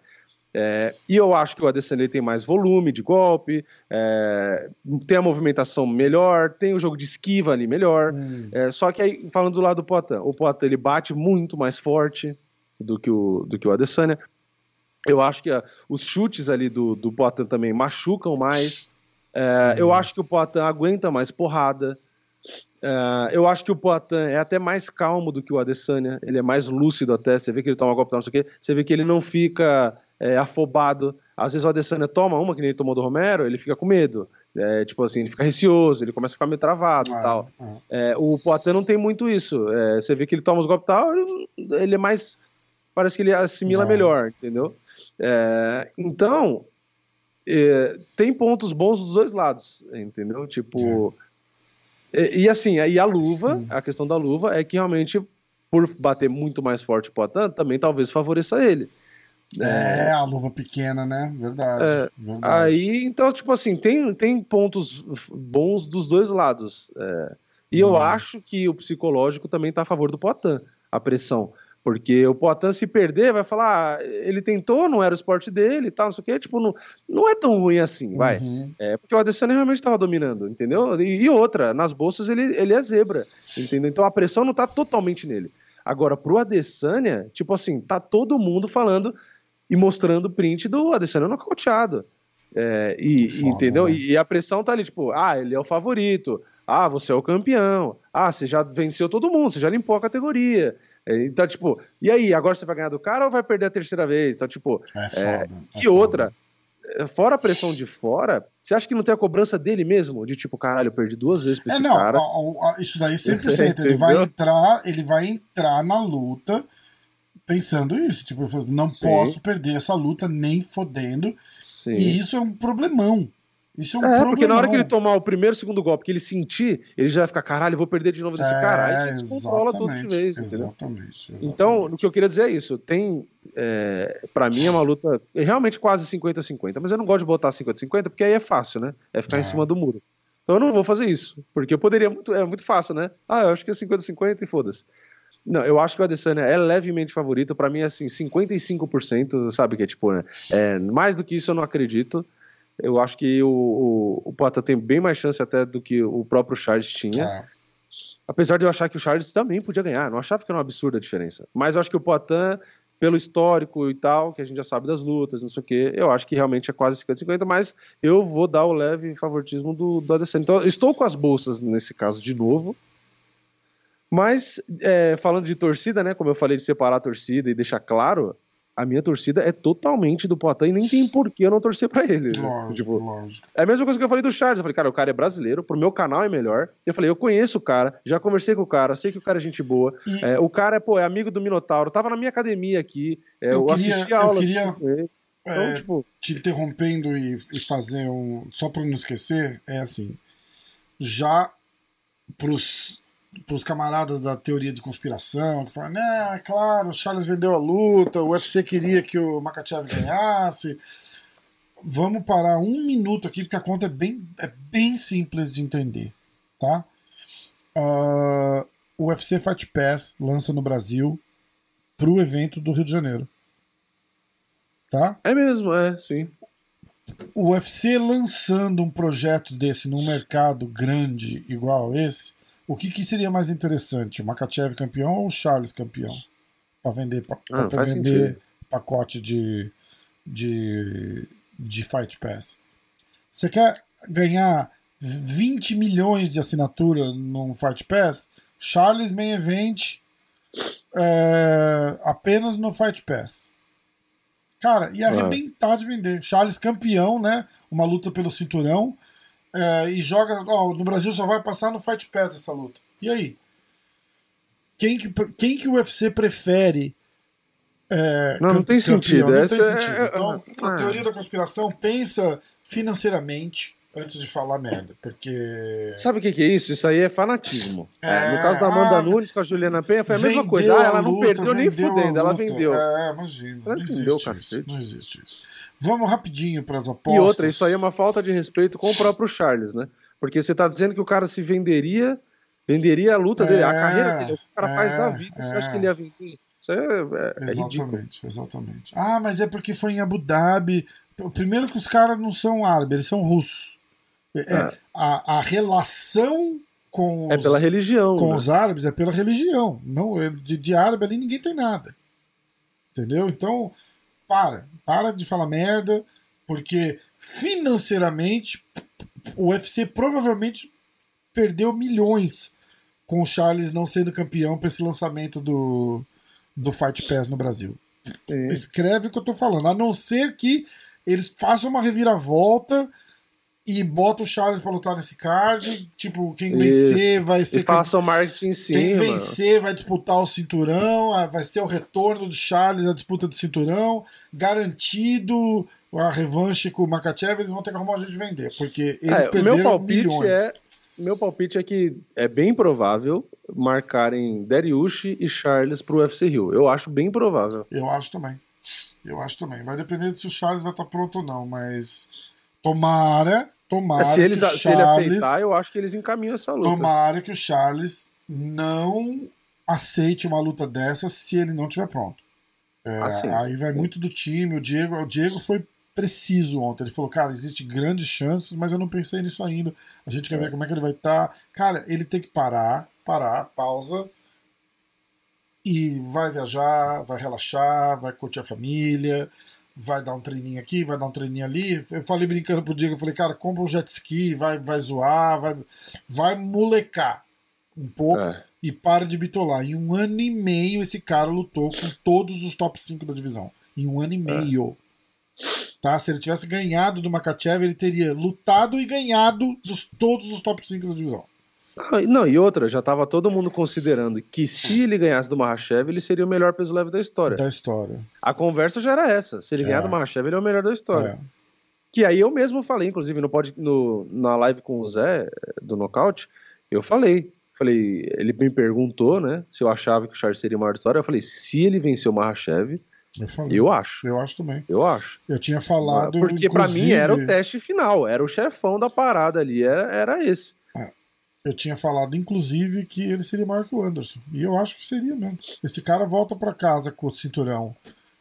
Speaker 2: É, e eu acho que o Adesanya tem mais volume de golpe, é, tem a movimentação melhor, tem o jogo de esquiva ali melhor. Hum. É, só que aí, falando do lado do Poitin, o Poitin ele bate muito mais forte do que o, do que o Adesanya. Eu acho que uh, os chutes ali do, do Poitin também machucam mais. É, eu uhum. acho que o Poitin aguenta mais porrada. É, eu acho que o Poitin é até mais calmo do que o Adesanya. Ele é mais lúcido até. Você vê que ele toma golpe, não sei o quê. Você vê que ele não fica é, afobado. Às vezes o Adesanya toma uma, que nem ele tomou do Romero, ele fica com medo. É, tipo assim, ele fica receoso, ele começa a ficar meio travado e ah, tal. Ah. É, o Poitin não tem muito isso. É, você vê que ele toma os golpes e tal, ele é mais. Parece que ele assimila melhor, entendeu? É, então, é, tem pontos bons dos dois lados, entendeu? Tipo. E, e, assim, aí a luva, Sim. a questão da luva é que realmente, por bater muito mais forte o Poitin, também talvez favoreça ele.
Speaker 1: É, é, a luva pequena, né? Verdade,
Speaker 2: é,
Speaker 1: verdade.
Speaker 2: Aí, então, tipo assim, tem, tem pontos bons dos dois lados. É, e eu acho que o psicológico também tá a favor do Poitin, a pressão. Porque o Poitin, se perder, vai falar, ah, ele tentou, não era o esporte dele e tal, não sei o quê. Tipo, não, não é tão ruim assim, vai. Uhum. É, porque o Adesanya realmente estava dominando, entendeu? E, e, outra, nas bolsas ele, ele é zebra, entendeu? Então a pressão não tá totalmente nele. Agora, pro Adesanya, tipo assim, tá todo mundo falando e mostrando o print do Adesanya nocauteado. É, e, Foda, entendeu? Né? E, e a pressão tá ali, tipo, ah, ele é o favorito, ah, você é o campeão. Ah, você já venceu todo mundo, você já limpou a categoria. É, então, tipo, e aí, agora você vai ganhar do cara ou vai perder a terceira vez? Então, tipo. É, é foda. É, e outra, é, fora a pressão de fora, você acha que não tem a cobrança dele mesmo? De tipo, caralho, eu perdi duas vezes pra é, esse não, cara.
Speaker 1: A, isso daí 100%. ele vai entrar, ele vai entrar na luta pensando isso, tipo, não Sim. posso perder essa luta nem fodendo. Sim. E isso é um problemão. Isso é um é, problemão. porque
Speaker 2: na hora que ele tomar o primeiro, segundo golpe, que ele sentir, ele já vai ficar, caralho, vou perder de novo desse é, cara. Aí você descontrola tudo de vez. Exatamente, exatamente, Então, o que eu queria dizer é isso. Tem, é, para mim, é uma luta realmente quase 50-50, mas eu não gosto de botar 50-50 porque aí é fácil, né? É ficar é. em cima do muro. Então eu não vou fazer isso, porque eu poderia, muito, é muito fácil, né? Ah, eu acho que é 50-50 e foda-se. Não, eu acho que o Adesanya é levemente favorito. Para mim, assim, 55%, sabe? Que é tipo, né? É, mais do que isso eu não acredito. Eu acho que o, o, o Poitin tem bem mais chance até do que o próprio Charles tinha. É. Apesar de eu achar que o Charles também podia ganhar. Não achava que era uma absurda a diferença. Mas eu acho que o Poitin, pelo histórico e tal, que a gente já sabe das lutas, não sei o quê, eu acho que realmente é quase 50-50, mas eu vou dar o leve favoritismo do, do Adesanya. Então, estou com as bolsas nesse caso de novo. Mas, é, falando de torcida, né? Como eu falei de separar a torcida e deixar claro, a minha torcida é totalmente do Poitin e nem tem porquê eu não torcer pra ele. Lógico, tipo, lógico. É a mesma coisa que eu falei do Charles. Eu falei, cara, o cara é brasileiro, pro meu canal é melhor. Eu falei, eu conheço o cara, já conversei com o cara, sei que o cara é gente boa. E... É, o cara é, pô, é amigo do Minotauro, tava na minha academia aqui, é, eu, eu queria, assisti a aula. Eu queria,
Speaker 1: então, é, tipo... Te interrompendo e, e fazer um. Só pra não esquecer, é assim. Já pros para os camaradas da teoria de conspiração, que falam, né, claro, o Charles vendeu a luta, o UFC queria que o Makachev ganhasse. Vamos parar um minuto aqui, porque a conta é bem, é bem simples de entender, tá? Uh, o UFC Fight Pass lança no Brasil para o evento do Rio de Janeiro. Tá?
Speaker 2: É mesmo, é, sim.
Speaker 1: O UFC lançando um projeto desse num mercado grande igual esse, o que, que seria mais interessante, o Makachev campeão ou o Charles campeão? Para vender, pra, ah, pra vender sentido. pacote de, de, de Fight Pass. Você quer ganhar 20 milhões de assinatura num Fight Pass? Charles Main Event é, apenas no Fight Pass. Cara, ia arrebentar de vender. Charles campeão, né? Uma luta pelo cinturão é, e joga. Ó, no Brasil só vai passar no Fight Pass essa luta. E aí? Quem que, quem que o UFC prefere?
Speaker 2: É, não, não tem sentido. Não tem
Speaker 1: sentido. É... Então, a teoria da conspiração pensa financeiramente antes de falar merda, porque.
Speaker 2: Sabe o que, que, é isso? Isso aí é fanatismo. É, no caso da Amanda ah, Nunes com a Juliana Penha foi a mesma coisa. Ah, ela não luta, perdeu nem fudendo, ela vendeu.
Speaker 1: É, imagina. Ela não vendeu. Não existe isso. Vamos rapidinho para as apostas. E
Speaker 2: outra, isso aí é uma falta de respeito com o próprio Charles, né? Porque você está dizendo que o cara se venderia, venderia a luta é, dele, a carreira dele, o que o cara é, faz da vida. É. Você acha que ele ia vender? Isso é, é,
Speaker 1: é exatamente, exatamente. Ah, mas é porque foi em Abu Dhabi. Primeiro que os caras não são árabes, eles são russos. É, é. a, a relação com
Speaker 2: os, é pela religião.
Speaker 1: Com né? os árabes é pela religião. Não, de, de árabe ali ninguém tem nada. Entendeu? Então, para. Para de falar merda, porque financeiramente o UFC provavelmente perdeu milhões com o Charles não sendo campeão para esse lançamento do, do Fight Pass no Brasil. É. Escreve o que eu tô falando, a não ser que eles façam uma reviravolta e bota o Charles pra lutar nesse card. Tipo, quem vencer vai ser. E
Speaker 2: faça o marketing em cima.
Speaker 1: Quem vencer vai disputar o cinturão. Ah, vai ser o retorno do Charles à disputa do cinturão. Garantido a revanche com o Makachev. Eles vão ter que arrumar um jeito de vender. Porque eles é, perderam meu palpite milhões.
Speaker 2: É, meu palpite é que é bem provável marcarem Dariush e Charles pro UFC Rio. Eu acho bem provável.
Speaker 1: Eu acho também. Eu acho também. Vai depender de se o Charles vai estar pronto ou não, mas tomara Tomara
Speaker 2: se, eles, se ele aceitar, eu acho que eles encaminham essa luta.
Speaker 1: Tomara que o Charles não aceite uma luta dessa se ele não estiver pronto. É, ah, aí vai muito do time. O Diego, o Diego foi preciso ontem. Ele falou, cara, existe grandes chances, mas eu não pensei nisso ainda. A gente quer ver como é que ele vai estar. Tá. Cara, ele tem que parar, parar, pausa. E vai viajar, vai relaxar, vai curtir a família vai dar um treininho aqui, vai dar um treininho ali. Eu falei brincando pro Diego, eu falei, cara, compra um jet ski, vai, vai zoar, vai, vai molecar. um pouco, é. e para de bitolar. Em um ano e meio, esse cara lutou com todos os top 5 da divisão. Em um ano e é. meio. Tá? Se ele tivesse ganhado do Makachev, ele teria lutado e ganhado dos todos os top 5 da divisão.
Speaker 2: Não, e outra, já estava todo mundo considerando que se ele ganhasse do Mahashev, ele seria o melhor peso leve da história.
Speaker 1: Da história.
Speaker 2: A conversa já era essa. Se ele é. ganhar do Mahashev, ele é o melhor da história. É. Que aí eu mesmo falei, inclusive, no, pod, no, na live com o Zé, do Knockout, eu falei. Falei, ele me perguntou, né, se eu achava que o Charles seria o maior da história. Eu falei, se ele venceu o Mahashev, eu, falei. eu acho.
Speaker 1: Eu acho também.
Speaker 2: Eu acho.
Speaker 1: Eu tinha falado.
Speaker 2: Porque inclusive... para mim era o teste final, era o chefão da parada ali, era, era esse.
Speaker 1: Eu tinha falado, inclusive, que ele seria maior que o Anderson. E eu acho que seria mesmo. Esse cara volta para casa com o cinturão,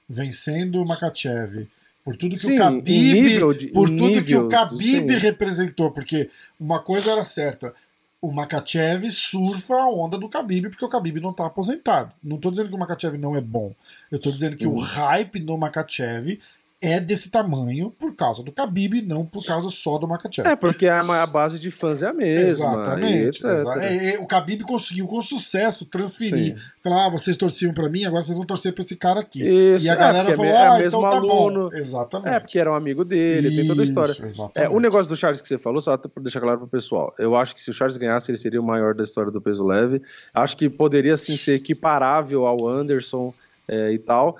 Speaker 1: vencendo o Makachev. Por tudo que sim, o Khabib, de, por tudo que o Khabib representou, porque uma coisa era certa, o Makachev surfa a onda do Khabib porque o Khabib não está aposentado. Não estou dizendo que o Makachev não é bom. Eu estou dizendo que uhum. o hype no Makachev é desse tamanho por causa do Khabib, não por causa só do Makachev.
Speaker 2: É, porque a, base de fãs é a mesma.
Speaker 1: Exatamente. Exa é, é, o Khabib conseguiu com sucesso transferir. Sim. Falar, ah, vocês torciam para mim, agora vocês vão torcer para esse cara aqui. Isso, e a galera é, falou, é, ah, então tá aluno. bom. Exatamente.
Speaker 2: É, porque era um amigo dele, Isso, tem toda a história. É, o negócio do Charles que você falou, só para deixar claro pro pessoal, eu acho que se o Charles ganhasse, ele seria o maior da história do peso leve. Acho que poderia, sim, ser equiparável ao Anderson é, e tal.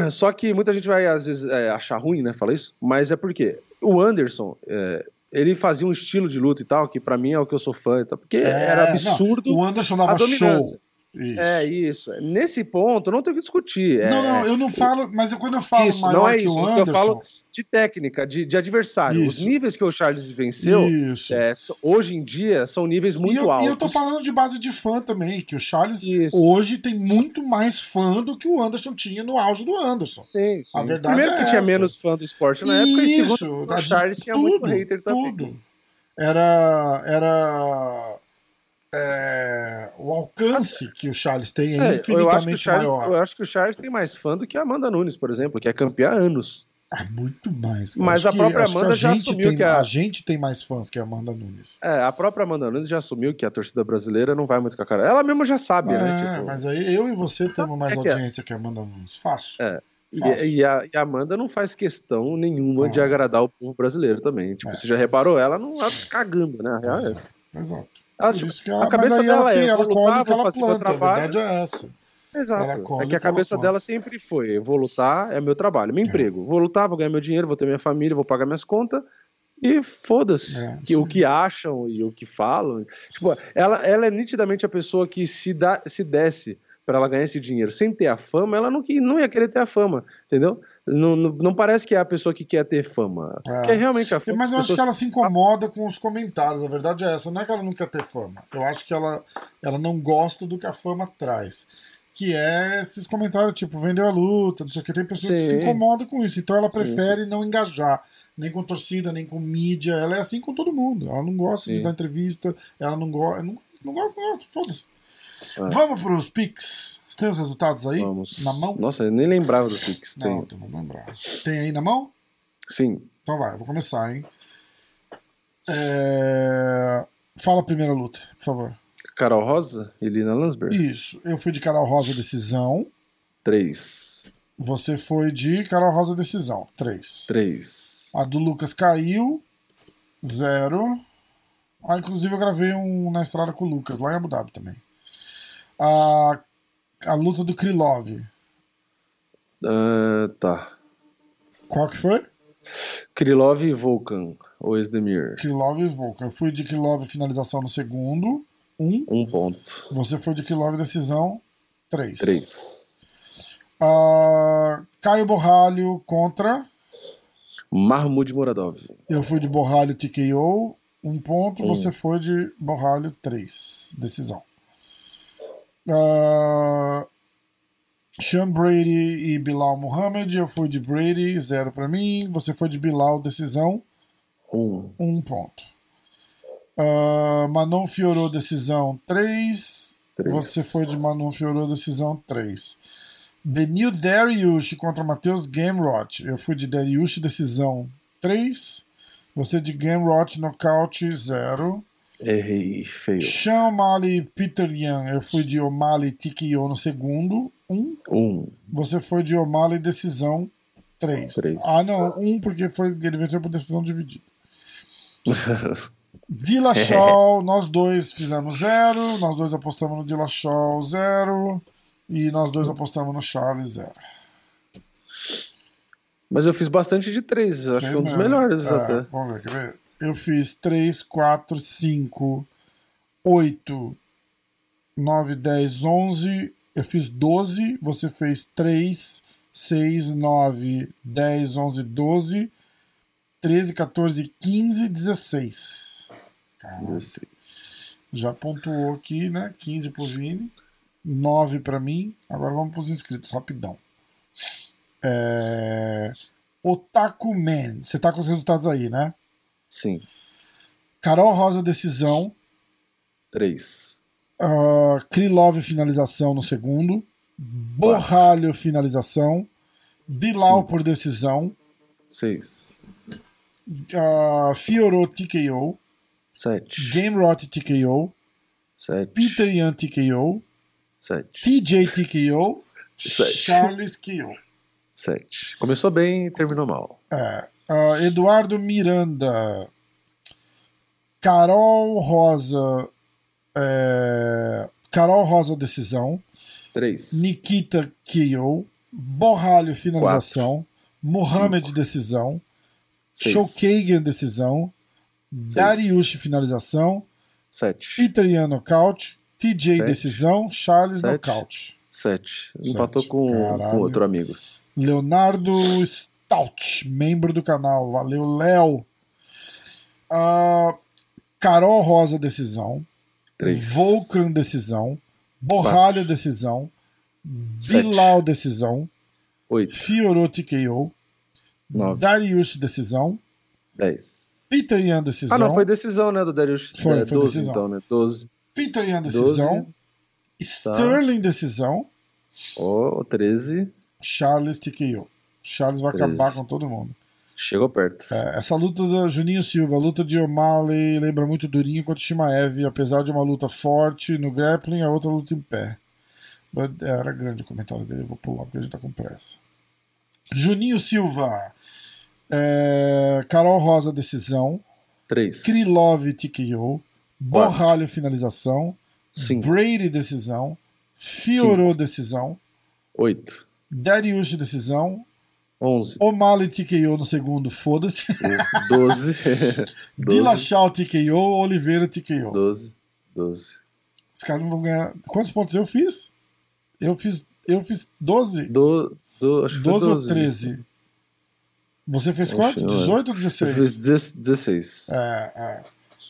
Speaker 2: Só que muita gente vai, às vezes, é, achar ruim, né? Falar isso, mas é porque o Anderson. É, ele fazia um estilo de luta e tal, que para mim é o que eu sou fã, porque é, era absurdo.
Speaker 1: Não, o Anderson dava show.
Speaker 2: Isso. É isso. Nesse ponto, não tem o que discutir.
Speaker 1: É, não, não, eu não falo, mas quando eu falo isso, maior não é isso. que o Anderson...
Speaker 2: Eu falo de técnica, de, de adversário. Isso. Os níveis que o Charles venceu, é, hoje em dia, são níveis muito
Speaker 1: e eu,
Speaker 2: altos.
Speaker 1: E eu tô falando de base de fã também, que o Charles isso. hoje tem muito mais fã do que o Anderson tinha no auge do Anderson.
Speaker 2: Sim, sim. A verdade Primeiro é que tinha menos fã do esporte na época, e segundo, o Charles tinha tudo, muito hater também. Tudo.
Speaker 1: Era... era é, o alcance que o Charles tem é, é infinitamente
Speaker 2: Charles,
Speaker 1: maior.
Speaker 2: Eu acho que o Charles tem mais fã do que a Amanda Nunes, por exemplo, que é campeã há anos.
Speaker 1: Ah, muito mais.
Speaker 2: Mas a própria Amanda a já assumiu
Speaker 1: tem,
Speaker 2: que a...
Speaker 1: a... gente tem mais fãs que a Amanda Nunes.
Speaker 2: É, a própria Amanda Nunes já assumiu que a torcida brasileira não vai muito com a cara. Ela mesma já sabe, né, é,
Speaker 1: né? Tipo... Mas aí eu e você temos mais é que é. audiência que a Amanda Nunes. Fácil.
Speaker 2: É. E, e, a, e, a, Amanda não faz questão nenhuma de agradar o povo brasileiro também. Tipo, é. você já reparou? Ela não tá cagando, né?
Speaker 1: A Exato. Exato.
Speaker 2: Ela, ela, a cabeça dela ela é, ela colhe o que ela
Speaker 1: planta, a verdade é essa.
Speaker 2: Exato. É que a cabeça dela sempre foi: vou lutar, é meu trabalho, meu é. emprego. Vou lutar, vou ganhar meu dinheiro, vou ter minha família, vou pagar minhas contas. E foda-se é, que, o que acham e o que falam. Tipo, ela, ela é nitidamente a pessoa que se, dá, se desse para ela ganhar esse dinheiro sem ter a fama, ela não, não ia querer ter a fama, entendeu? Não, não, não parece que é a pessoa que quer ter fama. É. Quer realmente a fama.
Speaker 1: Mas eu acho que ela se incomoda com os comentários. A verdade é essa. Não é que ela não quer ter fama. Eu acho que ela, ela não gosta do que a fama traz. Que é esses comentários tipo, vendeu a luta, não sei o que. Tem pessoas Sim. que se incomodam com isso. Então ela prefere sim. não engajar. Nem com torcida, nem com mídia. Ela é assim com todo mundo. Ela não gosta sim. de dar entrevista. Ela não gosta. Não, não gosta, não gosta. Foda-se. É. Vamos para os Pix. Você tem os resultados aí?
Speaker 2: Vamos.
Speaker 1: Na mão?
Speaker 2: Nossa, eu nem lembrava do Pix.
Speaker 1: Não, vamos lembrar. Tem aí na mão?
Speaker 2: Sim.
Speaker 1: Então vai, eu vou começar, hein? É... Fala a primeira luta, por favor.
Speaker 2: Carol Rosa e Lina Landsberg.
Speaker 1: Isso. Eu fui de Carol Rosa decisão.
Speaker 2: Três.
Speaker 1: Você foi de Carol Rosa decisão. Três.
Speaker 2: Três.
Speaker 1: A do Lucas caiu. Zero. Ah, inclusive eu gravei um na estrada com o Lucas, lá em Abu Dhabi também a, a luta do Krylov.
Speaker 2: Uh, tá.
Speaker 1: Qual que foi?
Speaker 2: Krylov e Volkan, ou Esdemir.
Speaker 1: Krylov e Volkan. Eu fui de Krylov finalização no segundo, um.
Speaker 2: Um ponto.
Speaker 1: Você foi de Krylov decisão, três.
Speaker 2: Três.
Speaker 1: Uh, Caio Borralho contra...
Speaker 2: Mahmoud Muradov.
Speaker 1: Eu fui de Borralho TKO, um ponto. Um. Você foi de Borralho, três. Decisão. Uh, Sean Brady e Bilal Muhammad. Eu fui de Brady, zero para mim. Você foi de Bilal, decisão.
Speaker 2: Um.
Speaker 1: Um ponto. Uh, Manon Fiorou, decisão, três. três. Você foi de Manon Fiorou, decisão, três. Benil Dariush contra Matheus Gamrot. Eu fui de Dariush, decisão, três. Você de Gamrot, nocaute, zero.
Speaker 2: Errei, feio.
Speaker 1: Sean O'Malley, Peter Young. Eu fui de O'Malley, TKO no segundo. Um.
Speaker 2: Um.
Speaker 1: Você foi de O'Malley, decisão. Três.
Speaker 2: Três.
Speaker 1: Ah, não. Um, porque foi, ele venceu por decisão dividida. Dillashaw, nós dois fizemos zero. Nós dois apostamos no Dillashaw, zero. E nós dois apostamos no Charles, zero.
Speaker 2: Mas eu fiz bastante de três. Acho que um dos melhores é, até.
Speaker 1: Vamos ver, quer ver? Eu fiz 3, 4, 5, 8, 9, 10, 11. Eu fiz 12. Você fez 3, 6, 9, 10, 11, 12, 13, 14, 15, 16. Caramba. Já pontuou aqui, né? 15 pro Vini, 9 para mim. Agora vamos pros inscritos, rapidão. É... Otaku Man. Você tá com os resultados aí, né?
Speaker 2: Sim.
Speaker 1: Carol Rosa, decisão.
Speaker 2: Três.
Speaker 1: Uh, Krylov, finalização no segundo. Borralho, finalização. Bilal Cinco. por decisão.
Speaker 2: Seis.
Speaker 1: Uh, Fiorot, TKO.
Speaker 2: Sete.
Speaker 1: Game Rot, TKO.
Speaker 2: Sete.
Speaker 1: Peter Yan, TKO.
Speaker 2: Sete.
Speaker 1: TJ, TKO.
Speaker 2: Sete.
Speaker 1: Charles, KO.
Speaker 2: Sete. Começou bem e terminou mal.
Speaker 1: É. Uh, Eduardo Miranda. Carol Rosa. É, Carol Rosa, decisão.
Speaker 2: 3.
Speaker 1: Nikita KO. Borralho, finalização. Quatro. Mohamed, Cinco. decisão. Showkagan, decisão. Seis. Dariush, finalização.
Speaker 2: 7.
Speaker 1: Peter Yan, nocaute. TJ, Sete. decisão. Charles, Sete. nocaute.
Speaker 2: 7. Empatou com, com outro amigo.
Speaker 1: Leonardo Stout, membro do canal. Valeu, Léo. Uh, Carol Rosa, decisão.
Speaker 2: Três.
Speaker 1: Vulcan, decisão. Borralho, decisão. Bilal, decisão.
Speaker 2: Oito.
Speaker 1: Fiorot, TKO.
Speaker 2: Nove.
Speaker 1: Darius, decisão.
Speaker 2: Dez.
Speaker 1: Peter Yan, decisão.
Speaker 2: Ah, não, foi decisão, né, do Darius.
Speaker 1: Foi,
Speaker 2: é,
Speaker 1: foi
Speaker 2: 12,
Speaker 1: decisão.
Speaker 2: então, né? Doze.
Speaker 1: Peter Yan, decisão. Doze. Sterling, tá. decisão.
Speaker 2: Oh, 13.
Speaker 1: Charles, TKO. Charles vai 13. acabar com todo mundo.
Speaker 2: Chegou perto.
Speaker 1: É, essa luta do Juninho Silva, a luta de O'Malley lembra muito Durinho contra Shimaev, apesar de uma luta forte no grappling, a outra luta em pé. Era grande o comentário dele, eu vou pular porque a gente tá com pressa. Juninho Silva, é, Carol Rosa, decisão.
Speaker 2: 3.
Speaker 1: Krylov, TKO. Borralho, finalização.
Speaker 2: Cinco.
Speaker 1: Brady, decisão. Fiorou, decisão.
Speaker 2: 8.
Speaker 1: Dariush, decisão.
Speaker 2: 11.
Speaker 1: O'Malley TKO no segundo, foda-se.
Speaker 2: 12.
Speaker 1: Dillashaw TKO, Oliveira TKO.
Speaker 2: 12. 12.
Speaker 1: Os caras não vão ganhar. Quantos pontos eu fiz? Eu fiz, eu fiz 12?
Speaker 2: Do, do, acho que 12,
Speaker 1: 12 ou 13? Você fez quanto? 18 ou 16?
Speaker 2: Eu fiz 16.
Speaker 1: É, é.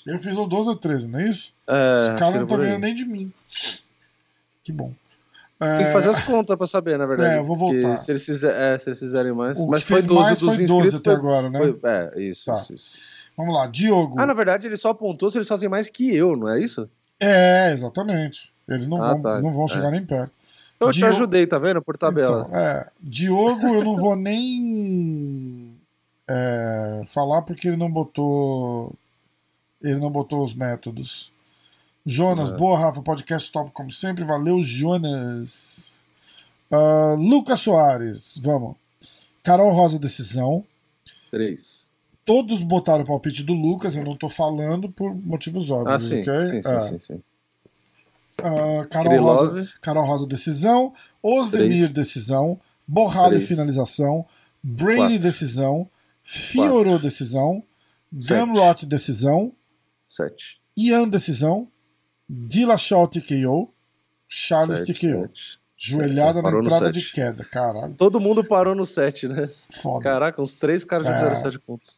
Speaker 1: Eu fiz o 12 ou 13, não é isso?
Speaker 2: É,
Speaker 1: Os caras não estão ganhando nem de mim. Que bom.
Speaker 2: Tem que fazer as contas pra saber, na verdade.
Speaker 1: É, eu vou voltar.
Speaker 2: Se eles, fizer, é, se eles fizerem mais.
Speaker 1: O
Speaker 2: mas
Speaker 1: foi
Speaker 2: 12
Speaker 1: mais
Speaker 2: dos
Speaker 1: foi
Speaker 2: inscritos.
Speaker 1: 12 até agora, né?
Speaker 2: Foi, é, isso,
Speaker 1: tá.
Speaker 2: isso, isso,
Speaker 1: Vamos lá, Diogo.
Speaker 2: Ah, na verdade, ele só apontou se eles fazem mais que eu, não é isso?
Speaker 1: É, exatamente. Eles não
Speaker 2: ah,
Speaker 1: vão,
Speaker 2: tá.
Speaker 1: não vão chegar
Speaker 2: é.
Speaker 1: nem perto.
Speaker 2: Então eu Diogo... te ajudei, tá vendo? Por tabela.
Speaker 1: Então, é, Diogo, eu não vou nem é, falar porque ele não botou. Ele não botou os métodos. Jonas,
Speaker 2: É.
Speaker 1: boa, Rafa. Podcast top como sempre. Valeu, Jonas. Ah, Lucas Soares, vamos. Carol Rosa, decisão.
Speaker 2: 3.
Speaker 1: Todos botaram o palpite do Lucas, eu não tô falando por motivos
Speaker 2: Ah,
Speaker 1: óbvios,
Speaker 2: sim,
Speaker 1: ok?
Speaker 2: sim, sim,
Speaker 1: É.
Speaker 2: sim, sim.
Speaker 1: Ah, Carol. Rosa, Carol Rosa, decisão. Osdemir,
Speaker 2: Três.
Speaker 1: decisão. Borralho,
Speaker 2: Três.
Speaker 1: finalização. Brady,
Speaker 2: Quatro.
Speaker 1: decisão. Fiorot, decisão.
Speaker 2: Sete.
Speaker 1: Gamrot, decisão.
Speaker 2: 7.
Speaker 1: Ian, decisão. Dillashaw, TKO. Charles, TKO. Joelhada na entrada de
Speaker 2: sete.
Speaker 1: queda, caralho.
Speaker 2: Todo mundo parou no 7, né?
Speaker 1: Foda.
Speaker 2: Caraca, uns três caras já
Speaker 1: É.
Speaker 2: fizeram 7 pontos.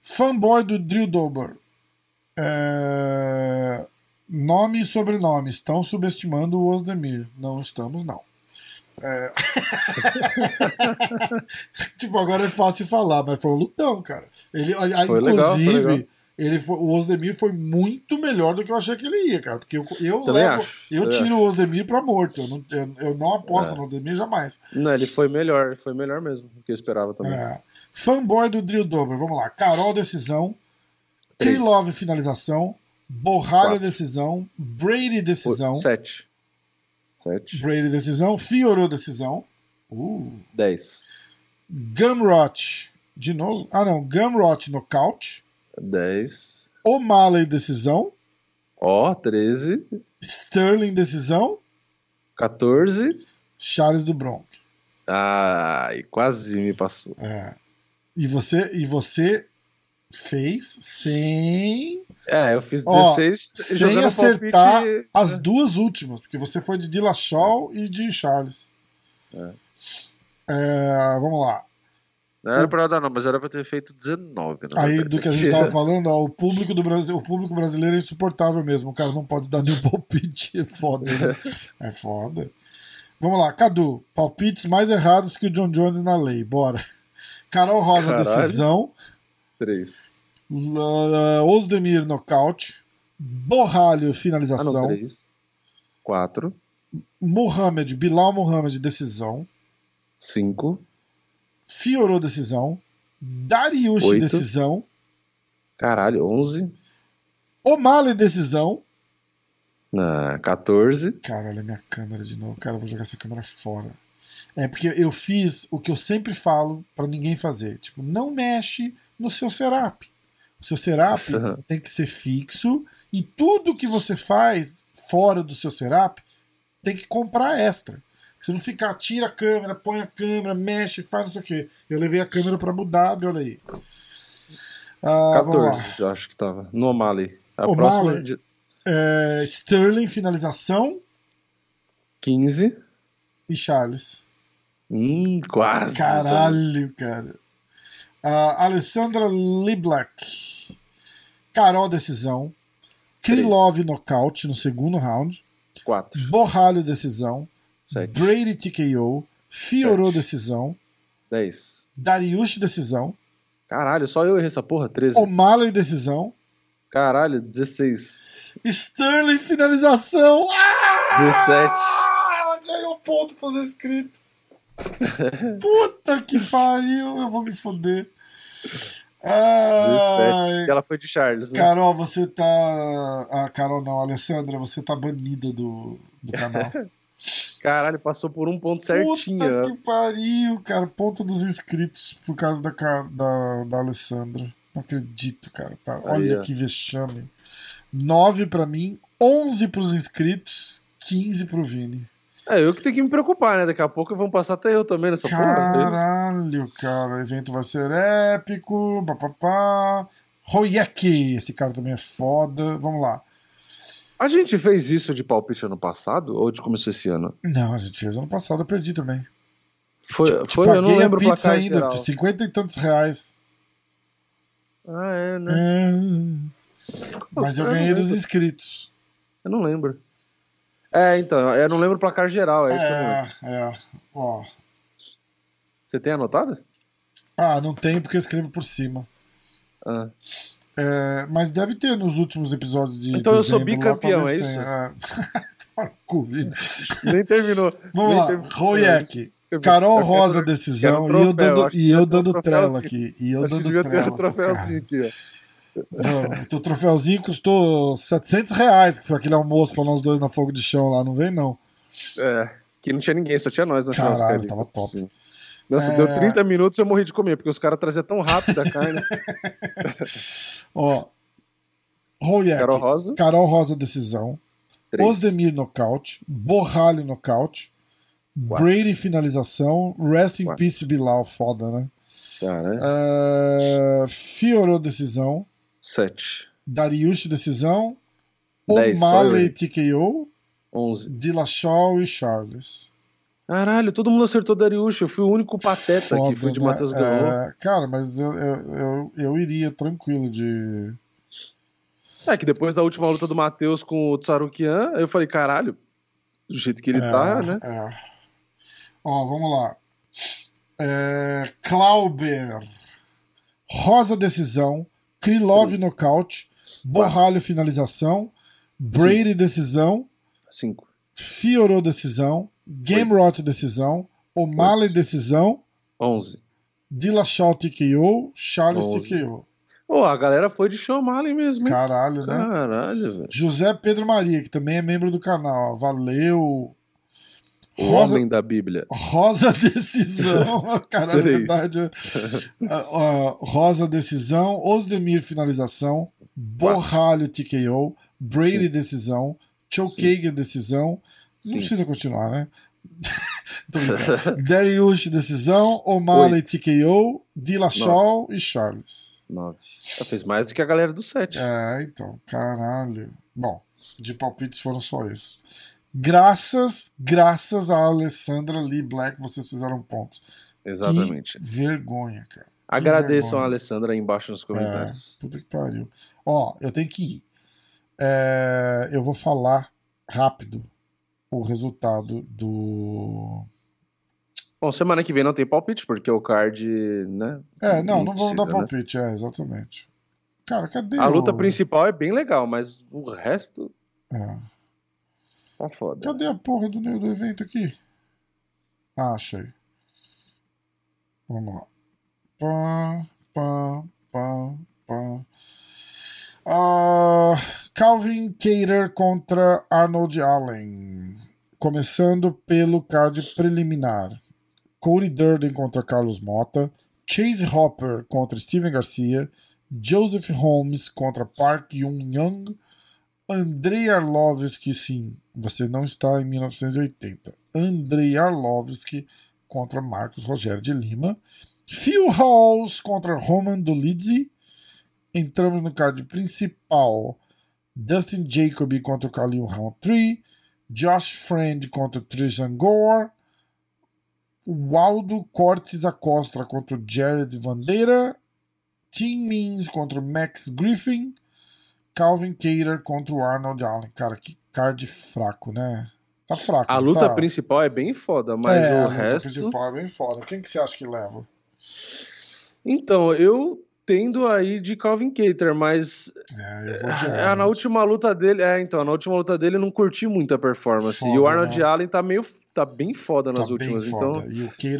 Speaker 1: Fanboy do Drill Dober. É, Nome e sobrenome. Estão subestimando o Osdemir. Não estamos, não. É... tipo, agora é fácil falar, mas foi um lutão, cara. Ele,
Speaker 2: Foi
Speaker 1: inclusive,
Speaker 2: legal, foi legal.
Speaker 1: Ele foi- o Osdemir foi muito melhor do que eu achei que ele ia, cara. Porque eu, eu,
Speaker 2: Também
Speaker 1: levo-
Speaker 2: acho,
Speaker 1: eu
Speaker 2: também
Speaker 1: tiro o Osdemir pra morto. Eu não, eu, eu não aposto
Speaker 2: É.
Speaker 1: no Osdemir jamais.
Speaker 2: Não, ele foi melhor, foi melhor mesmo do que eu esperava também.
Speaker 1: É. Fanboy do Drill Dober, vamos lá. Carol, decisão. Krylov, finalização. Borralho decisão. Brady decisão.
Speaker 2: 7. 7.
Speaker 1: Brady decisão. Fiorou decisão. Uh.
Speaker 2: 10.
Speaker 1: Gumrot. De novo. Ah, não. Gumrot nocaute.
Speaker 2: 10.
Speaker 1: O'Malley decisão.
Speaker 2: Ó, oh, 13.
Speaker 1: Sterling decisão.
Speaker 2: 14.
Speaker 1: Charles do Bronx.
Speaker 2: Ai, quase me passou.
Speaker 1: É. E você, e você fez sem.
Speaker 2: É, eu fiz 16
Speaker 1: Ó, sem acertar palpite... as duas últimas, porque você foi de Dillashaw e de Charles. É. É, vamos lá.
Speaker 2: Não era pra dar, não, mas era pra ter feito 19.
Speaker 1: Aí, do que a gente tava falando, ó, o, público do Brasil, o público brasileiro é insuportável mesmo. O cara não pode dar nenhum palpite. É foda, né? É foda. Vamos lá, Cadu. Palpites mais errados que o John Jones na lei. Bora. Carol Rosa, Caralho. decisão.
Speaker 2: 3.
Speaker 1: Uh, Osdemir, nocaute. Borralho, finalização. Ah,
Speaker 2: 3. 4.
Speaker 1: Mohamed, Bilal Mohamed, decisão.
Speaker 2: 5.
Speaker 1: Fiorou, decisão. Dariush, decisão.
Speaker 2: Caralho, 11.
Speaker 1: O'Malley, decisão.
Speaker 2: Ah, 14.
Speaker 1: Cara, olha minha câmera de novo. Cara, eu vou jogar essa câmera fora. É porque eu fiz o que eu sempre falo para ninguém fazer. Tipo, não mexe no seu setup. O seu setup uhum. tem que ser fixo e tudo que você faz fora do seu setup tem que comprar extra. Você não ficar, tira a câmera, põe a câmera, mexe, faz não sei o quê. Eu levei a câmera para Abu Dhabi, olha aí.
Speaker 2: Ah, 14, acho que tava. No O'Malley. A próxima. De...
Speaker 1: É, Sterling, finalização.
Speaker 2: 15.
Speaker 1: E Charles.
Speaker 2: Hum, quase.
Speaker 1: Caralho, cara. Uh, Alessandra Liblak. Carol, decisão. Krylov, nocaute no segundo round.
Speaker 2: 4.
Speaker 1: Borralho, decisão.
Speaker 2: 7.
Speaker 1: Brady, TKO. Fiorou, decisão.
Speaker 2: 10.
Speaker 1: Dariush, decisão.
Speaker 2: Caralho, só eu errei essa porra. 13.
Speaker 1: O'Malley, decisão.
Speaker 2: Caralho, 16.
Speaker 1: Sterling, finalização. Ah!
Speaker 2: 17.
Speaker 1: Ela ganhou ponto fazer escrito. Puta que pariu, eu vou me foder.
Speaker 2: Ai, 17. Ela foi de Charles, né?
Speaker 1: Carol, você tá. Ah, Carol não, Alessandra, você tá banida do, do canal.
Speaker 2: Caralho, passou por um ponto certinho.
Speaker 1: Puta que pariu, cara. Ponto dos inscritos por causa da, da, da Alessandra. Não acredito, cara. Tá. Olha Aí, que vexame. 9 pra mim, 11 pros inscritos, 15 pro Vini.
Speaker 2: É, eu que tenho que me preocupar, né? Daqui a pouco vão passar até eu também nessa
Speaker 1: Caralho, porra. Caralho, cara. O evento vai ser épico. Papapá. Royek, esse cara também é foda. Vamos lá.
Speaker 2: A gente fez isso de palpite ano passado ou de começou esse ano?
Speaker 1: Não, a gente fez ano passado, eu perdi também.
Speaker 2: Foi, te, foi te eu não lembro
Speaker 1: a pizza ainda, geral. 50 e tantos reais.
Speaker 2: Ah, é, né?
Speaker 1: É... Mas eu, eu ganhei dos inscritos.
Speaker 2: Eu não lembro. É, então, eu não lembro o placar geral, é,
Speaker 1: é É, ó.
Speaker 2: Você tem anotado?
Speaker 1: Ah, não tem porque eu escrevo por cima.
Speaker 2: Ah.
Speaker 1: É, mas deve ter nos últimos episódios de.
Speaker 2: Então eu sou bicampeão, é isso? Nem terminou.
Speaker 1: Vamos
Speaker 2: Nem
Speaker 1: lá, terminou. Royek. Carol Rosa, decisão. Troféu, e eu dando, e eu dando trela aqui. E eu dando trela.
Speaker 2: Um troféuzinho aqui, ó.
Speaker 1: Não, o teu troféuzinho custou 700 reais, que foi aquele almoço pra nós dois na fogo de chão lá, não vem não.
Speaker 2: É, que não tinha ninguém, só tinha nós na
Speaker 1: Caralho, tava top.
Speaker 2: Sim. Nossa, é... deu 30 minutos e eu morri de comer, porque os caras traziam tão rápido a carne.
Speaker 1: Ó,
Speaker 2: Carol Rosa.
Speaker 1: Carol Rosa decisão. Três. Osdemir nocaute. Borralho nocaute. Brady finalização. Rest in Quatro. peace Bilal, foda, né?
Speaker 2: Cara,
Speaker 1: uh, Fiorou decisão.
Speaker 2: 7.
Speaker 1: Dariush, decisão. O'Malley, TKO.
Speaker 2: 11.
Speaker 1: Dillashaw e Charles.
Speaker 2: Caralho, todo mundo acertou Dariush. Eu fui o único pateta Foda, que foi de né? Matheus
Speaker 1: é, Cara, mas eu, eu, eu, eu, iria tranquilo de.
Speaker 2: É que depois da última luta do Matheus com o Tsarukian, eu falei, caralho, do jeito que ele é, tá, né?
Speaker 1: É. Ó, vamos lá. É, Clauber. Rosa decisão. Krylov Sim. nocaute. Borralho finalização. Brady Sim. decisão.
Speaker 2: 5.
Speaker 1: Fiorou decisão. Gamrot decisão. O'Malley decisão.
Speaker 2: 11.
Speaker 1: Dillashaw TKO. Charles 11. TKO.
Speaker 2: Pô, a galera foi de chamar ali mesmo. Hein?
Speaker 1: Caralho, né?
Speaker 2: Caralho, velho.
Speaker 1: José Pedro Maria, que também é membro do canal. Valeu.
Speaker 2: Rosa, Homem da Bíblia.
Speaker 1: Rosa Decisão. Caralho, é verdade. uh, Rosa Decisão. Osdemir Finalização. Borralho TKO. Brady Sim. Decisão. Chokagan Decisão. Não Sim. precisa continuar, né? Darius Decisão. O'Malley TKO. Dillashaw e Charles.
Speaker 2: Nove. fez mais do que a galera do set.
Speaker 1: É, então. Caralho. Bom, de palpites foram só isso. Graças, graças a Alessandra Lee Black, vocês fizeram pontos.
Speaker 2: Exatamente.
Speaker 1: Que vergonha, cara.
Speaker 2: Agradeçam a Alessandra aí embaixo nos comentários.
Speaker 1: É, puta que pariu. Ó, eu tenho que ir. É, eu vou falar rápido o resultado do.
Speaker 2: Bom, semana que vem não tem palpite, porque o card, né?
Speaker 1: É, não, não vamos dar né? palpite, né? é, exatamente. Cara, cadê
Speaker 2: A o... luta principal é bem legal, mas o resto. É. Tá foda.
Speaker 1: Cadê a porra do, do evento aqui? Ah, achei. Vamos lá. Pá, pá, pá, pá. Uh, Calvin Cater contra Arnold Allen. Começando pelo card preliminar. Cody Durden contra Carlos Mota. Chase Hopper contra Steven Garcia. Joseph Holmes contra Park Yoon Young. Andrei Arlovski, sim, você não está em 1980. Andrei Arlovski contra Marcos Rogério de Lima. Phil Halls contra Roman Dolidze. Entramos no card principal. Dustin Jacoby contra Khalil Roundtree. Josh Friend contra Tristan Gore. Waldo Cortes Acosta contra Jared Vandeira. Tim Means contra Max Griffin. Calvin Cater contra o Arnold Allen. Cara, que card fraco, né? Tá fraco.
Speaker 2: A luta
Speaker 1: tá?
Speaker 2: principal é bem foda, mas é, o resto. A luta
Speaker 1: principal é bem foda. Quem que você acha que leva?
Speaker 2: Então, eu tendo aí de Calvin Cater, mas
Speaker 1: é, eu vou de
Speaker 2: é, na última luta dele, é, então, na última luta dele não curti muito a performance. Foda, e o Arnold né? Allen tá meio tá bem foda nas tá últimas, então.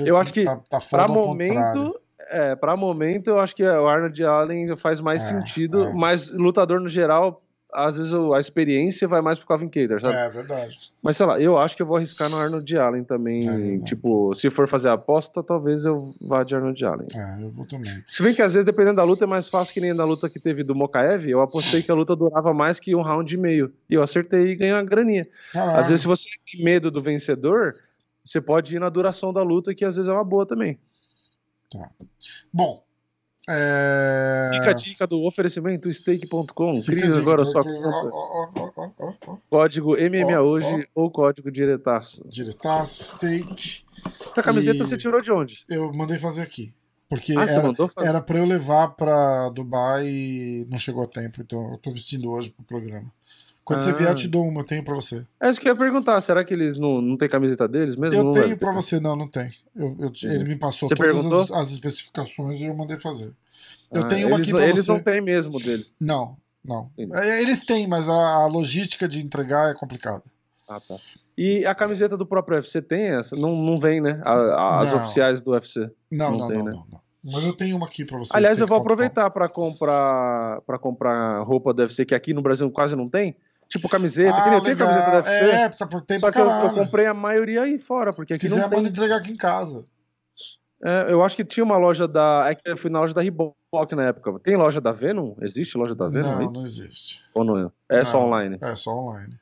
Speaker 2: eu acho que tá, tá para momento contrário. É, para momento eu acho que o Arnold Allen faz mais é, sentido, é. mas lutador no geral, às vezes a experiência vai mais pro Calvin Cater, sabe?
Speaker 1: É, verdade.
Speaker 2: Mas sei lá, eu acho que eu vou arriscar no Arnold Allen também. É, tipo, se for fazer a aposta, talvez eu vá de Arnold Allen.
Speaker 1: É, eu vou também.
Speaker 2: Se bem que às vezes, dependendo da luta, é mais fácil que nem na luta que teve do Mokaev, eu apostei que a luta durava mais que um round e meio. E eu acertei e ganhei uma graninha. Caralho. Às vezes, se você tem medo do vencedor, você pode ir na duração da luta, que às vezes é uma boa também.
Speaker 1: Tá. Bom. É...
Speaker 2: Fica a dica do oferecimento stake.com. Cria agora sua conta. Oh, oh, oh, código MMA hoje ou código diretaço.
Speaker 1: Diretaço, stake.
Speaker 2: Essa camiseta e... você tirou de onde?
Speaker 1: Eu mandei fazer aqui. Porque ah, era, era pra eu levar pra Dubai e não chegou a tempo, então eu tô vestindo hoje pro programa. Quando ah. você vier, eu te dou uma, eu tenho pra você.
Speaker 2: Acho que ia perguntar, será que eles não, não têm camiseta deles mesmo?
Speaker 1: Eu
Speaker 2: não
Speaker 1: tenho pra você, não, não tem. Eu, eu, ele me passou
Speaker 2: você
Speaker 1: todas as, as, especificações e eu mandei fazer. Eu
Speaker 2: ah,
Speaker 1: tenho uma
Speaker 2: eles,
Speaker 1: aqui pra
Speaker 2: eles
Speaker 1: você.
Speaker 2: não têm mesmo deles.
Speaker 1: Não, não. É, eles têm, mas a, a, logística de entregar é complicada.
Speaker 2: Ah, tá. E a camiseta do próprio UFC tem essa? Não, não vem, né? A, as não. oficiais do UFC.
Speaker 1: Não, não, não, tem, não, né? não, não. Mas eu tenho uma aqui pra você.
Speaker 2: Aliás, eu vou aproveitar para comprar para comprar roupa do UFC que aqui no Brasil quase não tem. Tipo camiseta, ah, que nem tem camiseta da UFC. É,
Speaker 1: tá, tem
Speaker 2: Só que eu, eu, comprei a maioria aí fora, porque Se aqui quiser, não tem.
Speaker 1: manda entregar aqui em casa.
Speaker 2: É, eu acho que tinha uma loja da. É que eu fui na loja da Reebok na época. Tem loja da Venom? Existe loja da Venom?
Speaker 1: Não,
Speaker 2: aí?
Speaker 1: não existe.
Speaker 2: Ou não é? É só online?
Speaker 1: É só online.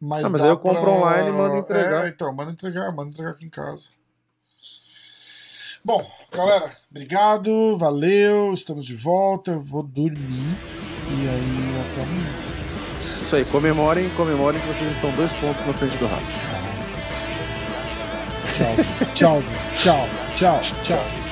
Speaker 1: Mas,
Speaker 2: ah, mas aí eu compro pra... online e mando entregar.
Speaker 1: É, então, manda entregar, manda entregar aqui em casa. Bom, galera, obrigado, valeu, estamos de volta. Eu vou dormir e aí até amanhã.
Speaker 2: Isso aí, comemorem, comemorem que vocês estão dois pontos na frente do Rafa.
Speaker 1: Tchau, tchau, tchau, tchau, tchau.